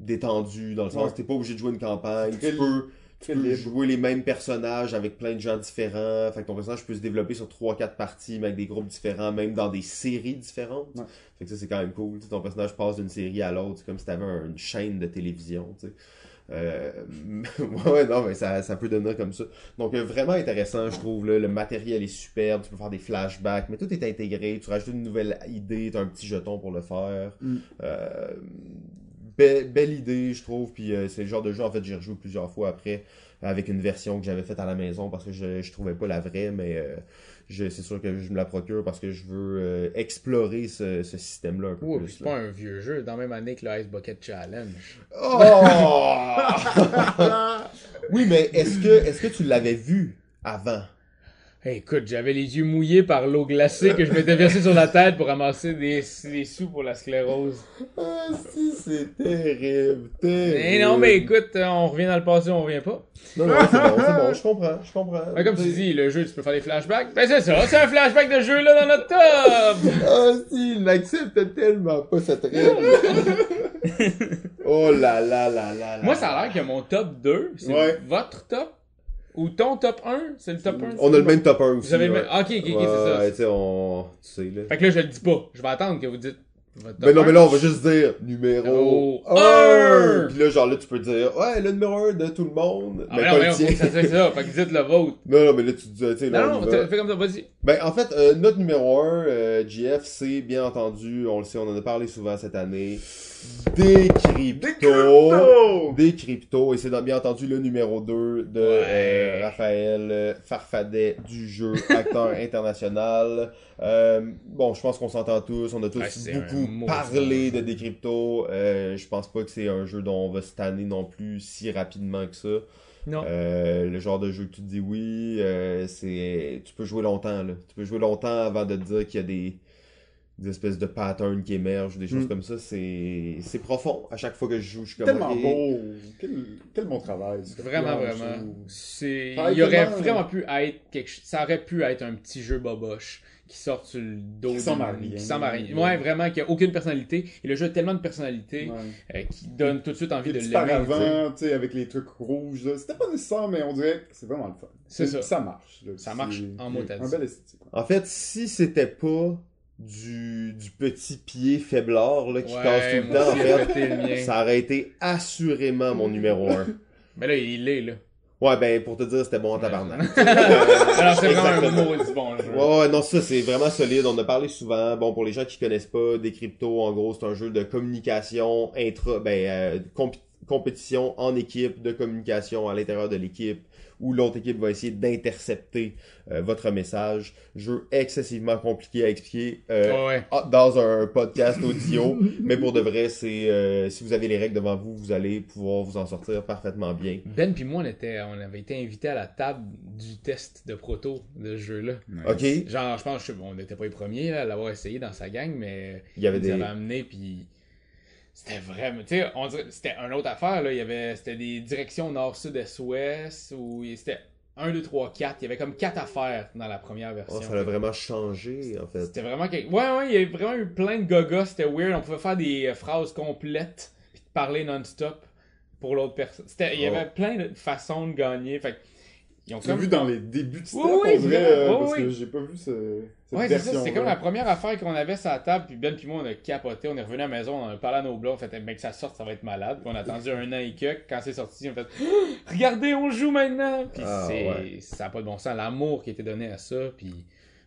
détendu, dans le sens Ouais. t'es pas obligé de jouer une campagne, tu peux, tu jouer les mêmes personnages avec plein de gens différents, fait que ton personnage peut se développer sur 3-4 parties, mais avec des groupes différents, même dans des séries différentes. Ouais. Fait que ça, c'est quand même cool, tu sais, ton personnage passe d'une série à l'autre, c'est comme si t'avais un- une chaîne de télévision, tu sais. ouais, ouais, non, mais ça, ça peut donner comme ça. Donc, euh, vraiment intéressant, je trouve. Là, le matériel est superbe, tu peux faire des flashbacks, mais tout est intégré. Tu rajoutes une nouvelle idée, tu as un petit jeton pour le faire. Mm. Euh, be- belle idée, je trouve. Puis euh, c'est le genre de jeu, en fait, j'ai rejoué plusieurs fois après avec une version que j'avais faite à la maison parce que je, je trouvais pas la vraie, mais euh, c'est sûr que je me la procure parce que je veux euh, explorer ce, ce système-là un peu Ouh, plus. c'est pas un vieux jeu, dans la même année que le Ice Bucket Challenge. Oh! oui, mais est-ce que, est-ce que tu l'avais vu avant? Écoute, j'avais les yeux mouillés par l'eau glacée que je m'étais versée sur la tête pour ramasser des, des sous pour la sclérose. Ah, si, c'est terrible, terrible. Eh non, mais écoute, euh, on revient dans le passé, on revient pas. Non, non, c'est bon, c'est bon, je comprends, je comprends. Mais comme tu dis, le jeu, tu peux faire des flashbacks. Ben c'est ça, c'est un flashback de jeu là dans notre top! Ah, si, il n'accepte tellement pas cette règle. oh là là là là là. Moi, ça a l'air que mon top 2, c'est Ouais. votre top? Ou ton top 1? C'est le top 1? On a le même top 1 aussi. Vous avez le ouais. même... Ah, ok, ok, ok, Ouais, c'est ça. ouais, tu sais, on... Tu sais, là. Fait que là, je le dis pas. Je vais attendre que vous dites votre Ben non, mais là, on va juste dire numéro Numéro 1. un. Puis là, genre là, tu peux dire, ouais, le numéro 1 de tout le monde. Ah, mais mais pas non, le mais non, tien. ça soit ça. Fait que dites le vôtre. Non, non, mais là, tu dis, tu sais, là, Non, on non, fais comme ça, vas-y. Ben, en fait, euh, notre numéro 1, GF, c'est bien entendu, on le sait, on en a parlé souvent cette année, des cryptos. Des cryptos, et c'est bien entendu le numéro 2 de Ouais. euh, Raphaël Farfadet du jeu, acteur international. Euh, bon, je pense qu'on s'entend tous, on a tous Ouais, beaucoup parlé de des cryptos. Euh, je pense pas que c'est un jeu dont on va se tanner non plus si rapidement que ça. Non. Euh, le genre de jeu que tu te dis oui, euh, c'est tu peux jouer longtemps là. Tu peux jouer longtemps avant de te dire qu'il y a des, des espèces de patterns qui émergent, des choses Mm. comme ça. C'est c'est profond. À chaque fois que je joue, je suis comme Tellement beau. Quel, quel bon travail. Vraiment, vraiment. C'est... Il aurait vraiment pu être quelque chose. Ça aurait pu être un petit jeu boboche qui sort sur le dos. Qui à d'une- rien. Qui ressemble à rien. Ouais, vraiment, qui a aucune personnalité. Et le jeu a tellement de personnalité Ouais. euh, qui donne tout de suite envie Les de petits l'aimer. tu sais. avec les trucs rouges, là. C'était pas nécessaire, mais on dirait que c'est vraiment le fun. C'est ça. Ça marche. là. Ça marche en mot, t'as Un bel esthétique. En fait, si c'était pas du, du petit pied faiblard là, qui Ouais, casse tout le temps, en fait, ça aurait été assurément mon numéro 1. Mais là, il est là. Ouais, ben pour te dire, c'était bon en tabarnak. Alors, c'est vraiment un maudit bon jeu. Ouais, ouais, non, ça c'est vraiment solide. On a parlé souvent. Bon, pour les gens qui connaissent pas, des cryptos, en gros, c'est un jeu de communication intra, ben, euh, comp- compétition en équipe, de communication à l'intérieur de l'équipe, où l'autre équipe va essayer d'intercepter euh, votre message. Jeu excessivement compliqué à expliquer euh, Ouais, ah, dans un podcast audio, mais pour de vrai, c'est euh, si vous avez les règles devant vous, vous allez pouvoir vous en sortir parfaitement bien. Ben puis moi, on, était, on avait été invités à la table du test de proto de ce jeu-là. Ok, Genre, je pense, on n'était pas les premiers là, à l'avoir essayé dans sa gang, mais il y avait ils des. avaient amené, puis c'était vraiment, tu sais, on dirait, c'était une autre affaire, là, il y avait, c'était des directions nord-sud, est-ouest, ou c'était 1, 2, 3, 4, il y avait comme 4 affaires dans la première version. Oh, ça a vraiment changé en fait. C'était vraiment quelque... Ouais, ouais, il y avait vraiment eu plein de gaga, c'était weird, on pouvait faire des euh, phrases complètes, puis parler non-stop pour l'autre personne. C'était, il y Oh. avait plein de façons de gagner, fait que, ils ont comme... vu dans les débuts de step, Oui, oui, on dirait, vraiment. euh, Oui, parce oui. que j'ai pas vu ce, cette Ouais, c'est version ça, c'est comme la première affaire qu'on avait sur la table, puis Ben puis moi on a capoté, on est revenu à la maison, on a parlé à nos blogs, on fait, ben que ça sorte, ça va être malade, puis on a attendu un an et quelques, quand c'est sorti, on a fait, regardez, on joue maintenant! Puis Ah, ouais. ça a pas de bon sens, l'amour qui était donné à ça, puis...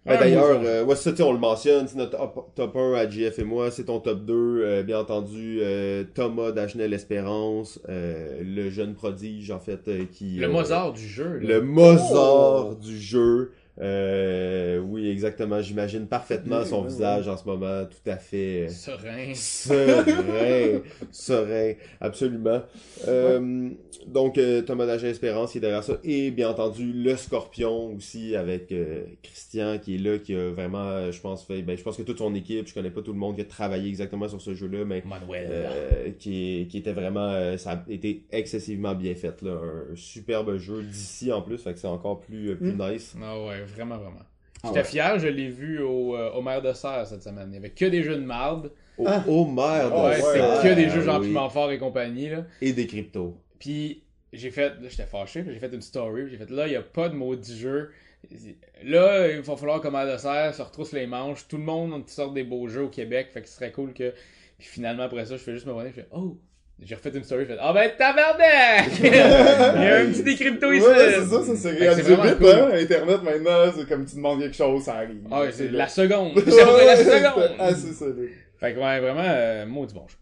Ben, Ouais, D'ailleurs, euh, ouais, ça, tu sais, on le mentionne, c'est notre top, top 1 à GF et moi, c'est ton top 2, euh, bien entendu, euh, Thomas d'Agenel Espérance, euh, le jeune prodige, en fait, euh, qui... Le euh, Mozart du jeu, là. Le Mozart Oh! du jeu. Euh, oui, exactement, j'imagine parfaitement son visage en ce moment, tout à fait... euh, Serein. Serein, serein, absolument. Euh, donc, euh, Thomas d'Agent Espérance qui est derrière ça. Et bien entendu, le Scorpion aussi avec euh, Christian qui est là, qui a vraiment, je pense, fait, ben, je pense que toute son équipe, je connais pas tout le monde qui a travaillé exactement sur ce jeu-là, mais Manuel. euh, qui, qui était vraiment, euh, ça a été excessivement bien fait. Là. Un superbe jeu d'ici en plus, fait que c'est encore plus, plus nice. Ah ouais, vraiment, vraiment. Ah J'étais ouais. fier, je l'ai vu au, euh, au maire de serre cette semaine. Il y avait que des jeux de marde. Oh, Ah. oh merde! Ah Ouais, ouais, que des Ah jeux genre oui. Piment Fort et compagnie, là. Et des cryptos. Puis j'ai fait, là j'étais fâché, puis j'ai fait une story, puis j'ai fait là, il n'y a pas de maudit jeu. Là, il va falloir comme à serre se retrousse les manches. Tout le monde sort des beaux jeux au Québec, fait que ce serait cool que. Puis finalement, après ça, je fais juste me revenir, je fais oh! J'ai refait une story, je fais Ah ben tabarnak! il y a un petit décrypto Ouais, ici! c'est ça, ça s'est Fait que réalisé vite, cool. hein. Internet, maintenant, c'est comme tu demandes quelque chose, ça arrive. Ah ouais, c'est la seconde! C'est la Ouais, seconde! Ah, c'est ça. Fait que ouais, vraiment, euh, maudit bon jeu.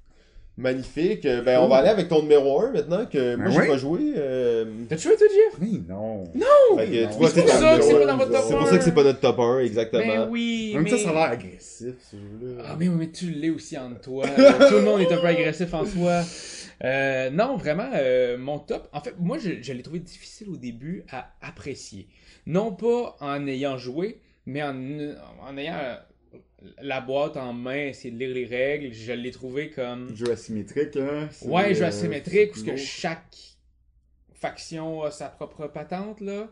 Magnifique. Euh, Ben, on va aller avec ton numéro 1 maintenant, que moi Ben j'ai oui. pas joué. euh, T'as-tu joué toi, Jeff? Mais non. Non. C'est pour ça que c'est pas dans un. votre top C'est pour ça que c'est pas notre top 1, exactement. Ben oui, En même mais... temps, ça a l'air agressif, ce jeu-là. Ah, mais, mais tu l'es aussi en toi. Tout le monde est un peu agressif en toi. Euh, non, vraiment, euh, mon top. En fait, moi, je, je l'ai trouvé difficile au début à apprécier. Non pas en ayant joué, mais en, en ayant euh, la boîte en main, essayer de lire les règles. Je l'ai trouvé comme. Jeu asymétrique, hein. Ouais, jeu euh, asymétrique, où ce c'est que chaque faction a sa propre patente, là.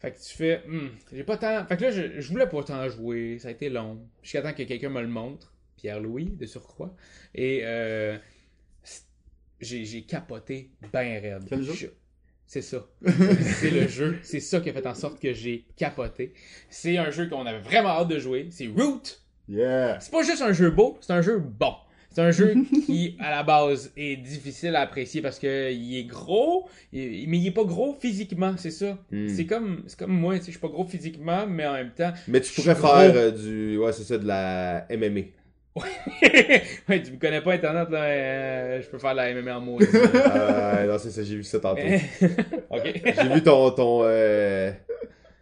Fait que tu fais, Hmm, j'ai pas tant. Fait que là, je, je voulais pas tant jouer, ça a été long. Jusqu'à temps que quelqu'un me le montre, Pierre-Louis, de surcroît. Et euh, j'ai j'ai capoté ben raide. Quel jeu? Je- C'est ça. c'est le jeu. C'est ça qui a fait en sorte que j'ai capoté. C'est un jeu qu'on avait vraiment hâte de jouer. C'est Root Yeah. C'est pas juste un jeu beau, c'est un jeu bon. C'est un jeu qui, à la base, est difficile à apprécier parce que il est gros, mais il est pas gros physiquement, c'est ça. Hmm. C'est comme, c'est comme moi, tu sais, je suis pas gros physiquement, mais en même temps, Mais tu pourrais faire euh, du. Ouais, c'est ça, de la MMA. ouais, tu me connais pas Internet, là, euh, je peux faire de la MMA en mots. euh, non, c'est ça, j'ai vu ça tantôt. ok. J'ai vu ton. ton euh,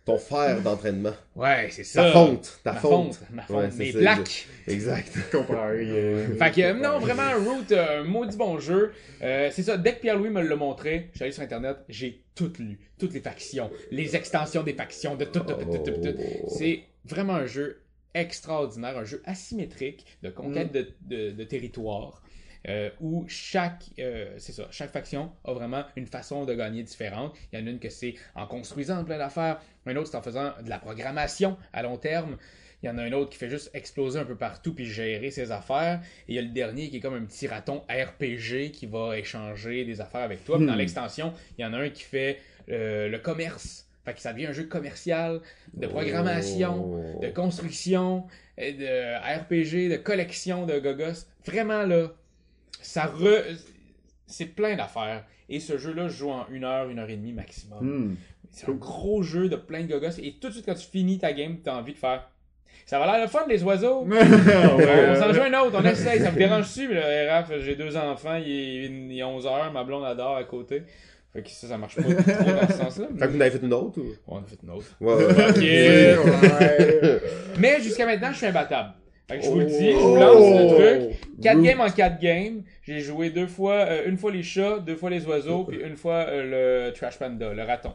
ton fer d'entraînement. Ouais, c'est ça. Ta fonte. Ta Ma fonte. fonte. Ma fonte. Ouais, Mes ça, plaques. Exact. Comparé. euh, Fait que, euh, non, vraiment, Root, euh, un maudit bon jeu. Euh, c'est ça, dès que Pierre-Louis me l'a montré, je suis allé sur Internet, j'ai tout lu. Toutes les factions, les extensions des factions, de tout, tout, tout, tout, tout, tout. Oh. C'est vraiment un jeu extraordinaire, un jeu asymétrique de conquête Mm. de, de, de territoire. Euh, où chaque, euh, c'est ça, chaque faction a vraiment une façon de gagner différente. Il y en a une que c'est en construisant plein d'affaires, un autre c'est en faisant de la programmation à long terme. Il y en a un autre qui fait juste exploser un peu partout puis gérer ses affaires. Et il y a le dernier qui est comme un petit raton RPG qui va échanger des affaires avec toi. Puis Dans Hmm. l'extension, il y en a un qui fait euh, le commerce. Fait que ça devient un jeu commercial, de programmation, Oh. de construction, de RPG, de collection de gogos. Vraiment là, ça re... C'est plein d'affaires. Et ce jeu-là, je joue en une heure, une heure et demie maximum. hmm. C'est un gros jeu de plein de gogos. Et tout de suite, quand tu finis ta game, t'as envie de faire. Ça va l'air le fun, les oiseaux. ouais, on s'en joue un autre, on essaye. Ça me dérange-tu, Raph, j'ai deux enfants, il est, il est 11h, ma blonde adore à côté. Fait que ça, ça marche pas trop dans ce sens-là. Fait que vous en avez fait une autre ou? On en a fait une autre. Ouais, ouais. Ok. ouais. Mais jusqu'à maintenant, je suis imbattable. Fait que je vous le Oh. dis, je vous lance le truc. 4 Root. games en 4 games. J'ai joué deux fois, euh, une fois les chats, deux fois les oiseaux, puis une fois euh, le Trash Panda, le raton.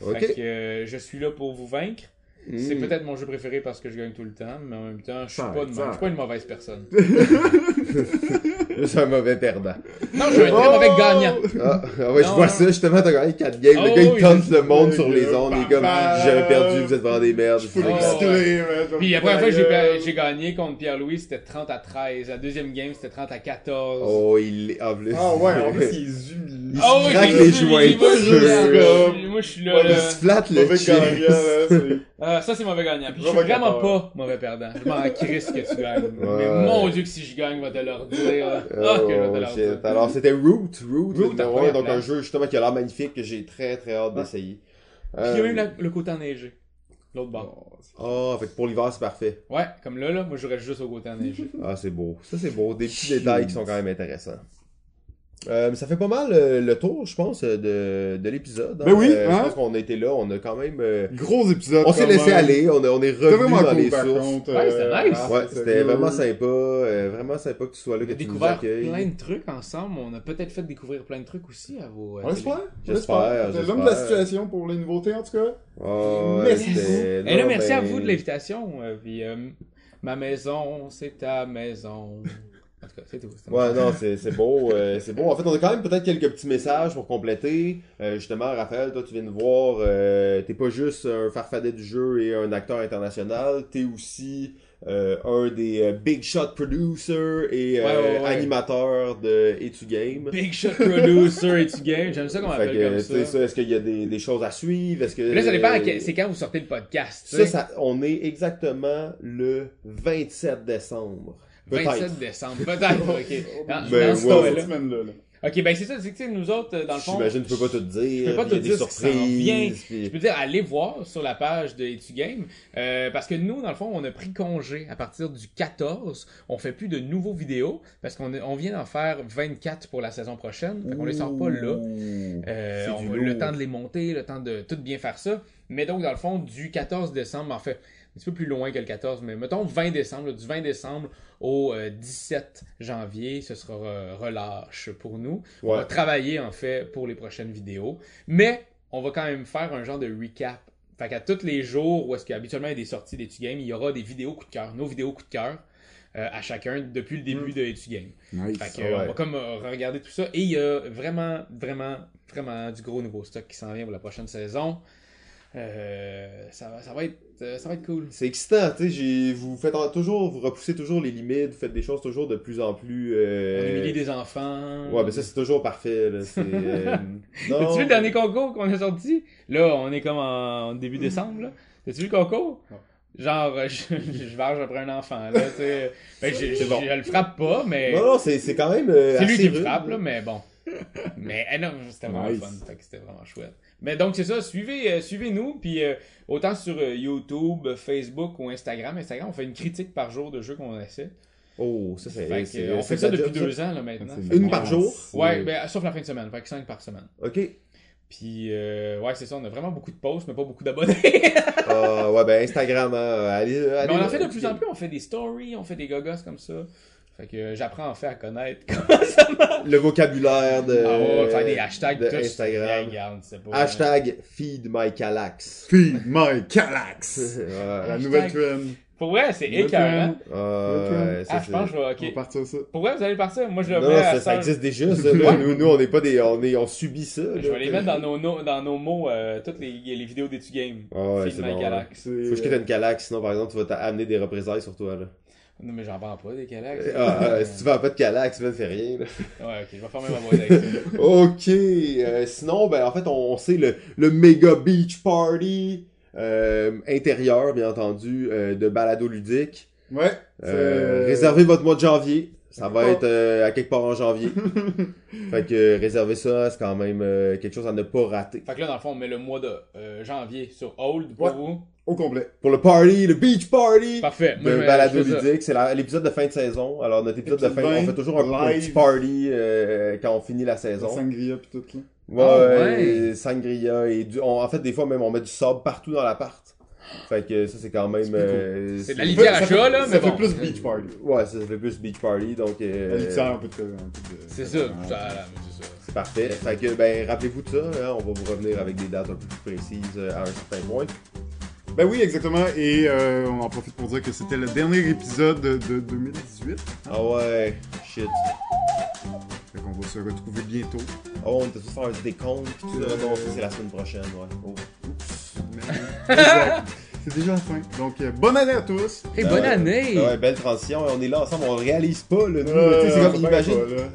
Ok. Fait que euh, je suis là pour vous vaincre. C'est Mm. peut-être mon jeu préféré parce que je gagne tout le temps, mais en même temps, je suis pas, je suis pas une mauvaise personne. Je suis un mauvais perdant. Non, je suis un très mauvais gagnant. Ah, ah ouais, je vois non. ça, justement, t'as gagné 4 games. Oh, le gars, il tente le monde sur le les ondes. Il est comme, j'avais perdu, vous êtes vraiment des merdes. Excité, ouais. je vais Puis la première fois que j'ai, gagné contre Pierre-Louis, c'était 30 à 13. La deuxième game, c'était 30 à 14. Oh, il est. Ah ouais, en plus, il est humilié. Ah oui, craque les joints. moi, je- Juste Moi, je suis là. Il se flatte le c'est- Euh, ça, c'est mauvais gagnant. Puis je suis vraiment pas mauvais perdant. Je m'en crisse que tu gagnes. Mais mon dieu, que si je gagne, va te leur dire. Oh, Ah, que je vais te leur dire. Alors, c'était Root. Root, Root, donc un jeu justement qui a l'air magnifique que j'ai très très hâte d'essayer. Puis il y a même Euh, le côté enneigé. L'autre bord. Ah, fait que pour l'hiver, c'est parfait. Ouais, comme là, là, moi, je reste juste au côté enneigé. Ah, c'est beau. Ça, c'est beau. Des petits détails qui sont quand même intéressants. Euh, ça fait pas mal euh, le tour, je pense, euh, de, de l'épisode. hein. Ben oui, Euh, hein? Je pense qu'on a été là, on a quand même... euh, Gros épisode. on s'est laissé même. aller, on, a- on est revenu dans cool, les par sources. Ouais, c'était nice. Ouais, c'était vraiment sympa, euh, vraiment sympa que tu sois là, On que a tu nous accueilles. plein de trucs ensemble. On a peut-être fait découvrir plein de trucs aussi à vos. euh, On espère. J'espère, J'espère. C'est l'homme de la situation pour les nouveautés, en tout cas. Oh, Merci Et là, non, merci à vous de l'invitation. euh, puis, euh, ma maison, c'est ta maison. En tout cas, c'est tout. Ouais, non, c'est beau. euh, c'est beau. En fait, on a quand même peut-être quelques petits messages pour compléter. Euh, justement, Raphaël, toi, tu viens de voir, euh, t'es pas juste un farfadet du jeu et un acteur international, t'es aussi euh, un des big shot producers et Ouais, ouais, ouais. animateurs de Etu Game. Big Shot Producer et tu game. J'aime ça qu'on Fait m'appelle que, comme ça. ça, est-ce qu'il y a des, des choses à suivre? Est-ce que, Là, ça dépend c'est quand vous sortez le podcast. ça, on est exactement le 27 décembre. Peut-être. 27 décembre, peut-être. ok. Dans, Ben, dans ouais. Cette semaine-là, là. Ok, ben c'est ça, c'est que nous autres, euh, dans le fond, J'imagine tu peux pas tout dire. Je peux pas tout a dire des ce qui s'en vient. surprises. puis- je peux dire, allez voir sur la page de Etu Game, euh, parce que nous, dans le fond, on a pris congé à partir du 14. On fait plus de nouveaux vidéos, parce qu'on on vient d'en faire 24 pour la saison prochaine. Fait qu'on les sort pas là. Euh, on le temps de les monter, le temps de tout bien faire ça. Mais donc, dans le fond, du 14 décembre, en fait, un petit peu plus loin que le 14, mais mettons 20 décembre, là, du 20 décembre au euh, 17 janvier, ce sera euh, relâche pour nous. On Ouais. va travailler, en fait, pour les prochaines vidéos. Mais, on va quand même faire un genre de recap. Fait qu'à tous les jours où est-ce qu'habituellement il y a des sorties d'Etu Game, il y aura des vidéos coup de cœur, nos vidéos coup de cœur, euh, à chacun depuis le début de Etu Game. Nice. Fait que, Ouais. euh, on va comme euh, regarder tout ça. Et il y a vraiment, vraiment, vraiment du gros nouveau stock qui s'en vient pour la prochaine saison. Euh, ça, va, ça, va être, euh, ça va être cool. C'est excitant, tu sais, j'ai- vous faites toujours, vous repoussez toujours les limites, vous faites des choses toujours de plus en plus... On Euh... humilie des enfants. Ouais, mais ça c'est toujours parfait, là, c'est... euh, non, vu le dernier concours qu'on a sorti? Là, on est comme en début décembre, là. T'as-tu vu le concours? Non. Genre, euh, je, je varge après un enfant, là, tu sais. Ben, je, je- bon. je le frappe pas, mais. Non, non, c'est c'est quand même. C'est lui qui me frappe, là, mais bon. Mais eh non, c'était vraiment Nice. fun. Fait que c'était vraiment chouette. Mais donc, c'est ça. Suivez, euh, suivez-nous. Puis, euh, autant sur euh, YouTube, Facebook ou Instagram. Instagram, on fait une critique par jour de jeux qu'on essaie. Oh, ça c'est. Fait que, c'est- euh, on c'est fait ça depuis job, deux ans, là, maintenant. Fait Une par jour? Ouais, ben, sauf la fin de semaine. Fait que cinq par semaine. Ok. Puis, euh, ouais, c'est ça. On a vraiment beaucoup de posts, mais pas beaucoup d'abonnés. Ah, ouais, ben Instagram, hein, allez. mais allez on en fait de plus en plus. On fait des stories, on fait des gogos comme ça. Fait que j'apprends en fait à connaître comment ça marche. Le vocabulaire de. Ah ouais, faire des hashtags de tout. Instagram. Regarde, c'est pas. Hashtag feed my calax. Feed my Calax! La nouvelle trend. Pour vrai, c'est écœurant. Euh, Ah, je c'est- pense que je vais. On va Ok. partir ça. Pour vrai, vous allez partir. Moi, je le Non, mets ça, à ça existe déjà, ça. là. nous, nous, on n'est pas des. On, est, on subit ça. Je vais les mettre dans nos, no- dans nos mots, euh, toutes les, les vidéos d'Etu Game. Ah ouais, Feed c'est my bon. Galax. Faut que je quitte une calax, sinon, par exemple, tu vas t'amener des représailles sur toi, là. Non, mais j'en vends pas des Galax. Ah, ah, si tu vends pas de calax, ben, fais rien, là. Ouais, ok, je vais fermer ma boîte avec ça. Ok, euh, sinon, ben en fait, on, on sait le, le méga beach party euh, intérieur, bien entendu, euh, de balado ludique. Ouais. Euh, c'est- réservez votre mois de janvier. Ça va être euh, à quelque part en janvier. fait que euh, réservez ça, c'est quand même euh, quelque chose à ne pas rater. Fait que là, dans le fond, on met le mois de euh, janvier sur Hold pour Ouais. vous. Au complet. Pour le party, le beach party Parfait. Moi, je- balado je fais ça. ludique, c'est la- l'épisode de fin de saison. Alors notre épisode de Épisode fin, on 20, fait toujours un, un live. petit party euh, quand on finit la La saison. sangria pis tout, là. Ouais, Ah, ouais. sangria et du... on- en fait des fois même on met du sable partout dans l'appart. Fait que ça c'est quand même C'est euh, C'est de la litière à chat, là, Ça mais fait bon. plus beach party. Ouais, ça fait plus beach party donc euh, La litière, un peu de... un peu de- C'est ça. ça, là, c'est ça. c'est parfait. Fait que ben rappelez-vous de ça, hein, on va vous revenir avec des dates un peu plus précises euh, à un certain point. Ben oui, exactement. Et euh, on en profite pour dire que c'était le dernier épisode de, de 2018. Ah ouais, shit. Fait qu'on va se retrouver bientôt. Oh, on était tous faire un décompte pis tout ça. Non, ça c'est la semaine prochaine, ouais. Oh. Exact. C'est déjà la fin. Donc, euh, bonne année à tous. Hey, bonne année! Ouais, belle transition, on est là ensemble, on le réalise pas là, nous. Euh, c'est comme imagine.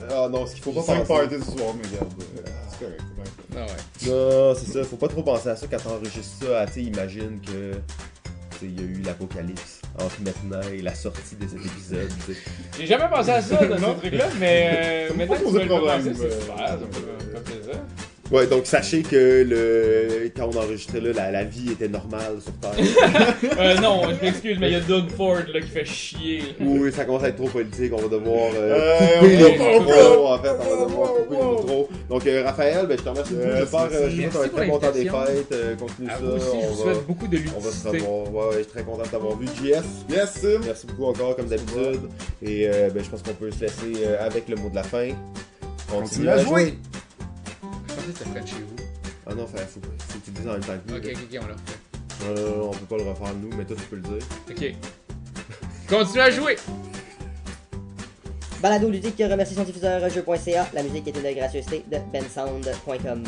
pas. Ah non, ce qu'il faut Faut pas penser. party ce soir, mais regarde. euh, C'est correct. Ah ouais. Non, c'est ça, faut pas trop penser à ça quand t'enregistres ça. ah, Tu imagine que tu sais, il y a eu l'apocalypse entre maintenant et la sortie de cet épisode. J'ai jamais pensé à ça dans ce truc-là, mais euh, maintenant que tu me le penser, c'est euh, super. Ça me fait- ça me fait plaisir. Ouais, donc sachez que le quand on enregistrait là, la, la vie était normale sur Terre. Euh, non, je m'excuse, mais il y a Doug Ford là, qui fait chier. Oui, ça commence à être trop politique, on va devoir euh, Euh, couper on micros, en fait, on va on devoir couper les on va- micros. Donc euh, Raphaël, ben, je te remercie beaucoup de faire, euh, je te souhaite un très bon temps des fêtes, euh, continue À ça, aussi, je vous on va, souhaite beaucoup de on va se revoir, ouais, ouais, je suis très content de t'avoir vu, JF. Yes, Sim. Merci beaucoup encore comme d'habitude. Et euh, ben, je pense qu'on peut se laisser euh, avec le mot de la fin. Continue à jouer. Chez vous. Ah non, faut, faut, faut que tu le dises en même temps que nous. Ok, là. ok, ok, on l'a refait. Non, non, non, on peut pas le refaire nous, mais toi tu peux le dire. Ok. Continue à jouer! Balado ludique remercie son diffuseur jeu.ca. La musique est une gracieuseté de bensound.com.